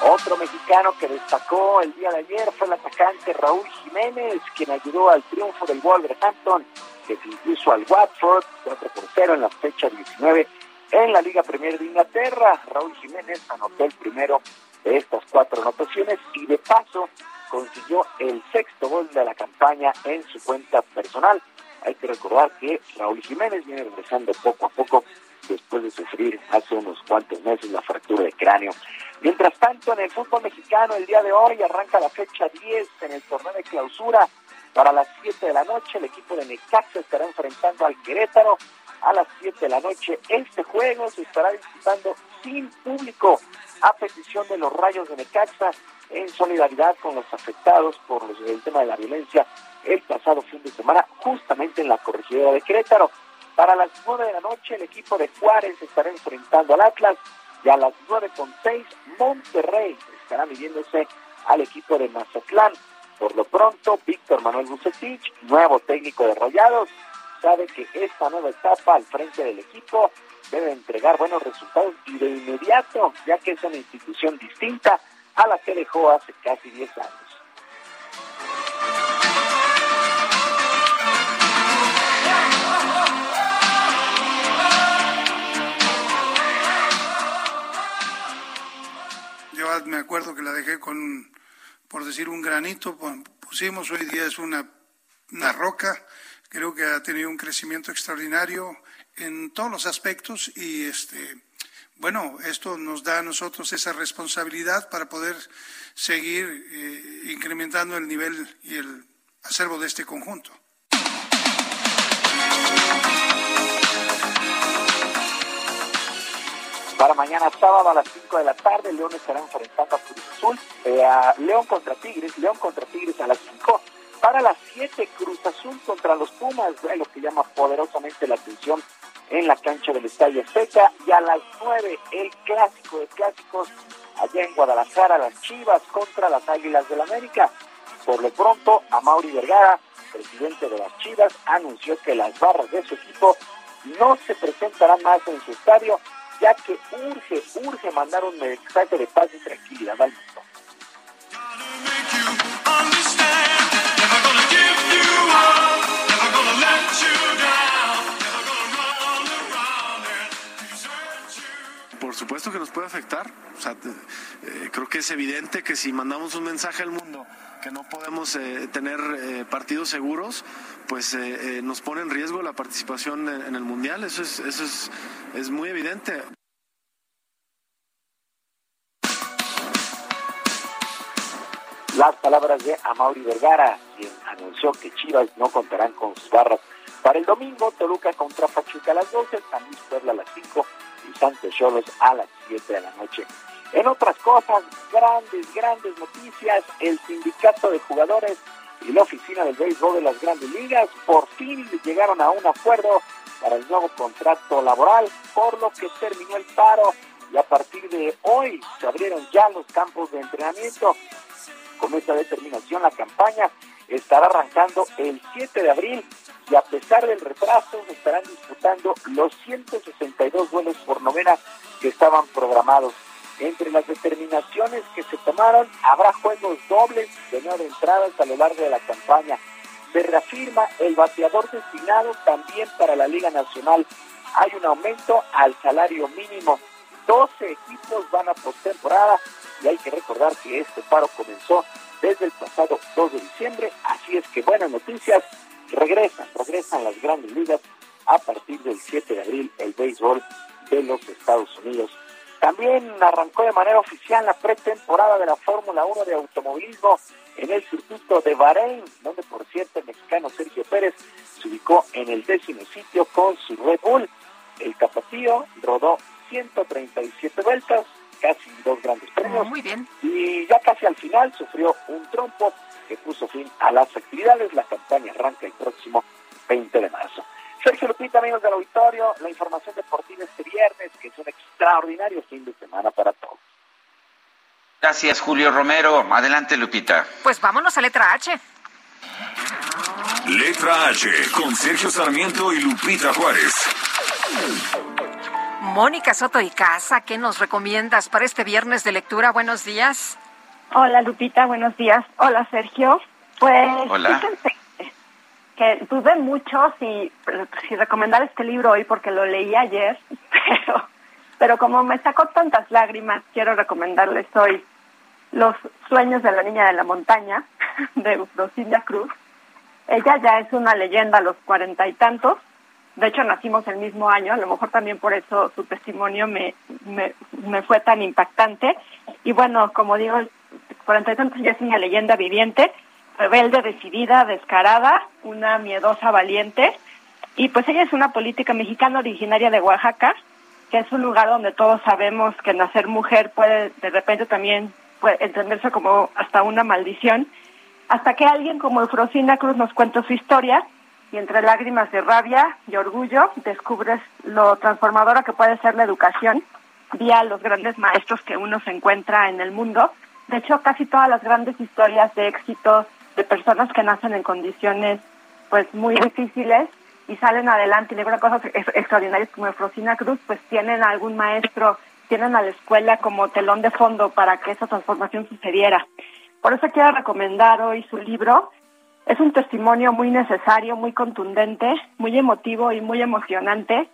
Otro mexicano que destacó el día de ayer fue el atacante Raúl Jiménez, quien ayudó al triunfo del Wolverhampton, que se impuso al Watford 4 por 0 en la fecha 19 en la Liga Premier de Inglaterra. Raúl Jiménez anotó el primero de estas cuatro anotaciones y de paso consiguió el sexto gol de la campaña en su cuenta personal. Hay que recordar que Raúl Jiménez viene regresando poco a poco después de sufrir hace unos cuantos meses la fractura de cráneo. Mientras tanto, en el fútbol mexicano, el día de hoy arranca la fecha 10 en el torneo de clausura. Para las 7 de la noche, el equipo de Necaxa estará enfrentando al Querétaro. A las 7 de la noche, este juego se estará disputando sin público a petición de los Rayos de Necaxa en solidaridad con los afectados por el tema de la violencia el pasado fin de semana, justamente en la corregidora de Querétaro. Para las 9 de la noche, el equipo de Juárez estará enfrentando al Atlas y a las 9 con 6, Monterrey estará midiéndose al equipo de Mazatlán. Por lo pronto, Víctor Manuel Bucetich, nuevo técnico de Rayados, sabe que esta nueva etapa al frente del equipo debe entregar buenos resultados y de inmediato, ya que es una institución distinta a la que dejó hace casi 10 años. Yo me acuerdo que la dejé con, por decir, un granito, pusimos, hoy día es una, una roca, creo que ha tenido un crecimiento extraordinario en todos los aspectos y este bueno, esto nos da a nosotros esa responsabilidad para poder seguir eh, incrementando el nivel y el acervo de este conjunto. Para mañana sábado a las 5 de la tarde, León estará enfrentando a Cruz Azul, eh, a León contra Tigres, León contra Tigres a las 5. Para las 7, Cruz Azul contra los Pumas, lo que llama poderosamente la atención en la cancha del Estadio Azteca. Y a las 9, el clásico de clásicos, allá en Guadalajara, las Chivas contra las Águilas del América. Por lo pronto, a Mauri Vergara, presidente de las Chivas, anunció que las barras de su equipo no se presentarán más en su estadio ya que urge, urge mandar un mensaje de paz y tranquilidad supuesto que nos puede afectar. Eh, creo que es evidente que si mandamos un mensaje al mundo que no podemos eh, tener eh, partidos seguros, pues nos pone en riesgo la participación en, el Mundial. Eso es, eso es, es muy evidente. Las palabras de Amaury Vergara, quien anunció que Chivas no contarán con sus barras para el domingo, Toluca contra Pachuca a las 12, San Luis Puebla a las 5 y Santos Cholos a las 7 de la noche. En otras cosas, grandes, grandes noticias, el sindicato de jugadores y la oficina del béisbol de las grandes ligas por fin llegaron a un acuerdo para el nuevo contrato laboral, por lo que terminó el paro y a partir de hoy se abrieron ya los campos de entrenamiento. Con esta determinación la campaña estará arrancando el 7 de abril y a pesar del retraso estarán disputando los 162 vuelos por novena que estaban programados. Entre las determinaciones que se tomaron, habrá juegos dobles de nueve entradas a lo largo de la campaña. Se reafirma el bateador destinado también para la Liga Nacional hay un aumento al salario mínimo. 12 equipos van a postemporada y hay que recordar que este paro comenzó desde el pasado 2 de diciembre, así es que buenas noticias, regresan, regresan las grandes ligas a partir del 7 de abril el béisbol de los Estados Unidos. También arrancó de manera oficial la pretemporada de la Fórmula 1 de automovilismo en el circuito de Bahrein, donde por cierto el mexicano Sergio Pérez se ubicó en el décimo sitio con su Red Bull. El Capatío rodó 137 vueltas, casi dos grandes premios. Muy bien. Y ya casi al final sufrió un trompo que puso fin a las actividades. La campaña arranca el próximo 20 de marzo. Sergio Lupita, amigos del auditorio, la información deportiva este viernes, que es un extraordinario fin de semana para todos. Gracias, Julio Romero. Adelante, Lupita. Pues vámonos a letra H. Letra H, con Sergio Sarmiento y Lupita Juárez. Mónica Soto y Casa, ¿qué nos recomiendas para este viernes de lectura? Buenos días. Hola Lupita, buenos días. Hola Sergio. Pues Hola. fíjense que dudé mucho si, si recomendar este libro hoy porque lo leí ayer, pero, pero como me sacó tantas lágrimas, quiero recomendarles hoy Los sueños de la niña de la montaña de Eufrosina Cruz. Ella ya es una leyenda a los cuarenta y tantos. De hecho, nacimos el mismo año, a lo mejor también por eso su testimonio me, me, fue tan impactante. Y bueno, como digo, y tantos ya es una leyenda viviente, rebelde, decidida, descarada, una miedosa valiente. Y pues ella es una política mexicana originaria de Oaxaca, que es un lugar donde todos sabemos que nacer mujer puede de repente también entenderse como hasta una maldición, hasta que alguien como Eufrosina Cruz nos cuenta su historia y entre lágrimas de rabia y orgullo descubres lo transformadora que puede ser la educación vía los grandes maestros que uno se encuentra en el mundo. De hecho, casi todas las grandes historias de éxito de personas que nacen en condiciones pues muy difíciles y salen adelante y logran cosas ex- extraordinarias como Eufrosina Cruz, pues tienen a algún maestro, tienen a la escuela como telón de fondo para que esa transformación sucediera. Por eso quiero recomendar hoy su libro. Es un testimonio muy necesario, muy contundente, muy emotivo y muy emocionante.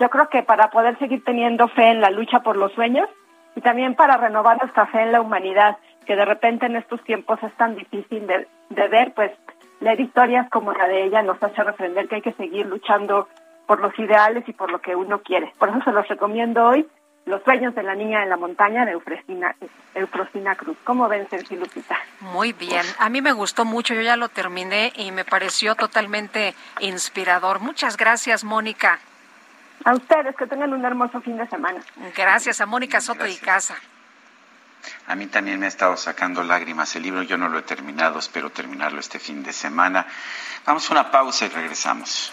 Yo creo que para poder seguir teniendo fe en la lucha por los sueños y también para renovar nuestra fe en la humanidad, que de repente en estos tiempos es tan difícil de, de ver, pues leer historias como la de ella nos hace refrender que hay que seguir luchando por los ideales y por lo que uno quiere. Por eso se los recomiendo hoy, Los sueños de la niña en la montaña de Eufrosina, Eufrosina Cruz. ¿Cómo ven, Sergio Lupita? Muy bien, a mí me gustó mucho, yo ya lo terminé y me pareció totalmente inspirador. Muchas gracias, Mónica. A ustedes, que tengan un hermoso fin de semana. Gracias a Mónica Soto y Casa. A mí también me ha estado sacando lágrimas el libro. Yo no lo he terminado, espero terminarlo este fin de semana. Vamos a una pausa y regresamos.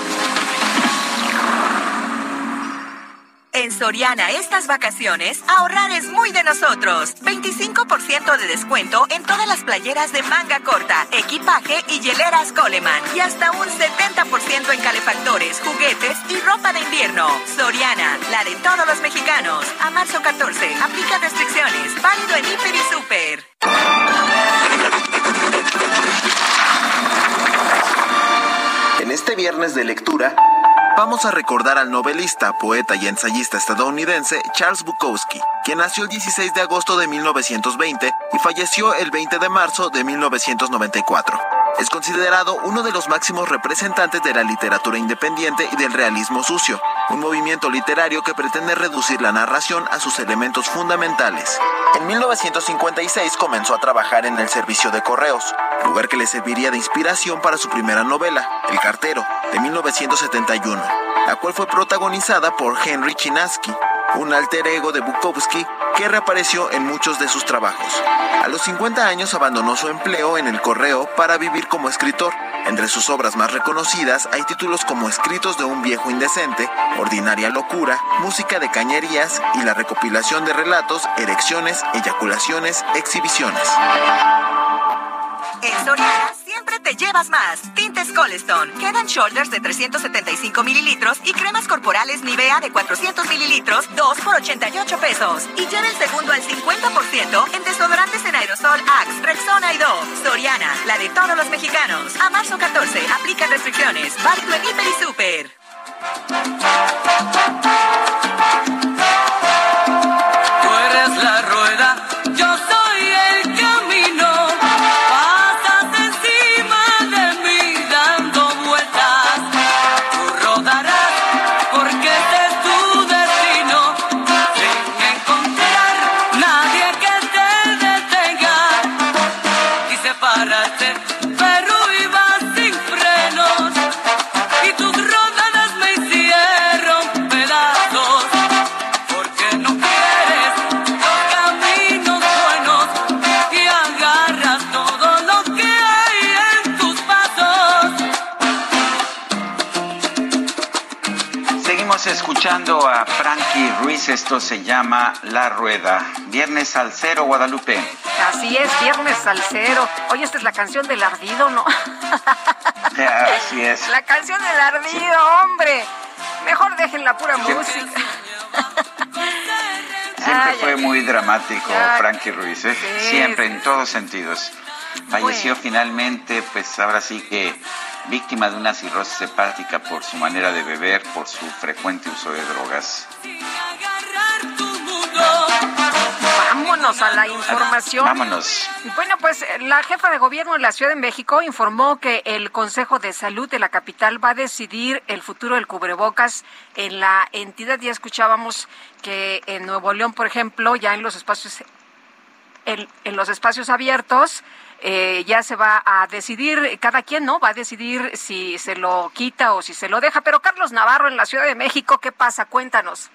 En Soriana estas vacaciones, ahorrar es muy de nosotros. 25% de descuento en todas las playeras de manga corta, equipaje y hieleras Coleman. Y hasta un 70% en calefactores, juguetes y ropa de invierno. Soriana, la de todos los mexicanos. A marzo 14, aplica restricciones. Válido en Hiper y Super. En este viernes de lectura, vamos a recordar al novelista, poeta y ensayista estadounidense Charles Bukowski, quien nació el 16 de agosto de 1920 y falleció el 20 de marzo de 1994. Es considerado uno de los máximos representantes de la literatura independiente y del realismo sucio, un movimiento literario que pretende reducir la narración a sus elementos fundamentales. En 1956 comenzó a trabajar en el servicio de correos, lugar que le serviría de inspiración para su primera novela, El cartero, de 1971, la cual fue protagonizada por Henry Chinaski, un alter ego de Bukowski que reapareció en muchos de sus trabajos. A los 50 años abandonó su empleo en el correo para vivir como escritor. Entre sus obras más reconocidas hay títulos como Escritos de un viejo indecente, Ordinaria locura, Música de cañerías y la recopilación de relatos, erecciones, eyaculaciones, exhibiciones. Soriana siempre te llevas más. Tintes Colestone, Head Shoulders de 375 mililitros y cremas corporales Nivea de 400 mililitros, 2 por 88 pesos. Y lleva el segundo al 50% en desodorantes en aerosol Axe, Rexona y Dove. Soriana, la de todos los mexicanos. A marzo 14, aplica restricciones. Válido en Hiper y Super. Esto se llama La Rueda. Viernes al cero, Guadalupe. Así es, viernes al cero. Oye, esta es la canción del ardido, ¿no? Así es. La canción del ardido, hombre. Mejor dejen la pura música. Siempre Ay, fue ay, muy dramático. Frankie Ruiz, ¿eh? Sí, siempre, en todos sentidos. Falleció finalmente, pues ahora sí que víctima de una cirrosis hepática por su manera de beber, por su frecuente uso de drogas. Vámonos a la información. Vámonos. Bueno, pues la jefa de gobierno de la Ciudad de México informó que el Consejo de Salud de la capital va a decidir el futuro del cubrebocas en la entidad. Ya escuchábamos que en Nuevo León, por ejemplo, ya en los espacios en, en los espacios abiertos eh, ya se va a decidir, cada quien no va a decidir si se lo quita o si se lo deja. Pero Carlos Navarro en la Ciudad de México, ¿qué pasa? Cuéntanos.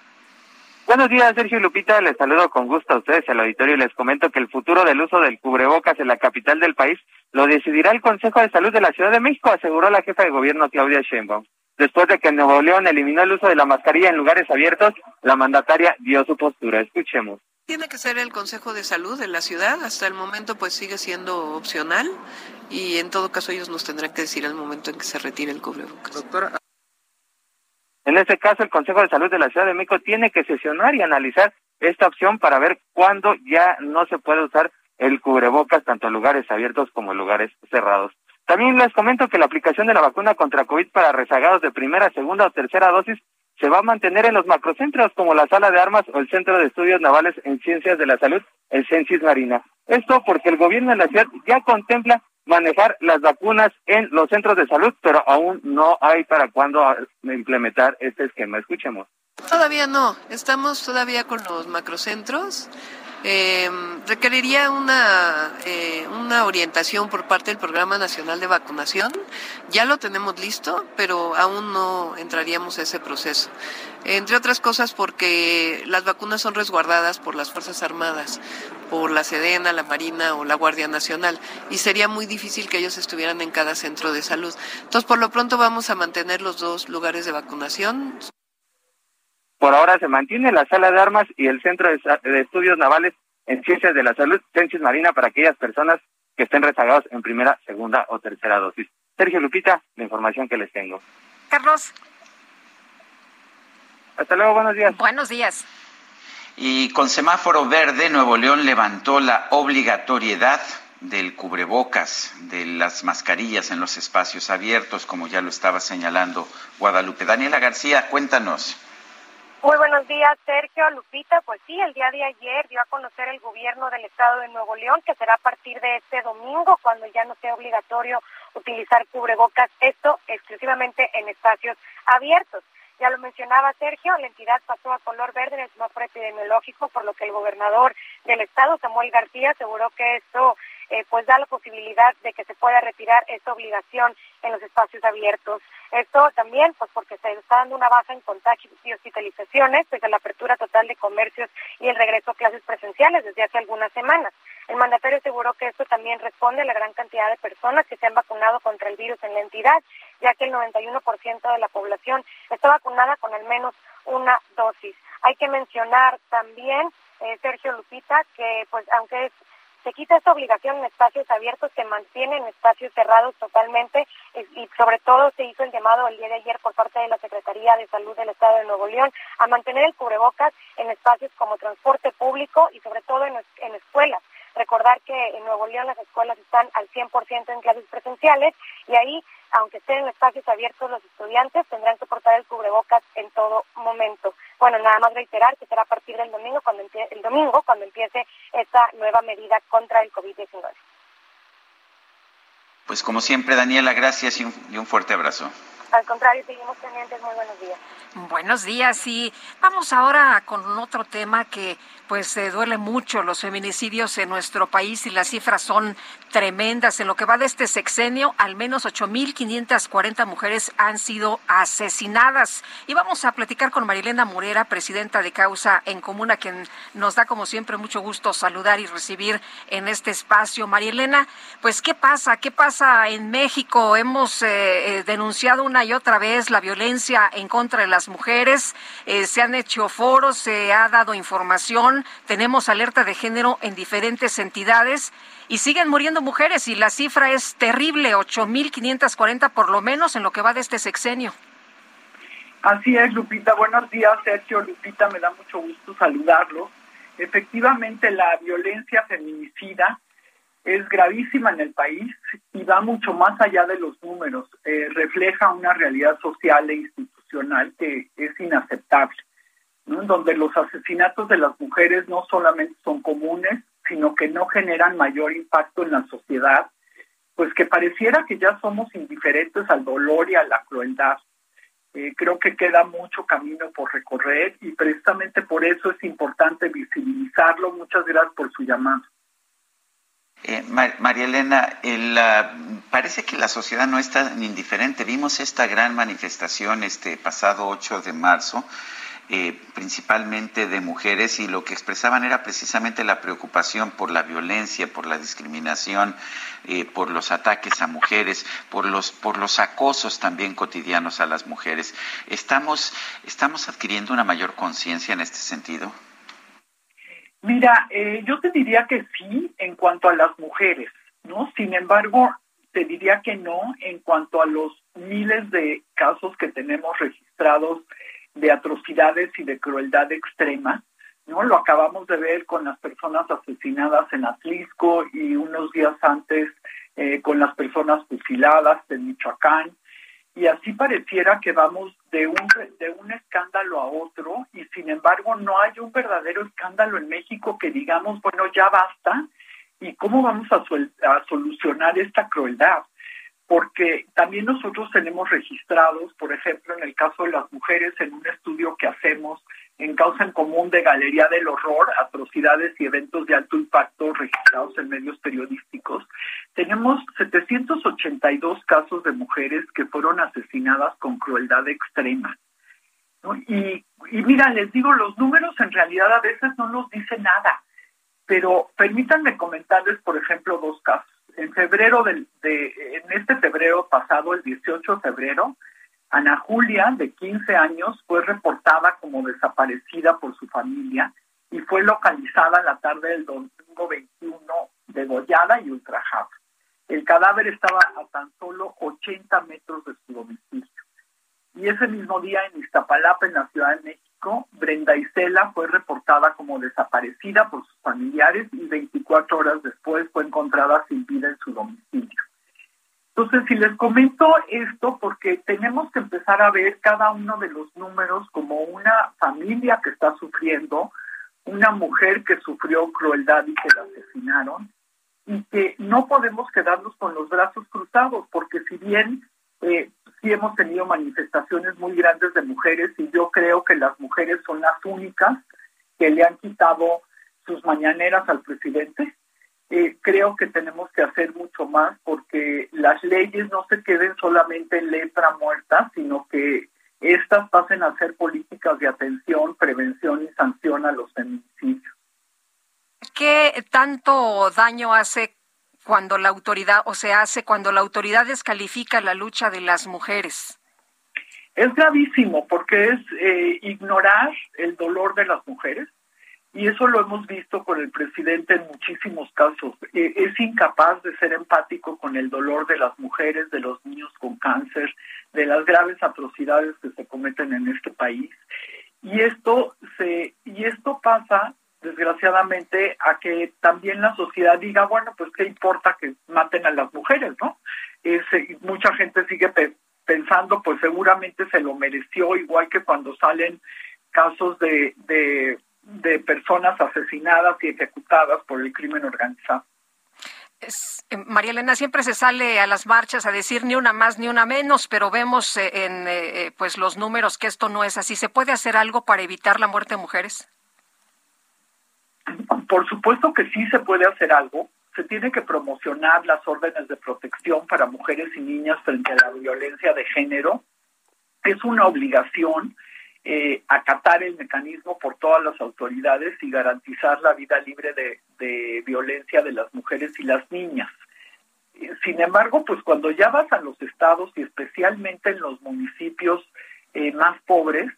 Buenos días, Sergio Lupita. Les saludo con gusto a ustedes al auditorio y les comento que el futuro del uso del cubrebocas en la capital del país lo decidirá el Consejo de Salud de la Ciudad de México, aseguró la jefa de gobierno Claudia Sheinbaum. Después de que Nuevo León eliminó el uso de la mascarilla en lugares abiertos, la mandataria dio su postura. Escuchemos. Tiene que ser el Consejo de Salud de la ciudad. Hasta el momento, pues sigue siendo opcional y en todo caso ellos nos tendrán que decir el momento en que se retire el cubrebocas. Doctora. En este caso, el Consejo de Salud de la Ciudad de México tiene que sesionar y analizar esta opción para ver cuándo ya no se puede usar el cubrebocas tanto en lugares abiertos como en lugares cerrados. También les comento que la aplicación de la vacuna contra COVID para rezagados de primera, segunda o tercera dosis se va a mantener en los macrocentros como la Sala de Armas o el Centro de Estudios Navales en Ciencias de la Salud, el Censis Marina. Esto porque el gobierno de la ciudad ya contempla manejar las vacunas en los centros de salud, pero aún no hay para cuándo implementar este esquema. Escuchemos. Todavía no, estamos todavía con los macrocentros. Eh, requeriría una, eh, una orientación por parte del Programa Nacional de Vacunación. Ya lo tenemos listo, pero aún no entraríamos a ese proceso. Entre otras cosas porque las vacunas son resguardadas por las Fuerzas Armadas, por la Sedena, la Marina o la Guardia Nacional, y sería muy difícil que ellos estuvieran en cada centro de salud. Entonces, por lo pronto vamos a mantener los dos lugares de vacunación. Por ahora se mantiene la Sala de Armas y el Centro de, Estudios Navales en Ciencias de la Salud, Censis Marina, para aquellas personas que estén rezagados en primera, segunda o tercera dosis. Sergio Lupita, la información que les tengo. Carlos. Hasta luego, buenos días. Buenos días. Y con semáforo verde, Nuevo León levantó la obligatoriedad del cubrebocas, de las mascarillas en los espacios abiertos, como ya lo estaba señalando Guadalupe. Daniela García, cuéntanos. Muy buenos días, Sergio, Lupita. Pues sí, el día de ayer dio a conocer el gobierno del estado de Nuevo León que será a partir de este domingo cuando ya no sea obligatorio utilizar cubrebocas, esto exclusivamente en espacios abiertos. Ya lo mencionaba Sergio, la entidad pasó a color verde en el semáforo epidemiológico, por lo que el gobernador del estado, Samuel García, aseguró que esto eh, pues da la posibilidad de que se pueda retirar esta obligación en los espacios abiertos. Esto también, pues porque se está dando una baja en contagios y hospitalizaciones desde la apertura total de comercios y el regreso a clases presenciales desde hace algunas semanas. El mandatario aseguró que esto también responde a la gran cantidad de personas que se han vacunado contra el virus en la entidad, ya que el 91% de la población está vacunada con al menos una dosis. Hay que mencionar también, eh, Sergio Lupita, que pues aunque es se quita esta obligación en espacios abiertos, se mantiene en espacios cerrados totalmente y sobre todo se hizo el llamado el día de ayer por parte de la Secretaría de Salud del Estado de Nuevo León a mantener el cubrebocas en espacios como transporte público y sobre todo en, en escuelas. Recordar que en Nuevo León las escuelas están al 100% en clases presenciales y ahí, aunque estén en espacios abiertos, los estudiantes tendrán que portar el cubrebocas en todo momento. Bueno, nada más reiterar que será a partir del domingo cuando el domingo cuando empiece esta nueva medida contra el COVID-19. Pues como siempre, Daniela, gracias y un, y un fuerte abrazo. Al contrario, seguimos pendientes. Muy buenos días. Buenos días y vamos ahora con otro tema que pues se duele mucho los feminicidios en nuestro país y las cifras son tremendas. En lo que va de este sexenio, al menos 8.540 mujeres han sido asesinadas. Y vamos a platicar con Marilena Morera, presidenta de Causa en Común, a quien nos da como siempre mucho gusto saludar y recibir en este espacio. Marilena, pues ¿qué pasa? ¿Qué pasa en México? Hemos eh, eh, denunciado una y otra vez la violencia en contra de las mujeres. Eh, se han hecho foros, se ha dado información, tenemos alerta de género en diferentes entidades y siguen muriendo mujeres y la cifra es terrible, 8.540 por lo menos en lo que va de este sexenio. Así es, Lupita. Buenos días, Sergio. Lupita, me da mucho gusto saludarlo. Efectivamente, la violencia feminicida es gravísima en el país y va mucho más allá de los números. Eh, refleja una realidad social e institucional que es inaceptable, ¿no? donde los asesinatos de las mujeres no solamente son comunes, sino que no generan mayor impacto en la sociedad, pues que pareciera que ya somos indiferentes al dolor y a la crueldad. Eh, creo que queda mucho camino por recorrer y precisamente por eso es importante visibilizarlo. Muchas gracias por su llamado. Eh, María Elena, parece que la sociedad no está indiferente. Vimos esta gran manifestación este pasado 8 de marzo, eh, principalmente de mujeres, y lo que expresaban era precisamente la preocupación por la violencia, por la discriminación, eh, por los ataques a mujeres, por los, por los acosos también cotidianos a las mujeres. ¿Estamos, estamos adquiriendo una mayor conciencia en este sentido? Mira, eh, yo te diría que sí en cuanto a las mujeres, ¿no? Sin embargo, te diría que no en cuanto a los miles de casos que tenemos registrados de atrocidades y de crueldad extrema, ¿no? Lo acabamos de ver con las personas asesinadas en Atlisco y unos días antes eh, con las personas fusiladas en Michoacán, y así pareciera que vamos de un, de un escándalo a otro y sin embargo no hay un verdadero escándalo en México que digamos, bueno, ya basta y cómo vamos a, a solucionar esta crueldad. Porque también nosotros tenemos registrados, por ejemplo, en el caso de las mujeres, en un estudio que hacemos en causa en común de Galería del Horror, atrocidades y eventos de alto impacto registrados en medios periodísticos, tenemos 782 casos de mujeres que fueron asesinadas con crueldad extrema. Y, y mira, les digo, los números en realidad a veces no nos dicen nada, pero permítanme comentarles, por ejemplo, dos casos. En febrero del, de, en este febrero pasado, el 18 de febrero, Ana Julia, de 15 años, fue reportada como desaparecida por su familia y fue localizada la tarde del domingo 21 degollada y ultrajada. El cadáver estaba a tan solo 80 metros de su domicilio. Y ese mismo día en Iztapalapa, en la Ciudad de México, Brenda Isela fue reportada como desaparecida por sus familiares y 24 horas después fue encontrada sin vida en su domicilio. Entonces, si les comento esto, porque tenemos que empezar a ver cada uno de los números como una familia que está sufriendo, una mujer que sufrió crueldad y que la asesinaron, y que no podemos quedarnos con los brazos cruzados, porque si bien eh, sí hemos tenido manifestaciones muy grandes de mujeres y yo creo que las mujeres son las únicas que le han quitado sus mañaneras al presidente. Eh, creo que tenemos que hacer mucho más porque las leyes no se queden solamente en letra muerta, sino que estas pasen a ser políticas de atención, prevención y sanción a los feminicidios. ¿Qué tanto daño hace cuando la autoridad, o se hace cuando la autoridad descalifica la lucha de las mujeres? Es gravísimo porque es eh, ignorar el dolor de las mujeres y eso lo hemos visto con el presidente en muchísimos casos. Eh, es incapaz de ser empático con el dolor de las mujeres, de los niños con cáncer, de las graves atrocidades que se cometen en este país. Y esto se y esto pasa desgraciadamente a que también la sociedad diga, bueno, pues qué importa que maten a las mujeres, ¿no? Es, mucha gente sigue pensando, pues seguramente se lo mereció, igual que cuando salen casos de, de personas asesinadas y ejecutadas por el crimen organizado. Eh, María Elena, siempre se sale a las marchas a decir ni una más ni una menos, pero vemos eh, en eh, pues los números que esto no es así. ¿Se puede hacer algo para evitar la muerte de mujeres? Por supuesto que sí se puede hacer algo. Se tiene que promocionar las órdenes de protección para mujeres y niñas frente a la violencia de género. Es una obligación eh, acatar el mecanismo por todas las autoridades y garantizar la vida libre de, violencia de las mujeres y las niñas. Eh, sin embargo, pues cuando ya vas a los estados y especialmente en los municipios eh, más pobres,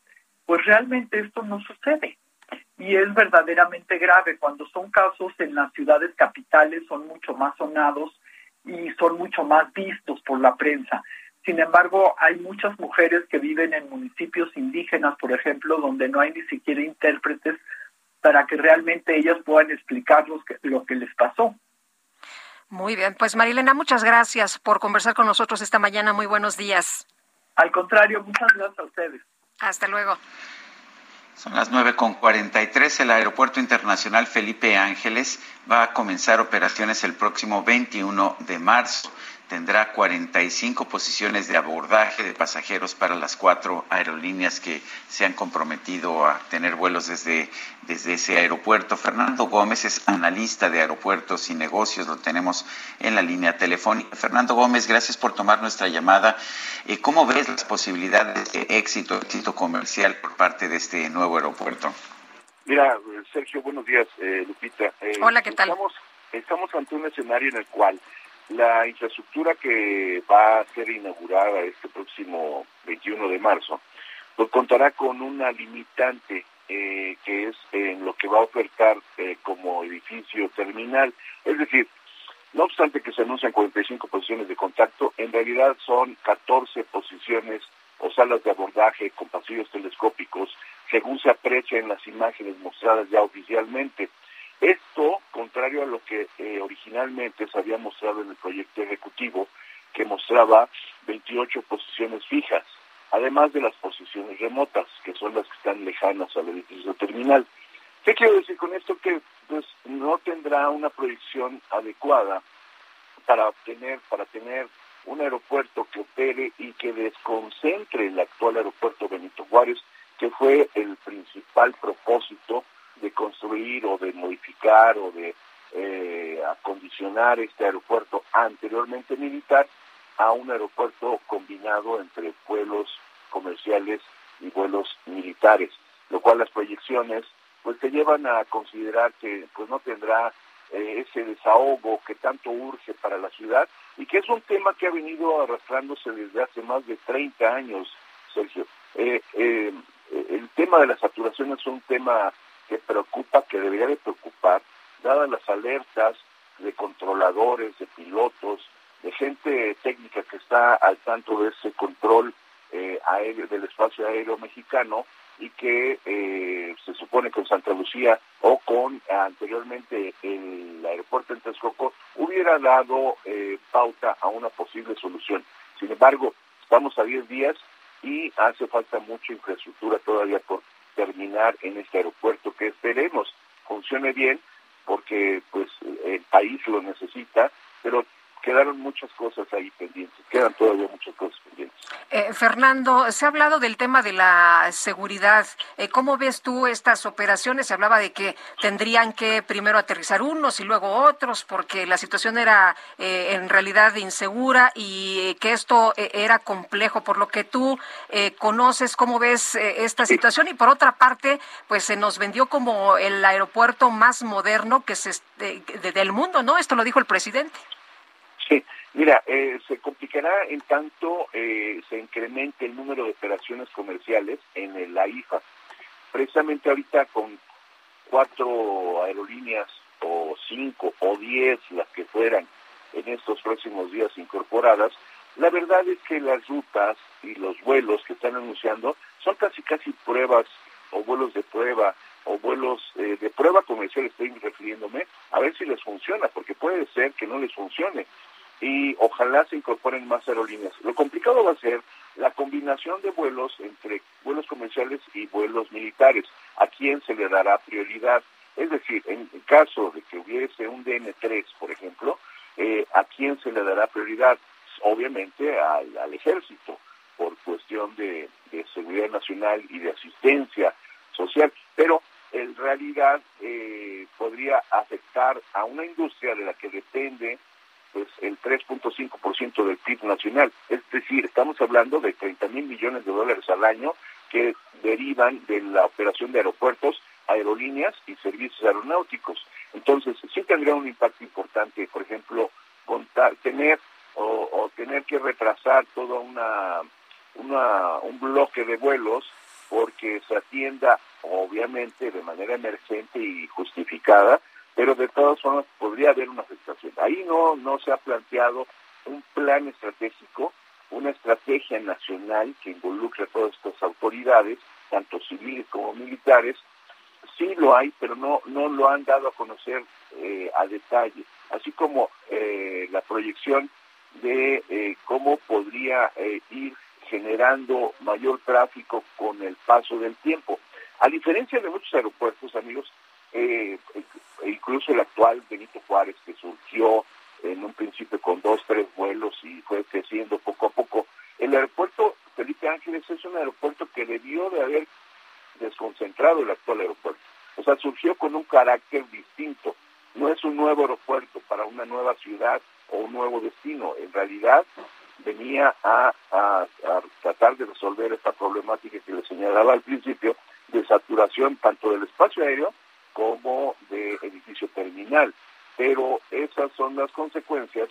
pues realmente esto no sucede y es verdaderamente grave. Cuando son casos en las ciudades capitales son mucho más sonados y son mucho más vistos por la prensa. Sin embargo, hay muchas mujeres que viven en municipios indígenas, por ejemplo, donde no hay ni siquiera intérpretes para que realmente ellas puedan explicar lo que, lo que les pasó. Muy bien, pues Marilena, muchas gracias por conversar con nosotros esta mañana. Muy buenos días. Al contrario, muchas gracias a ustedes. Hasta luego. Son las 9.43. El Aeropuerto Internacional Felipe Ángeles va a comenzar operaciones el próximo 21 de marzo tendrá 45 posiciones de abordaje de pasajeros para las cuatro aerolíneas que se han comprometido a tener vuelos desde, desde ese aeropuerto. Fernando Gómez es analista de aeropuertos y negocios, lo tenemos en la línea telefónica. Fernando Gómez, gracias por tomar nuestra llamada. Eh, ¿Cómo ves las posibilidades de éxito, éxito comercial por parte de este nuevo aeropuerto? Mira, Sergio, buenos días, eh, Lupita. Eh, Hola, ¿qué tal? Estamos, estamos ante un escenario en el cual la infraestructura que va a ser inaugurada este próximo 21 de marzo, pues contará con una limitante eh, que es en lo que va a ofertar eh, como edificio terminal. Es decir, no obstante que se anuncian 45 posiciones de contacto, en realidad son 14 posiciones o salas de abordaje con pasillos telescópicos, según se aprecia en las imágenes mostradas ya oficialmente. Esto, contrario a lo que eh, originalmente se había mostrado en el proyecto ejecutivo, que mostraba 28 posiciones fijas, además de las posiciones remotas, que son las que están lejanas al edificio terminal. ¿Qué quiero decir con esto? Que pues, no tendrá una proyección adecuada para obtener, para tener un aeropuerto que opere y que desconcentre el actual aeropuerto Benito Juárez, que fue el principal propósito de construir o de modificar o de eh, acondicionar este aeropuerto anteriormente militar a un aeropuerto combinado entre vuelos comerciales y vuelos militares, lo cual las proyecciones pues te llevan a considerar que pues no tendrá eh, ese desahogo que tanto urge para la ciudad y que es un tema que ha venido arrastrándose desde hace más de 30 años, Sergio. Eh, el tema de la saturación es un tema que preocupa, que debería de preocupar, dadas las alertas de controladores, de pilotos, de gente técnica que está al tanto de ese control eh, aéreo, del espacio aéreo mexicano y que eh, se supone con Santa Lucía o con anteriormente el aeropuerto en Texcoco hubiera dado eh, pauta a una posible solución. Sin embargo, estamos a 10 días y hace falta mucha infraestructura todavía por terminar en este aeropuerto que esperemos funcione bien porque pues el país lo necesita, pero quedaron muchas cosas ahí pendientes, quedan todavía muchas cosas pendientes. Eh, Fernando, se ha hablado del tema de la seguridad. Eh, ¿Cómo ves tú estas operaciones? Se hablaba de que tendrían que primero aterrizar unos y luego otros, porque la situación era eh, en realidad insegura y que esto era complejo. Por lo que tú conoces, ¿cómo ves esta situación? Y por otra parte, pues se nos vendió como el aeropuerto más moderno que se, del mundo, ¿no? Esto lo dijo el presidente. Sí, mira, eh, se complicará en tanto eh, se incremente el número de operaciones comerciales en la IFA. Precisamente ahorita con cuatro aerolíneas o cinco o diez las que fueran en estos próximos días incorporadas, la verdad es que las rutas y los vuelos que están anunciando son casi casi pruebas o vuelos de prueba o vuelos eh, de prueba comercial estoy refiriéndome, a ver si les funciona, porque puede ser que no les funcione y ojalá se incorporen más aerolíneas. Lo complicado va a ser la combinación de vuelos entre vuelos comerciales y vuelos militares. ¿A quién se le dará prioridad? Es decir, en caso de que hubiese un DN3, por ejemplo, eh, ¿a quién se le dará prioridad? Obviamente al, ejército, por cuestión de, seguridad nacional y de asistencia social, pero en realidad eh, podría afectar a una industria de la que depende pues el 3.5% del PIB nacional. Es decir, estamos hablando de 30 mil millones de dólares al año que derivan de la operación de aeropuertos, aerolíneas y servicios aeronáuticos. Entonces, sí tendría un impacto importante, por ejemplo, contar, tener o, tener que retrasar todo una, una, un bloque de vuelos porque se atienda, obviamente, de manera emergente y justificada, pero de todas formas podría haber una afectación. Ahí no, no se ha planteado un plan estratégico, una estrategia nacional que involucre a todas estas autoridades, tanto civiles como militares. Sí lo hay, pero no, no lo han dado a conocer eh, a detalle, así como eh, la proyección de eh, cómo podría ir generando mayor tráfico con el paso del tiempo. A diferencia de muchos aeropuertos, amigos, eh, incluso el actual Benito Juárez, que surgió en un principio con dos, tres vuelos y fue creciendo poco a poco. El aeropuerto Felipe Ángeles es un aeropuerto que debió de haber desconcentrado el actual aeropuerto. O sea, surgió con un carácter distinto. No es un nuevo aeropuerto para una nueva ciudad o un nuevo destino. En realidad venía a, a tratar de resolver esta problemática que le señalaba al principio de saturación tanto del espacio aéreo como de edificio terminal. Pero esas son las consecuencias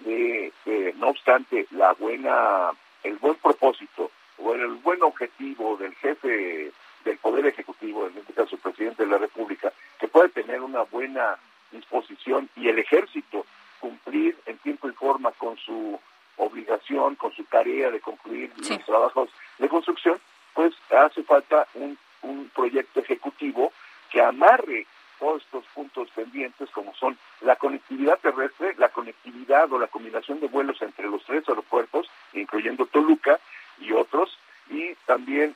de, no obstante, la buena, el buen propósito o el buen objetivo del jefe del Poder Ejecutivo, en este caso el presidente de la República, que puede tener una buena disposición y el ejército cumplir en tiempo y forma con su obligación, con su tarea de concluir los trabajos de construcción, pues hace falta un, un proyecto ejecutivo que amarre todos estos puntos pendientes como son la conectividad terrestre, la conectividad o la combinación de vuelos entre los tres aeropuertos, incluyendo Toluca y otros, y también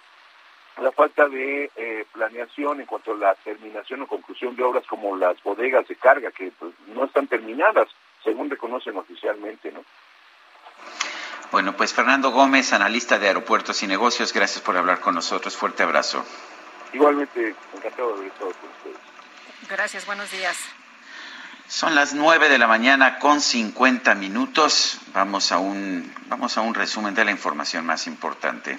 la falta de eh, planeación en cuanto a la terminación o conclusión de obras como las bodegas de carga, que pues, no están terminadas, según reconocen oficialmente, ¿no? Bueno, pues Fernando Gómez, analista de aeropuertos y negocios, gracias por hablar con nosotros. Fuerte abrazo. Igualmente, encantado de haber estado con ustedes. Gracias, buenos días. Son las nueve de la mañana con 50 minutos. Vamos a un, vamos a un resumen de la información más importante.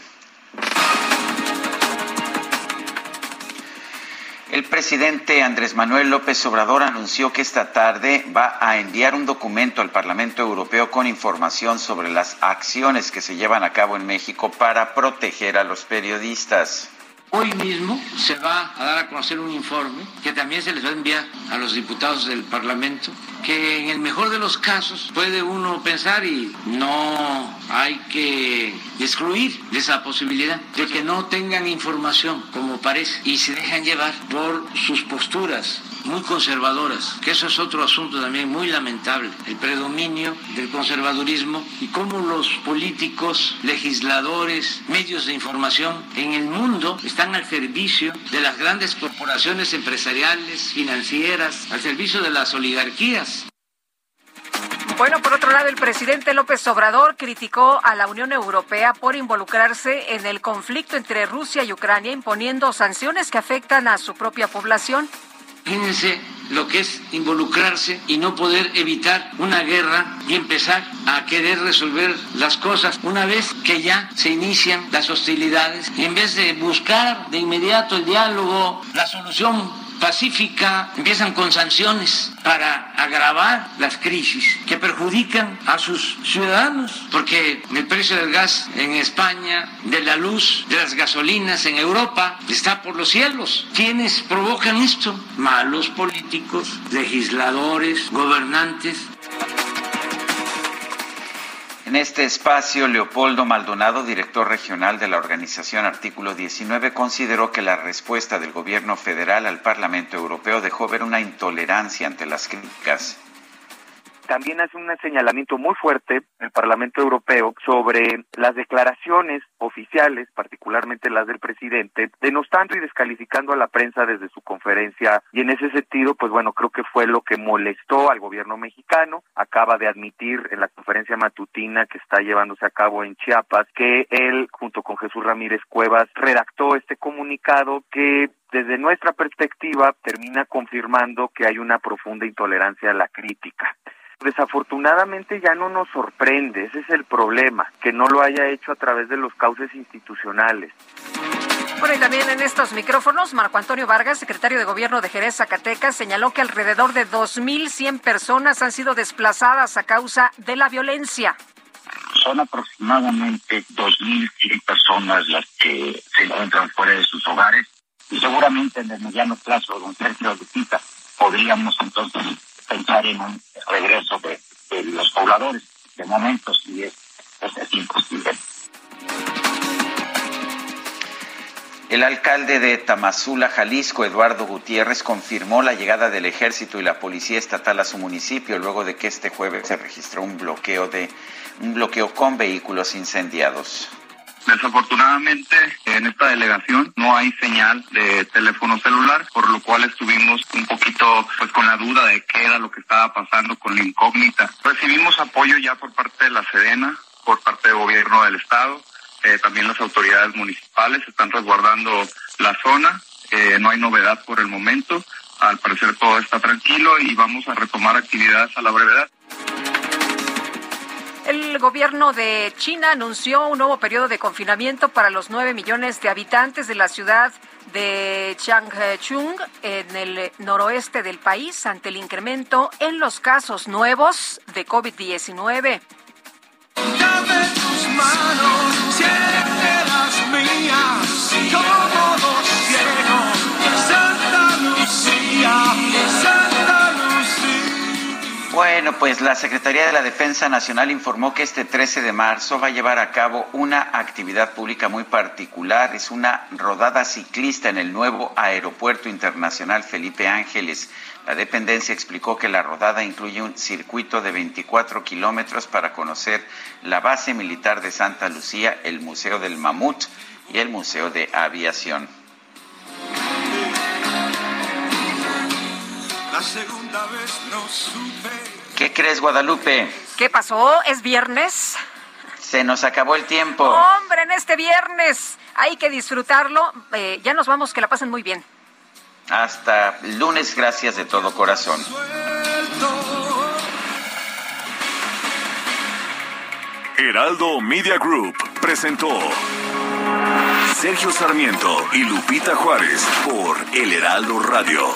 El presidente Andrés Manuel López Obrador anunció que esta tarde va a enviar un documento al Parlamento Europeo con información sobre las acciones que se llevan a cabo en México para proteger a los periodistas. Hoy mismo se va a dar a conocer un informe que también se les va a enviar a los diputados del Parlamento, que en el mejor de los casos puede uno pensar y no hay que excluir esa posibilidad de que no tengan información como parece y se dejan llevar por sus posturas muy conservadoras, que eso es otro asunto también muy lamentable, el predominio del conservadurismo y cómo los políticos, legisladores, medios de información en el mundo están al servicio de las grandes corporaciones empresariales, financieras, al servicio de las oligarquías. Bueno, por otro lado, el presidente López Obrador criticó a la Unión Europea por involucrarse en el conflicto entre Rusia y Ucrania, imponiendo sanciones que afectan a su propia población. Fíjense lo que es involucrarse y no poder evitar una guerra y empezar a querer resolver las cosas una vez que ya se inician las hostilidades. En vez de buscar de inmediato el diálogo, la solución pacífica, empiezan con sanciones para agravar las crisis que perjudican a sus ciudadanos, porque el precio del gas en España, de la luz, de las gasolinas en Europa, está por los cielos. ¿Quiénes provocan esto? Malos políticos, legisladores, gobernantes en este espacio, Leopoldo Maldonado, director regional de la organización Artículo 19, consideró que la respuesta del gobierno federal al Parlamento Europeo dejó ver una intolerancia ante las críticas también hace un señalamiento muy fuerte el Parlamento Europeo sobre las declaraciones oficiales, particularmente las del presidente, denostando y descalificando a la prensa desde su conferencia. Y en ese sentido, pues bueno, creo que fue lo que molestó al gobierno mexicano. Acaba de admitir en la conferencia matutina que está llevándose a cabo en Chiapas que él, junto con Jesús Ramírez Cuevas, redactó este comunicado que desde nuestra perspectiva termina confirmando que hay una profunda intolerancia a la crítica. Desafortunadamente ya no nos sorprende, ese es el problema, que no lo haya hecho a través de los cauces institucionales. Bueno, y también en estos micrófonos, Marco Antonio Vargas, secretario de Gobierno de Jerez, Zacatecas, señaló que alrededor de 2.100 personas han sido desplazadas a causa de la violencia. Son aproximadamente 2.100 personas las que se encuentran fuera de sus hogares y seguramente en el mediano plazo, don Sergio Lupita, podríamos entonces pensar en un regreso de, los pobladores. De momento sí es, es, imposible. El alcalde de Tamazula, Jalisco, Eduardo Gutiérrez, confirmó la llegada del ejército y la policía estatal a su municipio luego de que este jueves se registró un bloqueo de un bloqueo con vehículos incendiados. Desafortunadamente, en esta delegación no hay señal de teléfono celular, por lo cual estuvimos un poquito pues con la duda de qué era lo que estaba pasando con la incógnita. Recibimos apoyo ya por parte de la Sedena, por parte del gobierno del estado, eh, también las autoridades municipales están resguardando la zona, eh, no hay novedad por el momento, al parecer todo está tranquilo y vamos a retomar actividades a la brevedad. El gobierno de China anunció un nuevo periodo de confinamiento para los nueve millones de habitantes de la ciudad de Changchun en el noroeste del país ante el incremento en los casos nuevos de COVID-19. Bueno, pues la Secretaría de la Defensa Nacional informó que este 13 de marzo va a llevar a cabo una actividad pública muy particular. Es una rodada ciclista en el nuevo Aeropuerto Internacional Felipe Ángeles. La dependencia explicó que la rodada incluye un circuito de 24 kilómetros para conocer la base militar de Santa Lucía, el Museo del Mamut y el Museo de Aviación. ¿Qué crees, Guadalupe? ¿Qué pasó? ¿Es viernes? Se nos acabó el tiempo. Hombre, en este viernes hay que disfrutarlo. Eh, ya nos vamos, que la pasen muy bien. Hasta lunes, gracias de todo corazón. Heraldo Media Group presentó Sergio Sarmiento y Lupita Juárez por El Heraldo Radio.